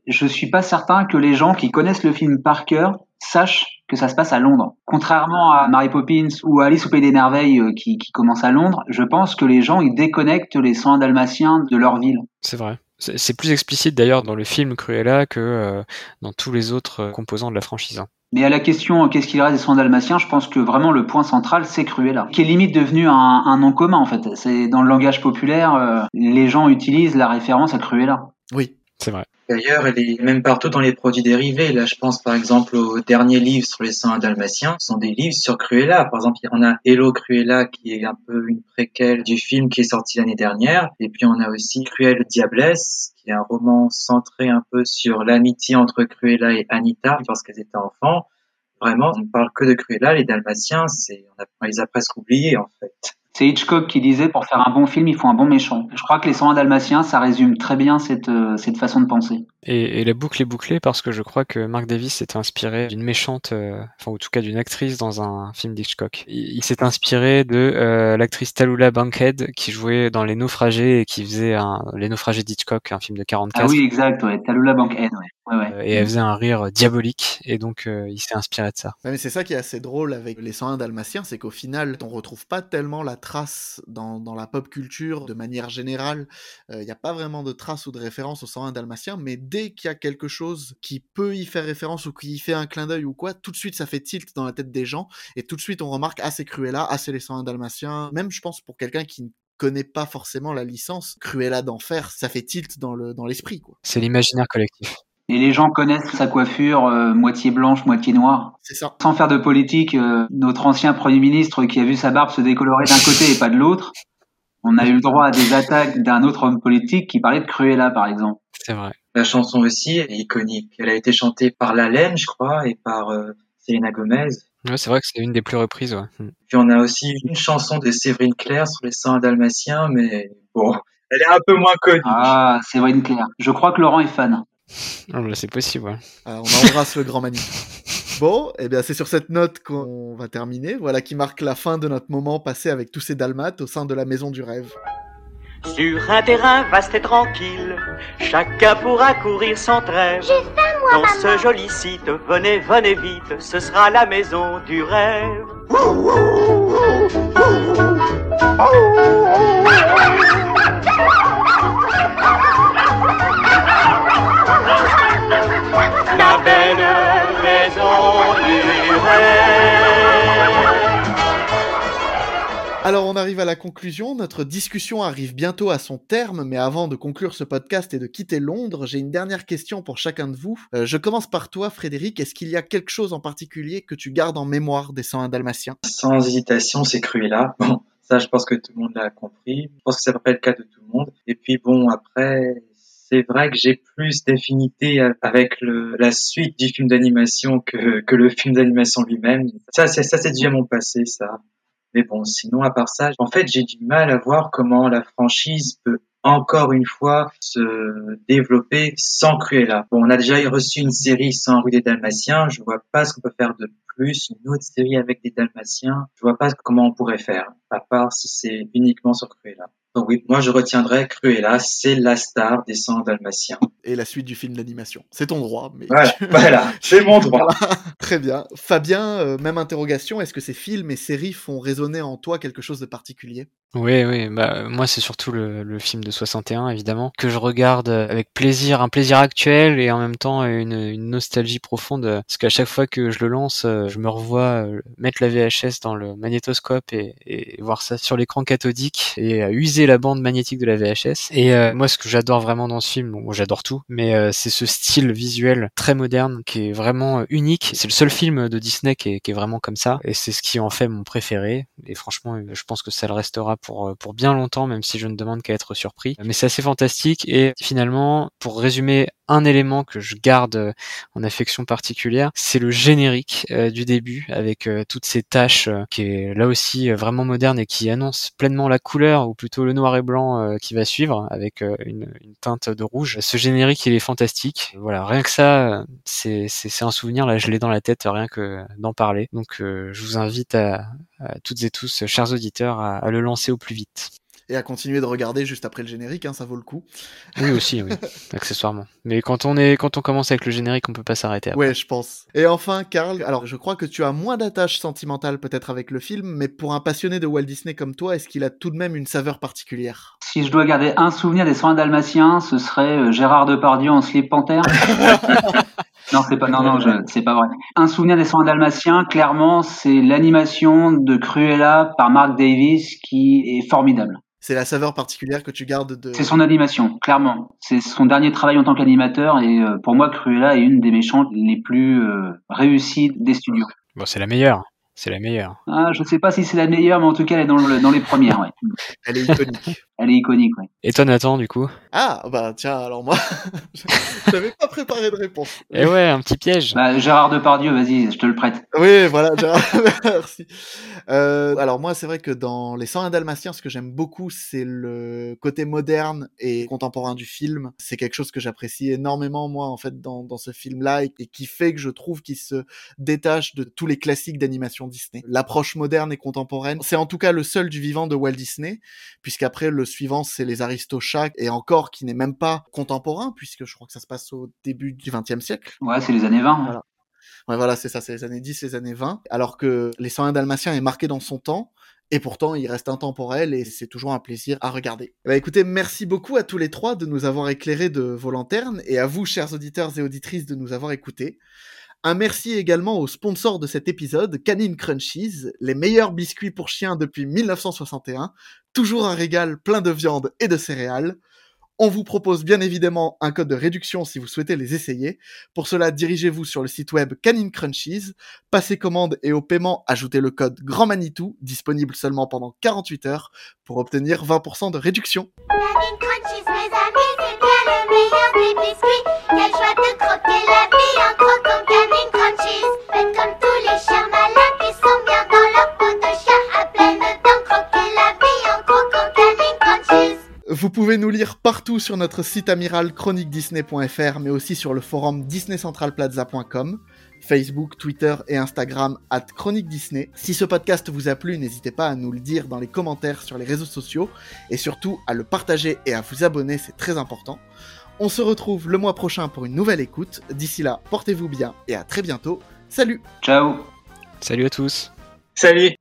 Je suis pas certain que les gens qui connaissent le film par cœur sachent que ça se passe à Londres. Contrairement à Mary Poppins ou à Alice au Pays des Merveilles euh, qui, qui commence à Londres, je pense que les gens ils déconnectent les 101 dalmatiens de leur ville. C'est vrai. C'est plus explicite d'ailleurs dans le film Cruella que euh, dans tous les autres euh, composants de la franchise. hein. Mais à la question euh, qu'est-ce qu'il reste des 101 dalmatiens, je pense que vraiment le point central c'est Cruella, qui est limite devenu un, un nom commun en fait. C'est dans le langage populaire, euh, les gens utilisent la référence à Cruella. Oui. C'est vrai. D'ailleurs, elle est même partout dans les produits dérivés. Là, je pense par exemple au dernier livre sur les 101 dalmatiens. Ce sont des livres sur Cruella. Par exemple, on a Hello Cruella qui est un peu une préquelle du film qui est sorti l'année dernière. Et puis on a aussi Cruelle Diablesse qui est un roman centré un peu sur l'amitié entre Cruella et Anita lorsqu'elles étaient enfants. Vraiment, on ne parle que de Cruella. Les dalmatiens, c'est, on les a presque oubliés en fait. C'est Hitchcock qui disait pour faire un bon film, il faut un bon méchant. Je crois que les 101 dalmatiens, ça résume très bien cette, euh, cette façon de penser. Et, et la boucle est bouclée parce que je crois que Mark Davis s'est inspiré d'une méchante, euh, enfin en tout cas d'une actrice dans un film d'Hitchcock. Il, il s'est inspiré de euh, l'actrice Tallulah Bankhead qui jouait dans Les Naufragés et qui faisait un, Les Naufragés d'Hitchcock, un film de 44. Ah oui, exact, ouais. Tallulah Bankhead, ouais. ouais, ouais. Euh, Et elle faisait un rire diabolique et donc euh, il s'est inspiré de ça. Ouais, mais c'est ça qui est assez drôle avec les 101 dalmatiens, c'est qu'au final, on retrouve pas tellement la trace dans, dans la pop culture de manière générale. Il n'y a pas vraiment de trace ou de référence aux 101 dalmatiens, mais dès qu'il y a quelque chose qui peut y faire référence ou qui y fait un clin d'œil ou quoi, tout de suite ça fait tilt dans la tête des gens et tout de suite on remarque ah c'est Cruella, ah c'est les 101 dalmatiens. Même je pense pour quelqu'un qui ne connaît pas forcément la licence, Cruella d'enfer, ça fait tilt dans le dans l'esprit quoi. C'est l'imaginaire collectif. Et les gens connaissent sa coiffure euh, moitié blanche, moitié noire. C'est ça. Sans faire de politique, euh, notre ancien Premier ministre qui a vu sa barbe se décolorer d'un côté et pas de l'autre, on a eu le droit à des attaques d'un autre homme politique qui parlait de Cruella, par exemple. C'est vrai. La chanson aussi est iconique. Elle a été chantée par La Laine, je crois, et par euh, Selena Gomez. Ouais, c'est vrai que c'est une des plus reprises. Ouais. Mm. Puis on a aussi une chanson de Séverine Claire sur les 101 dalmatiens, mais bon, elle est un peu moins connue. Ah, Séverine Claire. Je crois que Laurent est fan. Oh, *laughs* c'est possible. Ouais. Alors, on embrasse le grand Manu. *laughs* Bon, et eh bien c'est sur cette note qu'on va terminer. Voilà qui marque la fin de notre moment passé avec tous ces dalmates au sein de la maison du rêve. Sur un terrain vaste et tranquille, chacun pourra courir sans trêve. Dans ce joli site, venez, venez vite, ce sera la maison du rêve. La belle maison du rêve. Alors on arrive à la conclusion, notre discussion arrive bientôt à son terme, mais avant de conclure ce podcast et de quitter Londres, j'ai une dernière question pour chacun de vous. Euh, je commence par toi Frédéric, est-ce qu'il y a quelque chose en particulier que tu gardes en mémoire des 101 Dalmatiens? Sans hésitation, c'est Cruella. Bon, ça, je pense que tout le monde l'a compris. Je pense que c'est à peu près le cas de tout le monde. Et puis bon, après, c'est vrai que j'ai plus d'affinité avec la suite du film d'animation que, le film d'animation lui-même. Ça, ça, c'est déjà mon passé, ça. Mais bon, sinon, à part ça, en fait, j'ai du mal à voir comment la franchise peut encore une fois se développer sans Cruella. Bon, on a déjà reçu une série sans Rue des Dalmatiens. Je vois pas ce qu'on peut faire de plus. Une autre série avec des Dalmatiens. Je vois pas comment on pourrait faire. À part si c'est uniquement sur Cruella. Donc oui, moi je retiendrai Cruella, c'est la star des 100 Dalmatiens. Et la suite du film d'animation. C'est ton droit, mais... Voilà, voilà *laughs* c'est mon droit. *laughs* Très bien. Fabien, euh, même interrogation, est-ce que ces films et séries font résonner en toi quelque chose de particulier? Oui, oui, bah, moi c'est surtout le, le, film de 61, évidemment, que je regarde avec plaisir, un plaisir actuel et en même temps une, une nostalgie profonde, parce qu'à chaque fois que je le lance, je me revois mettre la VHS dans le magnétoscope et, et voir ça sur l'écran cathodique et user la bande magnétique de la VHS. Et euh, moi, ce que j'adore vraiment dans ce film, bon, j'adore tout, mais euh, c'est ce style visuel très moderne qui est vraiment euh, unique. C'est le seul film de Disney qui est, qui est vraiment comme ça, et c'est ce qui en fait mon préféré. Et franchement, je pense que ça le restera pour pour bien longtemps, même si je ne demande qu'à être surpris. Mais c'est assez fantastique. Et finalement, pour résumer un élément que je garde en affection particulière, c'est le générique euh, du début avec euh, toutes ces taches euh, qui est là aussi vraiment moderne et qui annonce pleinement la couleur ou plutôt le noir et blanc qui va suivre avec une, teinte de rouge. Ce générique il est fantastique. Voilà, rien que ça, c'est c'est un souvenir là, je l'ai dans la tête rien que d'en parler. Donc je vous invite à, toutes et tous, chers auditeurs, à le lancer au plus vite et à continuer de regarder juste après le générique, hein, ça vaut le coup. Oui aussi, oui, *laughs* accessoirement. Mais quand on est, quand on commence avec le générique, on peut pas s'arrêter. Ouais, je pense. Et enfin, Karl, alors je crois que tu as moins d'attache sentimentale peut-être avec le film, mais pour un passionné de Walt Disney comme toi, est-ce qu'il a tout de même une saveur particulière? Si je dois garder un souvenir des soins dalmatiens, ce serait euh, Gérard Depardieu en slip panthère. *laughs* Non, c'est pas, non, non, c'est pas vrai. Un souvenir des soins dalmatiens, clairement, c'est l'animation de Cruella par Mark Davis qui est formidable. C'est la saveur particulière que tu gardes de. C'est son animation, clairement. C'est son dernier travail en tant qu'animateur et euh, pour moi, Cruella est une des méchantes les plus euh, réussies des studios. Bon, c'est la meilleure. C'est la meilleure. Ah, je sais pas si c'est la meilleure, mais en tout cas, elle est dans, le, dans les premières, ouais. *laughs* Elle est iconique. elle est iconique, ouais. Et toi, Nathan, du coup? Ah, bah tiens, alors moi, *laughs* j'avais pas préparé de réponse. Et ouais, un petit piège. Bah, Gérard Depardieu, vas-y, je te le prête. Oui, voilà, Gérard, *laughs* merci. Euh, alors moi, c'est vrai que dans Les 101 Dalmatiens, ce que j'aime beaucoup, c'est le côté moderne et contemporain du film. C'est quelque chose que j'apprécie énormément, moi, en fait, dans, dans ce film-là, et qui fait que je trouve qu'il se détache de tous les classiques d'animation Disney. L'approche moderne et contemporaine, c'est en tout cas le seul du vivant de Walt Disney, puisqu'après le suivant c'est les Aristochats et encore qui n'est même pas contemporain puisque je crois que ça se passe au début du XXe siècle. Ouais, c'est les années 20. Voilà. Ouais, voilà, c'est ça, c'est les années 10, les années 20. Alors que les 101 Dalmatiens est marqué dans son temps. Et pourtant, il reste intemporel et c'est toujours un plaisir à regarder. Bah écoutez, merci beaucoup à tous les trois de nous avoir éclairés de vos lanternes et à vous, chers auditeurs et auditrices, de nous avoir écoutés. Un merci également aux sponsors de cet épisode, Canine Crunchies, les meilleurs biscuits pour chiens depuis 1961, toujours un régal plein de viande et de céréales. On vous propose bien évidemment un code de réduction si vous souhaitez les essayer. Pour cela, dirigez-vous sur le site web Canine Crunchies, passez commande et au paiement, ajoutez le code Grand Manitou, disponible seulement pendant 48 heures, pour obtenir 20% de réduction. Canine Crunchies, mes amis, Vous pouvez nous lire partout sur notre site amiral chroniquedisney.fr, mais aussi sur le forum disneycentralplaza.com, Facebook, Twitter et Instagram at Chronique Disney. Si ce podcast vous a plu, n'hésitez pas à nous le dire dans les commentaires sur les réseaux sociaux et surtout à le partager et à vous abonner, c'est très important. On se retrouve le mois prochain pour une nouvelle écoute. D'ici là, portez-vous bien et à très bientôt. Salut Ciao Salut à tous Salut